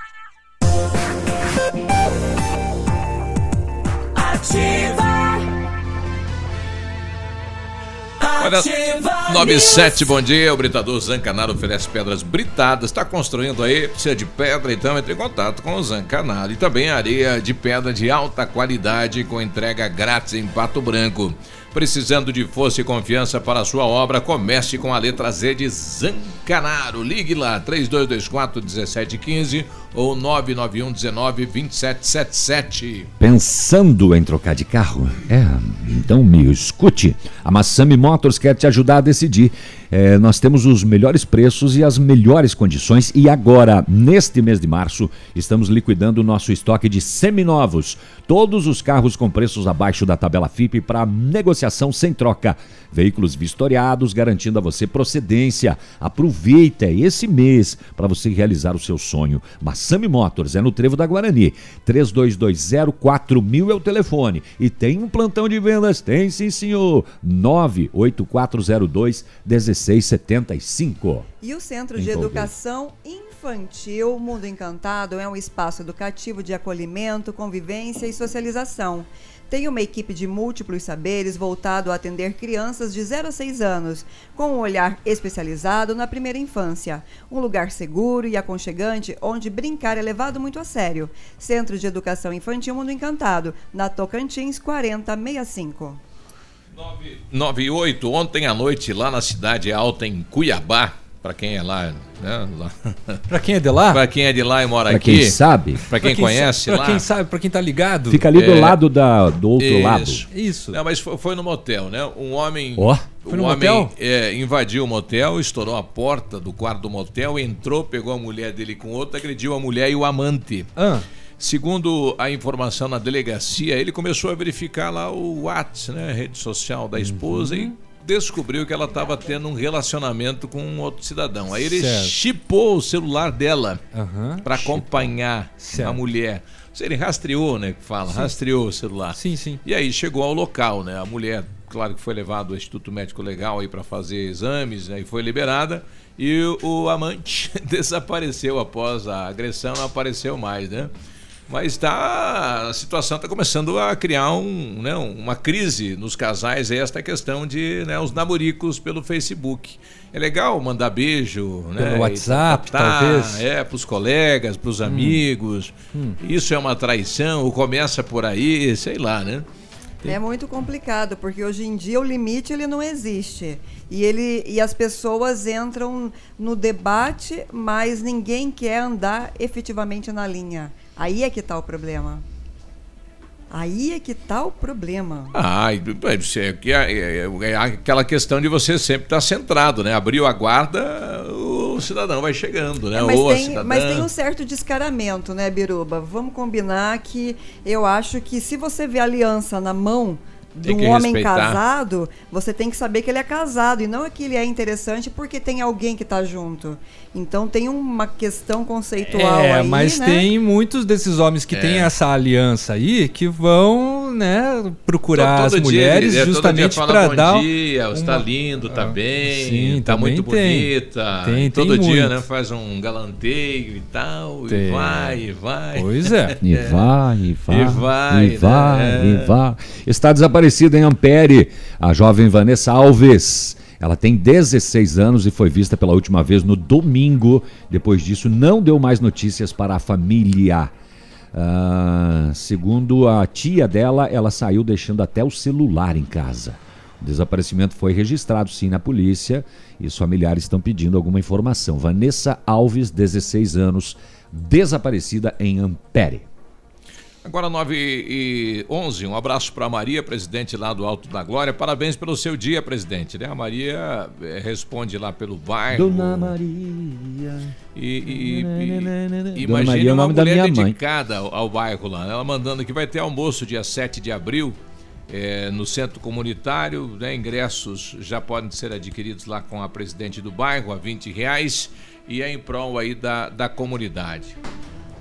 Speaker 9: Olha, 97, bom dia. O Britador Zancanaro oferece pedras britadas. Está construindo aí, precisa de pedra, então entre em contato com o Zancanaro. E também areia de pedra de alta qualidade com entrega grátis em Pato Branco. Precisando de força e confiança para a sua obra, comece com a letra Z de Zancanaro. Ligue lá, 3224 1715 ou 991 19 2777.
Speaker 11: Pensando em trocar de carro? É, então me escute. A Massami Motors quer te ajudar a decidir. É, nós temos os melhores preços e as melhores condições e agora, neste mês de março, estamos liquidando o nosso estoque de seminovos. Todos os carros com preços abaixo da tabela FIP para negociação sem troca. Veículos vistoriados, garantindo a você procedência. Aproveita esse mês para você realizar o seu sonho. Massami Motors é no Trevo da Guarani. 3220-4000 é o telefone. E tem um plantão de vendas? Tem sim, senhor. 98402-1675.
Speaker 12: E o Centro de. Educação Infantil Mundo Encantado é um espaço educativo de acolhimento, convivência e socialização. Tem uma equipe de múltiplos saberes voltado a atender crianças de 0 a 6 anos, com um olhar especializado na primeira infância. Um lugar seguro e aconchegante onde brincar é levado muito a sério. Centro de Educação Infantil Mundo Encantado, na Tocantins 4065.
Speaker 9: 98, ontem à noite, lá na cidade alta, em Cuiabá, para quem é lá, né? lá.
Speaker 10: Pra quem é de lá?
Speaker 9: Para quem é de lá e mora
Speaker 11: Pra
Speaker 9: aqui.
Speaker 11: quem sabe.
Speaker 9: Para quem, conhece
Speaker 10: Pra
Speaker 9: lá.
Speaker 10: quem sabe, pra quem tá ligado.
Speaker 11: Fica ali do
Speaker 9: É,
Speaker 11: lado da, do outro lado.
Speaker 9: Isso.
Speaker 10: Isso.
Speaker 9: Não, mas foi, foi no motel, né? Um homem.
Speaker 11: Ó.
Speaker 10: Foi
Speaker 9: um
Speaker 10: no
Speaker 9: homem
Speaker 10: motel?
Speaker 9: é, invadiu o motel, estourou a porta do quarto do motel, entrou, pegou a mulher dele com outra, agrediu a mulher e o amante.
Speaker 10: Ah.
Speaker 9: Segundo a informação na delegacia, ele começou a verificar lá o WhatsApp, né, a rede social da esposa,
Speaker 10: Uhum.
Speaker 9: e descobriu que ela estava tendo um relacionamento com um outro cidadão. Aí ele
Speaker 10: Certo.
Speaker 9: chipou o celular dela
Speaker 10: Aham.
Speaker 9: para acompanhar
Speaker 10: Certo.
Speaker 9: a mulher. Ele rastreou, né? Que fala,
Speaker 10: Sim.
Speaker 9: rastreou o celular.
Speaker 10: Sim, sim.
Speaker 9: E aí chegou ao local, né? A mulher, claro que foi levada ao Instituto Médico Legal aí para fazer exames, né? E foi liberada. E o amante *laughs* desapareceu após a agressão, não apareceu mais, né? Mas tá, a situação está começando a criar um, né, uma crise nos casais, esta questão de né, os namoricos pelo Facebook. É legal mandar beijo, né?
Speaker 10: Pelo WhatsApp,
Speaker 9: tá,
Speaker 10: talvez.
Speaker 9: É, para os colegas, para os amigos.
Speaker 10: Hum.
Speaker 9: Isso é uma traição, ou começa por aí, sei lá, né?
Speaker 12: É muito complicado, porque hoje em dia o limite ele não existe. E, ele, e as pessoas entram no debate, mas ninguém quer andar efetivamente na linha. Aí é que está o problema. Aí é que está o problema.
Speaker 9: Ah, é, é- é- aquela questão de você sempre estar centrado, né? Abriu a guarda, o cidadão vai chegando, né?
Speaker 12: É, mas,
Speaker 9: Ou a
Speaker 12: tem,
Speaker 9: cidadã.
Speaker 12: mas tem um certo descaramento, né, Biruba? Vamos combinar que eu acho que se você vê aliança na mão de um homem
Speaker 9: respeitar.
Speaker 12: casado, você tem que saber que ele é casado e não é que ele é interessante porque tem alguém que está junto. Então tem uma questão conceitual
Speaker 10: É,
Speaker 12: aí,
Speaker 10: mas
Speaker 12: né?
Speaker 10: tem muitos desses homens que
Speaker 9: É.
Speaker 10: têm essa aliança aí que vão, né, procurar
Speaker 9: Todo
Speaker 10: as mulheres
Speaker 9: é, todo
Speaker 10: justamente
Speaker 9: dia fala,
Speaker 10: para
Speaker 9: bom
Speaker 10: dar
Speaker 9: dia,
Speaker 10: uma-
Speaker 9: está lindo, está bem,
Speaker 10: Sim,
Speaker 9: está
Speaker 10: também
Speaker 9: muito
Speaker 10: tem.
Speaker 9: bonita.
Speaker 10: Tem,
Speaker 9: E todo
Speaker 10: tem
Speaker 9: dia,
Speaker 10: muito.
Speaker 9: né, faz um galanteio e tal,
Speaker 10: Tem.
Speaker 9: e vai, e vai.
Speaker 10: Pois é. *laughs*
Speaker 11: E vai, e vai,
Speaker 9: E vai,
Speaker 11: e vai,
Speaker 9: né?
Speaker 11: e vai. Está desaparecida em Ampere a jovem Vanessa Alves. Ela tem 16 anos e foi vista pela última vez no domingo. Depois disso, não deu mais notícias para a família. Ah, segundo a tia dela, ela saiu deixando até o celular em casa. O desaparecimento foi registrado sim na polícia e os familiares estão pedindo alguma informação. Vanessa Alves, 16 anos, desaparecida em Ampere.
Speaker 9: Agora 9 e 11, um abraço para a Maria, presidente lá do Alto da Glória. Parabéns pelo seu dia, presidente. Né? A Maria eh, responde lá pelo bairro.
Speaker 11: Dona Maria.
Speaker 9: E, e, e,
Speaker 11: Dona Maria é o
Speaker 9: uma
Speaker 11: nome da
Speaker 9: mulher
Speaker 11: minha mãe.
Speaker 9: dedicada ao, ao bairro lá. Ela mandando que vai ter almoço dia 7 de abril eh, no centro comunitário. Né? Ingressos já podem ser adquiridos lá com a presidente do bairro a 20 reais e é em prol aí da, da comunidade.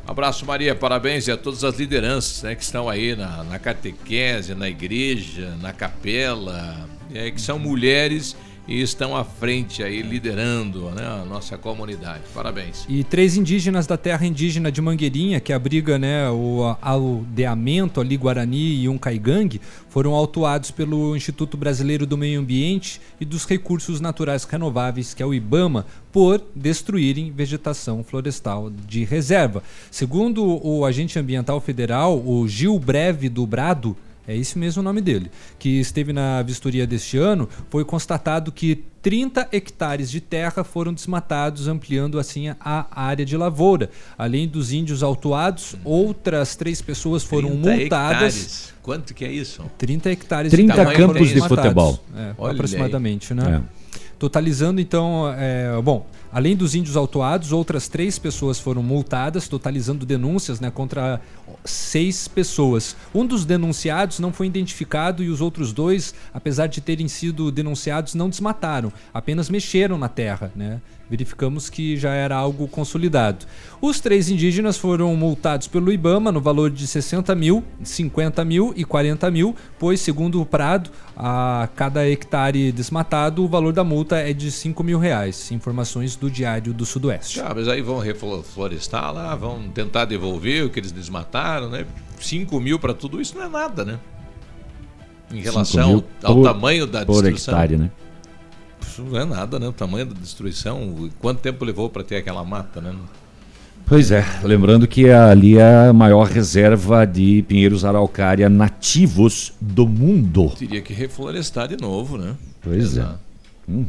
Speaker 9: Abraço, Maria, parabéns a todas as lideranças né, que estão aí na, na catequese, na igreja, na capela, é, que são mulheres e estão à frente aí, liderando né, a nossa comunidade. Parabéns.
Speaker 10: E três indígenas da terra indígena de Mangueirinha, que abriga né, o aldeamento ali Guarani e um Caigangue, foram autuados pelo Instituto Brasileiro do Meio Ambiente e dos Recursos Naturais Renováveis, que é o IBAMA, por destruírem vegetação florestal de reserva. Segundo o agente ambiental federal, o Gil Breve do Brado, é esse mesmo o nome dele, que esteve na vistoria deste ano, foi constatado que 30 hectares de terra foram desmatados, ampliando assim a área de lavoura. Além dos índios autuados, outras três pessoas foram
Speaker 9: 30
Speaker 10: multadas.
Speaker 9: hectares. Quanto que é isso?
Speaker 10: 30 hectares
Speaker 11: 30
Speaker 10: de terra
Speaker 11: campos
Speaker 10: foram
Speaker 11: de
Speaker 10: desmatados.
Speaker 11: futebol.
Speaker 10: É, aproximadamente,
Speaker 11: aí.
Speaker 10: né? Totalizando, então, é, bom, além dos índios autuados, outras três pessoas foram multadas, totalizando denúncias né, contra seis pessoas. Um dos denunciados não foi identificado e os outros dois, apesar de terem sido denunciados, não desmataram, apenas mexeram na terra, né? Verificamos que já era algo consolidado. Os três indígenas foram multados pelo IBAMA no valor de 60 mil, 50 mil e 40 mil, pois, segundo o Prado, a cada hectare desmatado, o valor da multa é de 5 mil reais. Informações do Diário do Sudoeste.
Speaker 9: Ah, mas aí vão reflorestar lá, vão tentar devolver o que eles desmataram, né? 5 mil para tudo isso não é nada, né? Em relação ao
Speaker 11: por-
Speaker 9: tamanho da
Speaker 11: por
Speaker 9: destruição.
Speaker 11: hectare, né?
Speaker 9: Isso não é nada, né? O tamanho da destruição. Quanto tempo levou para ter aquela mata, né?
Speaker 11: Pois é, lembrando que ali é a maior reserva de pinheiros araucária nativos do mundo.
Speaker 9: Teria que reflorestar de novo, né?
Speaker 11: Pois é. Uhum.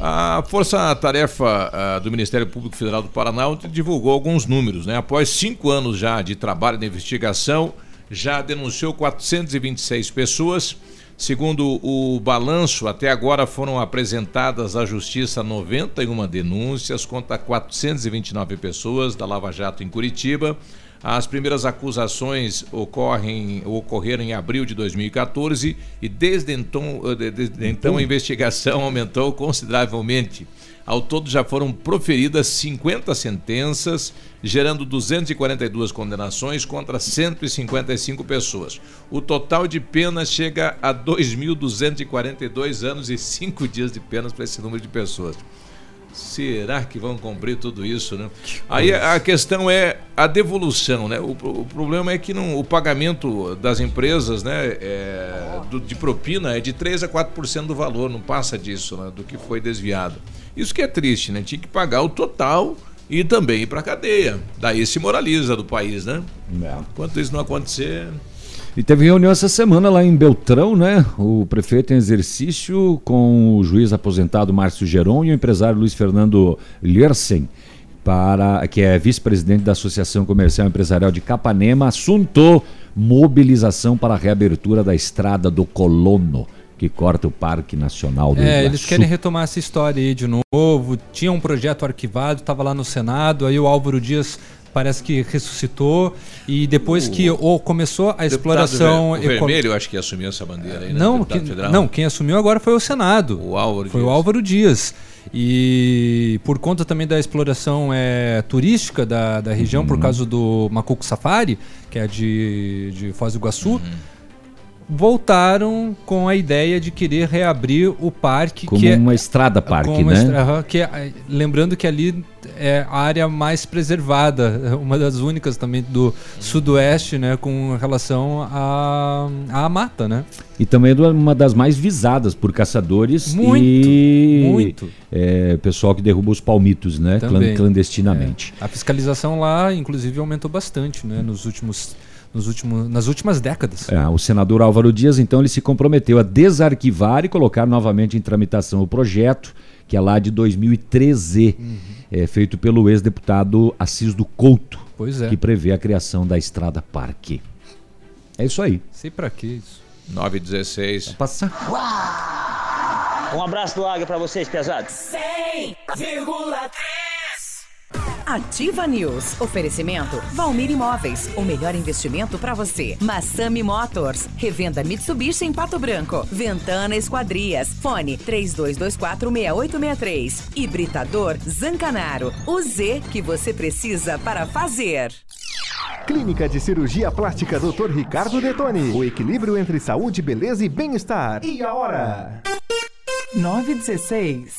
Speaker 9: A Força Tarefa ah, do Ministério Público Federal do Paraná divulgou alguns números, né? Após cinco anos já de trabalho de investigação, já denunciou 426 pessoas. Segundo o balanço, até agora foram apresentadas à Justiça 91 denúncias contra 429 pessoas da Lava Jato em Curitiba. As primeiras acusações ocorrem, ocorreram em abril de 2014 e desde então, eh, desde então a investigação *laughs* aumentou consideravelmente. Ao todo já foram proferidas 50 sentenças, gerando 242 condenações contra 155 pessoas. O total de penas chega a 2.242 anos e 5 dias de penas para esse número de pessoas. Será que vão cumprir tudo isso, né? Aí a questão é a devolução, né? O, o problema é que não, o pagamento das empresas, né, é, do, de propina é de 3 a 4% do valor, não passa disso, né, do que foi desviado. Isso que é triste, né? Tinha que pagar o total e também ir para cadeia. Daí se moraliza do país, né? Enquanto isso não acontecer,
Speaker 11: E teve reunião essa semana lá em Beltrão, né? O prefeito em exercício com o juiz aposentado Márcio Geron e o empresário Luiz Fernando Liersen, para, que é vice-presidente da Associação Comercial e Empresarial de Capanema, assunto mobilização para a reabertura da estrada do Colono, que corta o Parque Nacional do
Speaker 10: É, eles querem retomar essa história aí de novo. Tinha um projeto arquivado, estava lá no Senado, aí o Álvaro Dias parece que ressuscitou e depois que o, começou a exploração
Speaker 9: Ver- o Vermelho, eu acho que assumiu essa bandeira aí, né?
Speaker 10: Não, quem, não, quem assumiu agora foi o Senado.
Speaker 9: O Álvaro
Speaker 10: Foi
Speaker 9: Dias.
Speaker 10: o Álvaro Dias. E por conta também da exploração é, turística da, da região, por causa do Macuco Safari, que é de, de Foz do Iguaçu, voltaram com a ideia de querer reabrir o parque.
Speaker 11: Como
Speaker 10: que é,
Speaker 11: uma estrada parque, né?
Speaker 10: estra- que é- lembrando que ali é a área mais preservada, *laughs* uma das únicas também do sudoeste, né, com relação à à mata, né?
Speaker 11: E também é uma das mais visadas por caçadores
Speaker 10: Muito,
Speaker 11: e
Speaker 10: muito.
Speaker 11: é, pessoal que derruba os palmitos, né?
Speaker 10: Também.
Speaker 11: clandestinamente.
Speaker 10: É. A fiscalização lá, inclusive, aumentou bastante, né, nos últimos, nos últimos, nas últimas décadas.
Speaker 11: É, o senador Álvaro Dias, então, ele se comprometeu a desarquivar e colocar novamente em tramitação o projeto, que é lá de 2013,
Speaker 10: Uhum.
Speaker 11: é, feito pelo ex-deputado Assis do Couto,
Speaker 10: Pois é.
Speaker 11: que prevê a criação da Estrada Parque. É isso aí.
Speaker 10: Sei pra que isso.
Speaker 9: 9 e 16.
Speaker 11: Passar.
Speaker 33: Um abraço do Águia pra vocês, pesados.
Speaker 1: 100,3 Ativa News. Oferecimento Valmir Imóveis. O melhor investimento para você. Massami Motors. Revenda Mitsubishi em Pato Branco. Ventana Esquadrias. Fone 32246863. Hibridador Zancanaro. O Z que você precisa para fazer.
Speaker 2: Clínica de Cirurgia Plástica Dr. Ricardo Detoni. O equilíbrio entre saúde, beleza e bem-estar. E a hora?
Speaker 34: 916.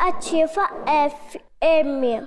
Speaker 31: Ativa FM.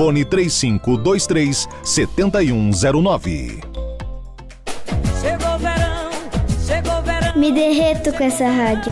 Speaker 35: Fone 3523 7109.
Speaker 36: Chegou o verão, chegou o verão.
Speaker 31: Me derreto com essa rádio.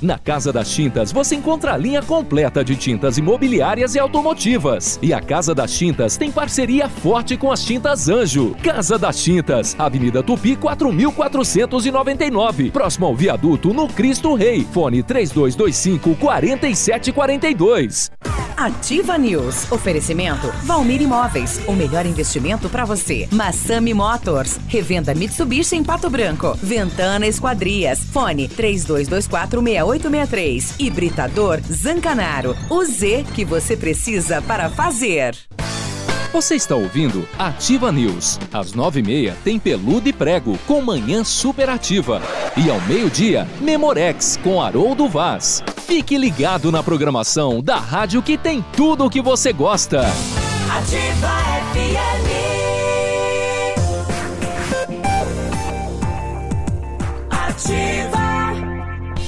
Speaker 37: Na Casa das Tintas você encontra a linha completa de tintas imobiliárias e automotivas. E a Casa das Tintas tem parceria forte com as Tintas Anjo. Casa das Tintas, Avenida Tupi 4499, próximo ao viaduto no Cristo Rei. Fone 3225 4742.
Speaker 1: Ativa News. Oferecimento Valmir Imóveis. O melhor investimento para você. Massami Motors. Revenda Mitsubishi em Pato Branco. Ventana Esquadrias. Fone 32246863. Hibridador Zancanaro. O Z que você precisa para fazer.
Speaker 37: Você está ouvindo Ativa News. Às nove e meia tem Peludo e Prego com Manhã Superativa. E ao meio-dia, Memorex com Haroldo Vaz. Fique ligado na programação da rádio que tem tudo o que você gosta.
Speaker 36: Ativa FM. Ativa.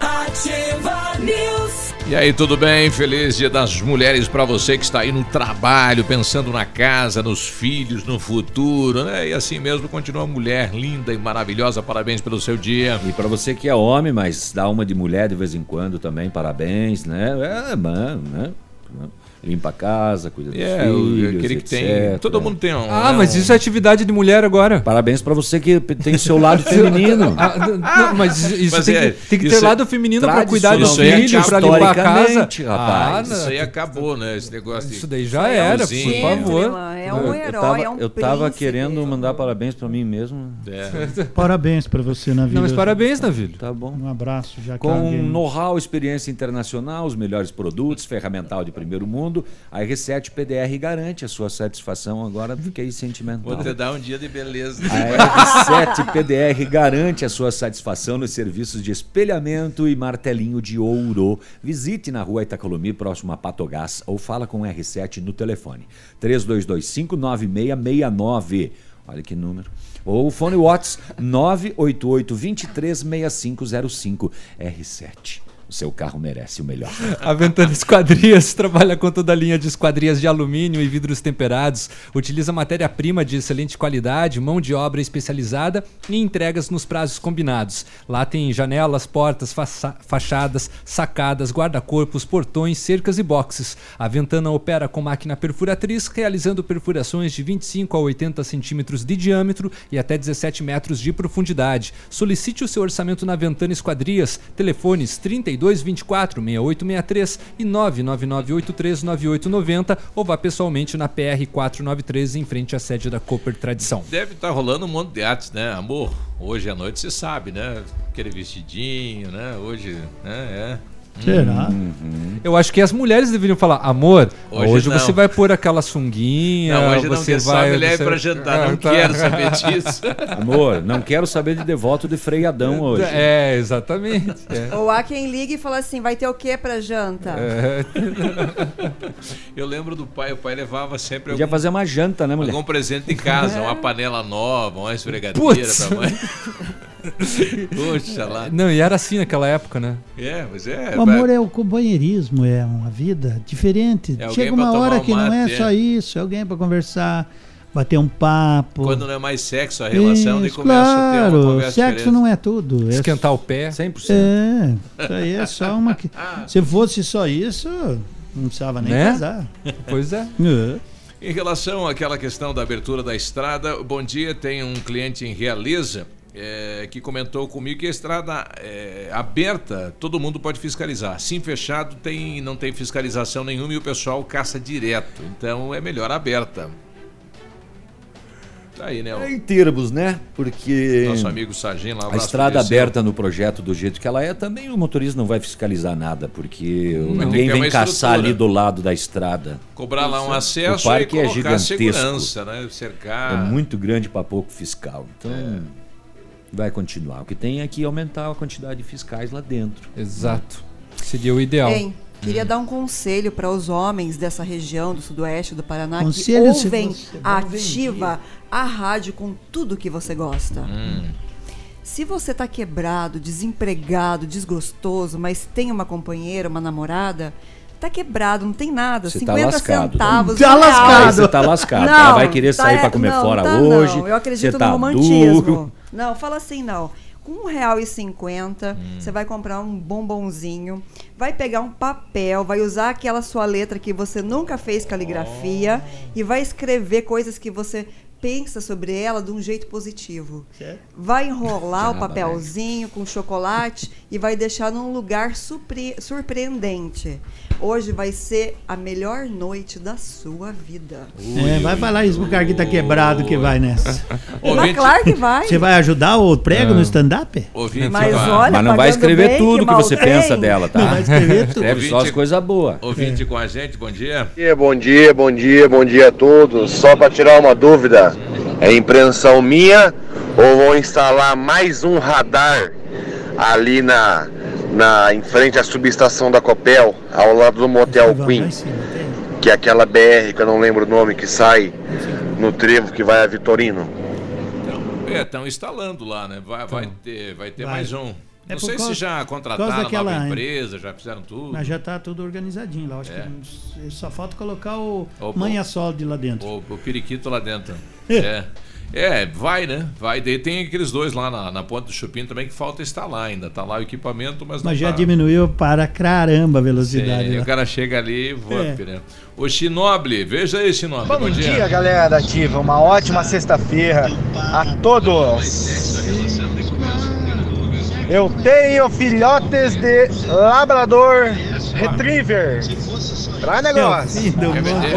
Speaker 36: Ativa News.
Speaker 9: E aí, tudo bem? Feliz Dia das Mulheres para você que está aí no trabalho, pensando na casa, nos filhos, no futuro, né? E assim mesmo continua mulher linda e maravilhosa. Parabéns pelo seu dia.
Speaker 11: E para você que é homem, mas dá uma de mulher de vez em quando também, parabéns, né? É, mano, né? Limpa a casa, cuida dos
Speaker 9: É,
Speaker 11: filhos,
Speaker 9: aquele que tem- todo mundo tem um-
Speaker 10: Ah, mas isso é atividade de mulher agora.
Speaker 11: Parabéns pra você que tem seu lado *laughs* feminino.
Speaker 10: Ah, não, mas isso
Speaker 9: Mas
Speaker 10: tem,
Speaker 9: é,
Speaker 10: que, tem que ter
Speaker 9: é
Speaker 10: lado feminino pra cuidar dos filhos, pra limpar a casa.
Speaker 11: rapaz.
Speaker 10: Ah,
Speaker 9: Isso aí acabou, né? Esse negócio de.
Speaker 10: Isso daí já era, por favor.
Speaker 12: É um herói,
Speaker 11: eu tava,
Speaker 12: é um
Speaker 11: eu tava
Speaker 12: príncipe.
Speaker 11: querendo mandar parabéns pra mim mesmo.
Speaker 9: É. *laughs*
Speaker 30: Parabéns pra você, Navilho.
Speaker 10: Não, mas parabéns, Navilho.
Speaker 11: Tá bom.
Speaker 30: Um abraço, já que
Speaker 11: Com know-how, experiência internacional, os melhores produtos, ferramental de primeiro mundo, a R7 PDR garante a sua satisfação. Agora fiquei sentimental.
Speaker 9: Vou te dar um dia de beleza.
Speaker 11: A R7 PDR garante a sua satisfação nos serviços de espelhamento e martelinho de ouro. Visite na rua Itacolomi, próximo a Patogás, ou fala com o R7 no telefone 32259669. Olha que número. Ou o fone Watts 988 236505 R7. O seu carro merece o melhor. *laughs*
Speaker 10: A Ventana Esquadrias *laughs* trabalha com toda a linha de esquadrias de alumínio e vidros temperados, utiliza matéria-prima de excelente qualidade, mão de obra especializada e entregas nos prazos combinados. Lá tem janelas, portas, faça- fachadas, sacadas, guarda-corpos, portões, cercas e boxes. A Ventana opera com máquina perfuratriz, realizando perfurações de 25 a 80 centímetros de diâmetro e até 17 metros de profundidade. Solicite o seu orçamento na Ventana Esquadrias. Telefones 32 24 6863 e 99983 9890 ou vá pessoalmente na PR 493 em frente à sede da Cooper Tradição.
Speaker 9: Deve estar rolando um monte de atos, né? Amor, hoje à noite você sabe, né? Aquele vestidinho, né? Hoje, né? É.
Speaker 30: Será?
Speaker 10: Eu acho que as mulheres deveriam falar, amor, hoje,
Speaker 9: Hoje não.
Speaker 10: você vai pôr aquela sunguinha,
Speaker 9: Não, hoje não,
Speaker 10: você
Speaker 9: só
Speaker 10: vai...
Speaker 9: me leve
Speaker 10: você-
Speaker 9: pra jantar, não
Speaker 10: Ah, tá.
Speaker 9: quero saber disso. *laughs*
Speaker 11: Amor, não quero saber de devoto de freadão hoje.
Speaker 10: É, exatamente. É.
Speaker 12: Ou há quem ligue e fala assim, vai ter o que pra janta?
Speaker 10: É.
Speaker 9: Eu lembro do pai, o pai levava sempre
Speaker 11: Podia
Speaker 9: algum,
Speaker 11: fazer uma janta, né, mulher?
Speaker 9: algum presente de casa, uma panela nova, uma esfregadeira
Speaker 10: Putz.
Speaker 9: pra mãe. *laughs* Puxa lá.
Speaker 10: Não, e era assim naquela época, né?
Speaker 9: É, mas é.
Speaker 30: O amor é o companheirismo, é uma vida diferente.
Speaker 9: É
Speaker 30: Chega uma hora
Speaker 9: um
Speaker 30: que não é
Speaker 9: mate,
Speaker 30: só
Speaker 9: é.
Speaker 30: isso, é alguém pra conversar, bater um papo.
Speaker 9: Quando não é mais sexo a relação,
Speaker 30: Isso,
Speaker 9: começa a ter uma
Speaker 30: claro,
Speaker 9: conversa
Speaker 30: sexo
Speaker 9: diferente.
Speaker 30: não é tudo. É
Speaker 10: Esquentar o pé.
Speaker 11: 100%.
Speaker 30: É, isso aí é só uma. que- *laughs* Se fosse só isso, não precisava nem
Speaker 10: Né?
Speaker 30: casar.
Speaker 10: Pois é.
Speaker 30: É.
Speaker 9: Em relação àquela questão da abertura da estrada, bom dia, tem um cliente em Realiza é, que comentou comigo que a estrada é, aberta, todo mundo pode fiscalizar. Sim, fechado, tem, não tem fiscalização nenhuma e o pessoal caça direto. Então é melhor aberta. Tá aí, né? o
Speaker 11: Em termos, né? Porque
Speaker 9: Nosso amigo Sarginho lá,
Speaker 11: a estrada aberta no projeto do jeito que ela é, também o motorista não vai fiscalizar nada, porque ninguém
Speaker 9: ter
Speaker 11: vem caçar ali do lado da estrada.
Speaker 9: Cobrar lá um acesso
Speaker 11: o parque
Speaker 9: e
Speaker 11: é gigantesco.
Speaker 9: segurança, né? Cercar.
Speaker 11: É muito grande para pouco fiscal. Então
Speaker 9: É.
Speaker 11: vai continuar. O que tem é que aumentar a quantidade de fiscais lá dentro.
Speaker 10: Exato. Seria o ideal.
Speaker 12: Hein, queria dar um conselho para os homens dessa região do sudoeste do Paraná
Speaker 30: Conselho
Speaker 12: que
Speaker 30: se
Speaker 12: ouvem ativa a rádio com tudo que você gosta.
Speaker 9: Hum.
Speaker 12: Se você tá quebrado, desempregado, desgostoso, mas tem uma companheira, uma namorada, tá quebrado, não tem nada,
Speaker 11: Você tá
Speaker 12: 50
Speaker 11: lascado.
Speaker 12: centavos.
Speaker 11: Tá
Speaker 12: real.
Speaker 11: lascado. Você tá lascado.
Speaker 12: Não,
Speaker 11: Ela vai querer sair
Speaker 12: tá-
Speaker 11: pra comer
Speaker 12: não,
Speaker 11: fora
Speaker 12: tá
Speaker 11: hoje.
Speaker 12: Não. Eu acredito
Speaker 11: Você tá
Speaker 12: no romantismo.
Speaker 11: duro.
Speaker 12: Não, fala assim não. Com um real e cinquenta,
Speaker 11: Hum.
Speaker 12: você vai comprar um bombonzinho, vai pegar um papel, vai usar aquela sua letra que você nunca fez caligrafia e vai escrever coisas que você pensa sobre ela de um jeito positivo. Vai enrolar o papelzinho com chocolate e vai deixar num lugar supre- surpreendente. Hoje vai ser a melhor noite da sua vida.
Speaker 30: É, vai falar isso pro cara que tá quebrado que vai nessa. *laughs*
Speaker 12: Mas claro que vai.
Speaker 30: Você vai ajudar o prego
Speaker 9: Ah.
Speaker 30: no stand-up?
Speaker 9: Ouvinte,
Speaker 12: Mas olha,
Speaker 11: Mas não vai escrever
Speaker 12: bem,
Speaker 11: tudo que
Speaker 12: mal
Speaker 11: você
Speaker 12: tem.
Speaker 11: pensa dela, tá?
Speaker 30: Não vai escrever tudo.
Speaker 11: Escreve só as coisas boas.
Speaker 9: Ouvinte com a gente, bom dia.
Speaker 35: Bom dia, bom dia, bom dia a todos. Só para tirar uma dúvida, é impressão minha ou vão instalar mais um radar ali na, na em frente à subestação da Copel, ao lado do Motel Queen, que é aquela BR que eu não lembro o nome que sai no trevo que vai a Vitorino.
Speaker 9: É, estão instalando lá, né? Vai, vai ter, vai ter
Speaker 30: Vai.
Speaker 9: mais um.
Speaker 30: É
Speaker 9: Não sei
Speaker 30: causa-
Speaker 9: se já contrataram
Speaker 30: daquela-
Speaker 9: nova empresa, já fizeram tudo.
Speaker 30: Mas já tá tudo organizadinho lá. Acho
Speaker 9: É.
Speaker 30: que só falta colocar o
Speaker 9: O-
Speaker 30: manha solde lá dentro.
Speaker 9: O, o periquito lá dentro. *laughs*
Speaker 30: É.
Speaker 9: É. Vai, né? Vai. Daí tem aqueles dois lá na, na ponta do Chupim também que falta instalar ainda. Tá lá o equipamento, mas não
Speaker 30: Mas já
Speaker 9: tá.
Speaker 30: diminuiu para caramba a velocidade.
Speaker 9: Sim,
Speaker 30: lá.
Speaker 9: o cara chega ali e voa,
Speaker 30: É.
Speaker 9: né? O Chinoble, veja aí, Chinoble. Bom,
Speaker 2: Bom dia, galera da Ativa. Uma ótima sexta-feira a todos. Eu tenho filhotes de labrador retriever. Pra negócio.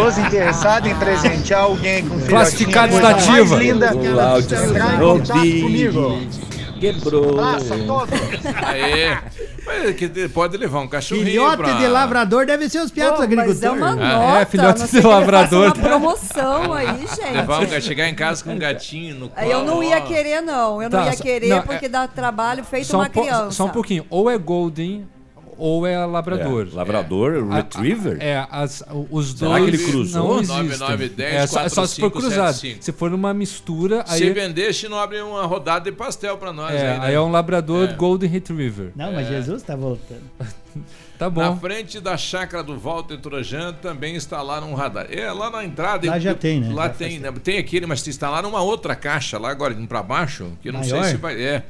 Speaker 2: Os interessados em presentear alguém com filhotinho.
Speaker 10: Classificados
Speaker 2: coisa
Speaker 10: da Ativa.
Speaker 2: Mais linda.
Speaker 11: Cláudio. Quebrou.
Speaker 2: Abraço a todos.
Speaker 9: Aê. Mas é que pode levar um cachorrinho
Speaker 30: Filhote
Speaker 9: pra...
Speaker 30: de lavrador deve ser os piatos
Speaker 12: Pô, mas
Speaker 30: agricultores.
Speaker 12: é uma
Speaker 9: Ah,
Speaker 12: nota,
Speaker 10: é, filhote de lavrador.
Speaker 12: uma promoção aí,
Speaker 9: Levar um,
Speaker 12: gente.
Speaker 9: chegar em casa com um gatinho no colo.
Speaker 12: Eu não ia querer, não. Eu
Speaker 10: Tá,
Speaker 12: não ia querer
Speaker 10: não, é-
Speaker 12: porque dá trabalho feito
Speaker 10: Só
Speaker 12: uma
Speaker 10: um, po-
Speaker 12: criança.
Speaker 10: só um pouquinho. Ou é Golden ou é Labrador.
Speaker 11: É, Labrador,
Speaker 10: A- a-
Speaker 11: Retriever?
Speaker 10: É, as, os
Speaker 11: Será
Speaker 10: dois.
Speaker 11: que ele cruzou?
Speaker 10: Não existem.
Speaker 9: 9910
Speaker 10: é, só, só se for
Speaker 9: 4575.
Speaker 10: cruzado. Se for numa mistura,
Speaker 9: Se
Speaker 10: aí,
Speaker 9: vender, Chinobre uma rodada de pastel pra nós.
Speaker 10: é,
Speaker 9: aí, né?
Speaker 10: aí é um Labrador
Speaker 9: É.
Speaker 10: Golden Retriever.
Speaker 30: Não, mas Jesus tá voltando. *laughs*
Speaker 10: Tá bom.
Speaker 9: Na frente da chácara do Walter Trojan também instalaram um radar. É, lá na entrada.
Speaker 30: Lá já tem, né?
Speaker 9: Lá
Speaker 30: Já
Speaker 9: tem, né? Tem aquele, mas instalaram uma outra caixa lá agora, indo pra baixo, que eu não
Speaker 30: Maior?
Speaker 9: sei se vai. É.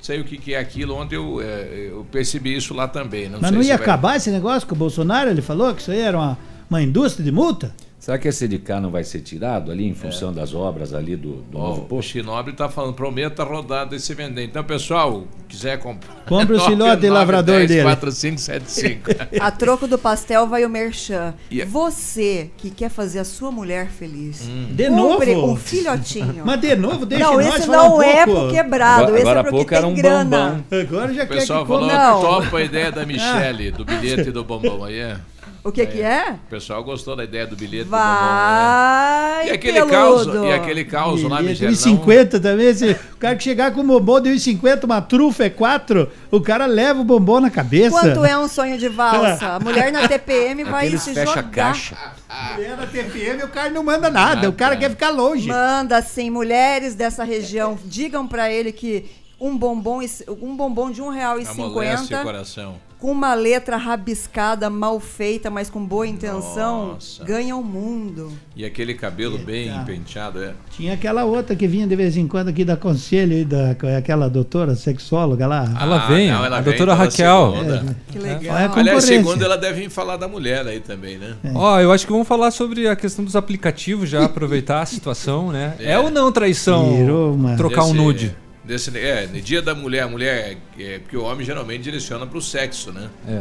Speaker 9: Sei o que, que é aquilo, ontem eu, é, eu percebi isso lá também. Não
Speaker 30: Mas
Speaker 9: sei
Speaker 30: não
Speaker 9: se
Speaker 30: ia
Speaker 9: vai-
Speaker 30: acabar esse negócio com o Bolsonaro? Ele falou que isso aí era uma, uma indústria de multa?
Speaker 11: Será que esse de cá não vai ser tirado ali em função das obras ali do, do novo
Speaker 9: Ó, o
Speaker 11: posto?
Speaker 9: Chinobre tá falando, prometa rodada e se vender. Então, pessoal, quiser comprar. *laughs*
Speaker 30: Compre o filhote de lavrador dele.
Speaker 9: 4575. *laughs*
Speaker 12: A troco do pastel vai o merchan.
Speaker 9: E-
Speaker 12: Você que quer fazer a sua mulher feliz.
Speaker 9: Hum.
Speaker 30: De
Speaker 12: compre
Speaker 30: novo?
Speaker 12: um filhotinho. *laughs*
Speaker 30: Mas de novo, deixa
Speaker 12: não,
Speaker 30: nós
Speaker 12: esse
Speaker 30: falar
Speaker 12: não
Speaker 30: um
Speaker 12: é
Speaker 30: pouco.
Speaker 12: pro quebrado,
Speaker 11: Agora-
Speaker 12: esse
Speaker 11: agora
Speaker 12: é porque
Speaker 11: pouco
Speaker 12: tem
Speaker 11: um
Speaker 12: grana.
Speaker 30: Agora já
Speaker 9: O
Speaker 30: quer
Speaker 9: pessoal
Speaker 30: que
Speaker 9: falou.
Speaker 12: Não.
Speaker 9: que topa a ideia da Michelle, do bilhete e do bombom aí, é.
Speaker 12: O que que é?
Speaker 9: O pessoal gostou da ideia do bilhete e do bombom. Né?
Speaker 12: Vai,
Speaker 9: E aquele
Speaker 12: peludo.
Speaker 9: caos, e aquele caos lá, não...
Speaker 30: 1,50 também. Se o cara que chegar com um bombom de 1,50, uma trufa é 4, o cara leva o bombom na cabeça.
Speaker 12: Quanto é um sonho de valsa? A mulher na TPM vai
Speaker 11: Aqueles
Speaker 12: se
Speaker 11: fecha
Speaker 12: jogar.
Speaker 11: caixa.
Speaker 30: Mulher na TPM, o cara não manda nada, o cara quer ficar longe.
Speaker 12: Manda sim, mulheres dessa região, digam pra ele que um bombom, um bombom de um real e cinquenta
Speaker 9: coração.
Speaker 12: Com uma letra rabiscada, mal feita, mas com boa intenção,
Speaker 9: Nossa.
Speaker 12: ganha o mundo.
Speaker 9: E aquele cabelo bem
Speaker 30: Eita.
Speaker 9: penteado, é.
Speaker 30: Tinha aquela outra que vinha de vez em quando aqui da conselho, da, aquela doutora sexóloga lá.
Speaker 10: Ela
Speaker 9: Ah,
Speaker 10: vem,
Speaker 9: não, ela
Speaker 10: a
Speaker 9: vem
Speaker 10: doutora Raquel.
Speaker 9: segunda.
Speaker 12: Que legal.
Speaker 30: Olha a
Speaker 9: Aliás,
Speaker 30: concorrência.
Speaker 9: segundo ela deve vir falar da mulher aí também, né?
Speaker 10: Ó, eu acho que vamos falar sobre a questão dos aplicativos já, aproveitar a situação, né? É,
Speaker 9: É.
Speaker 10: ou não traição
Speaker 30: Virou uma-
Speaker 10: trocar um
Speaker 9: Desse-
Speaker 10: nude?
Speaker 9: Desse, é, no dia da mulher, a mulher, é, porque o homem geralmente direciona pro sexo, né?
Speaker 10: É.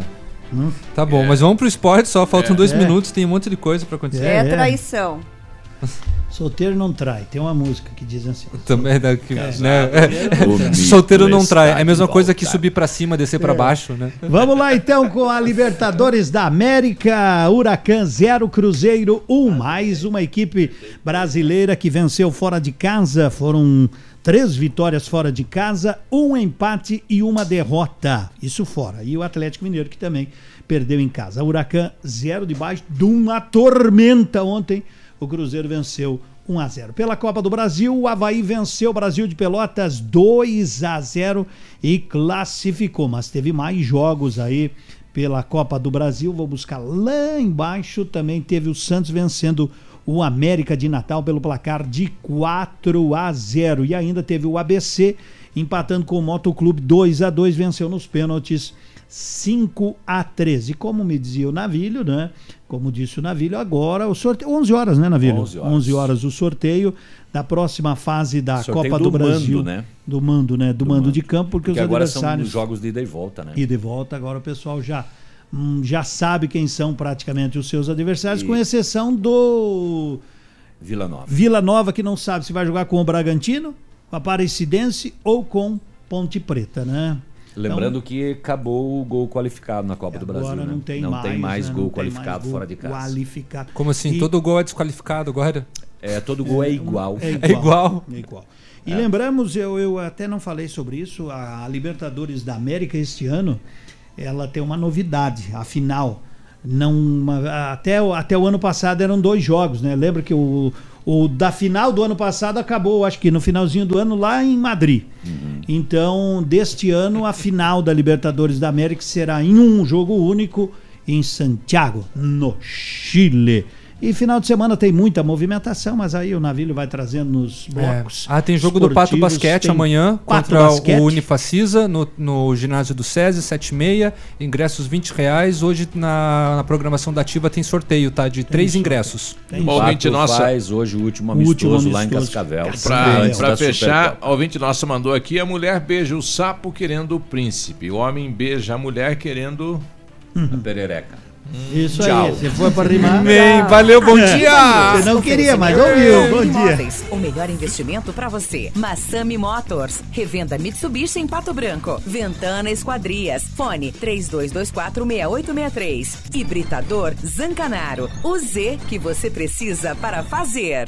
Speaker 30: Hum.
Speaker 10: Tá bom,
Speaker 9: É.
Speaker 10: mas vamos pro esporte só, faltam
Speaker 9: É.
Speaker 10: dois
Speaker 30: É.
Speaker 10: minutos, tem um monte de coisa pra acontecer.
Speaker 12: É,
Speaker 30: É, é.
Speaker 12: traição. *laughs*
Speaker 30: Solteiro não trai. Tem uma música que diz assim.
Speaker 10: Também né, que,
Speaker 30: Casado,
Speaker 10: né? *laughs*
Speaker 30: solteiro não trai.
Speaker 10: É a mesma coisa que subir pra cima, descer pra
Speaker 30: É.
Speaker 10: baixo, né?
Speaker 30: Vamos lá então com a Libertadores da América. Huracan 0, Cruzeiro 1. Mais uma equipe brasileira que venceu fora de casa. Foram três vitórias fora de casa, um empate e uma derrota. Isso fora. E o Atlético Mineiro que também perdeu em casa. Huracan 0 debaixo de uma tormenta ontem. O Cruzeiro venceu 1 a 0. Pela Copa do Brasil, o Havaí venceu o Brasil de Pelotas 2 a 0 e classificou, mas teve mais jogos aí pela Copa do Brasil. Vou buscar lá embaixo. Também teve o Santos vencendo o América de Natal pelo placar de 4 a 0 e ainda teve o ABC empatando com o Motoclube 2 a 2 venceu nos pênaltis 5 a 13. E como me dizia o Navilho, né? Como disse o Navilho, agora o sorteio 11 horas, né, Navilho?
Speaker 38: 11 horas.
Speaker 30: 11 horas o sorteio da próxima fase da
Speaker 38: Sorteio
Speaker 30: Copa do,
Speaker 38: do
Speaker 30: Brasil,
Speaker 38: mando, né?
Speaker 30: Do mando, né? Do, mando, de campo, porque,
Speaker 38: Porque
Speaker 30: os
Speaker 38: agora são
Speaker 30: adversários
Speaker 38: os jogos de ida e volta, né?
Speaker 30: e de volta, agora o pessoal já hum, já sabe quem são praticamente os seus adversários,
Speaker 38: E-
Speaker 30: com exceção do
Speaker 38: Vila Nova.
Speaker 30: Vila Nova, que não sabe se vai jogar com o Bragantino, com a Aparecidense ou com Ponte Preta, né?
Speaker 38: Lembrando que acabou o gol qualificado na Copa do Brasil.
Speaker 30: Agora
Speaker 38: né?
Speaker 30: não tem
Speaker 38: não
Speaker 30: mais,
Speaker 38: tem mais
Speaker 30: né?
Speaker 38: gol
Speaker 30: Não tem
Speaker 38: qualificado
Speaker 30: mais
Speaker 38: fora de casa.
Speaker 30: qualificado.
Speaker 10: Como assim?
Speaker 30: E-
Speaker 10: Todo gol é desqualificado agora?
Speaker 38: É, todo gol é, igual.
Speaker 30: É
Speaker 10: É igual.
Speaker 30: É igual. E lembramos, eu, eu até não falei sobre isso, a Libertadores da América este ano, ela tem uma novidade, a final. Não, até, o- até o ano passado eram dois jogos, né? Lembra que o, o da final do ano passado acabou, acho que no finalzinho do ano, lá em Madrid. Então, deste ano, a final da Libertadores da América será em um jogo único em Santiago, no Chile. E final de semana tem muita movimentação, mas aí o Navilho vai trazendo nos blocos.
Speaker 10: É. Ah, tem jogo do Pato Basquete
Speaker 30: tem
Speaker 10: amanhã contra
Speaker 30: basquete.
Speaker 10: o Unifacisa no, no ginásio do SESI, 7 e meia, ingressos 20 reais. Hoje na, na programação da Ativa tem sorteio, tá? De três
Speaker 30: sorteio.
Speaker 10: ingressos.
Speaker 30: Tem
Speaker 38: O
Speaker 9: ouvinte nossa-
Speaker 38: faz hoje o último
Speaker 30: O último
Speaker 38: amistoso lá em
Speaker 30: amistoso.
Speaker 38: Cascavel. Da
Speaker 9: fechar, o ouvinte nosso mandou aqui: a mulher beija o sapo querendo o príncipe. O homem beija a mulher querendo.
Speaker 38: A perereca.
Speaker 30: Isso
Speaker 38: Tchau.
Speaker 30: aí, você foi para rimar. *laughs*
Speaker 10: Bem, valeu, bom dia!
Speaker 30: Você não queria, mas ouviu. Bom dia.
Speaker 1: O melhor investimento para você. Massami Motors, revenda Mitsubishi em Pato Branco. Ventana Esquadrias, fone 32246863. Hibridador Zancanaro, o Z que você precisa para fazer.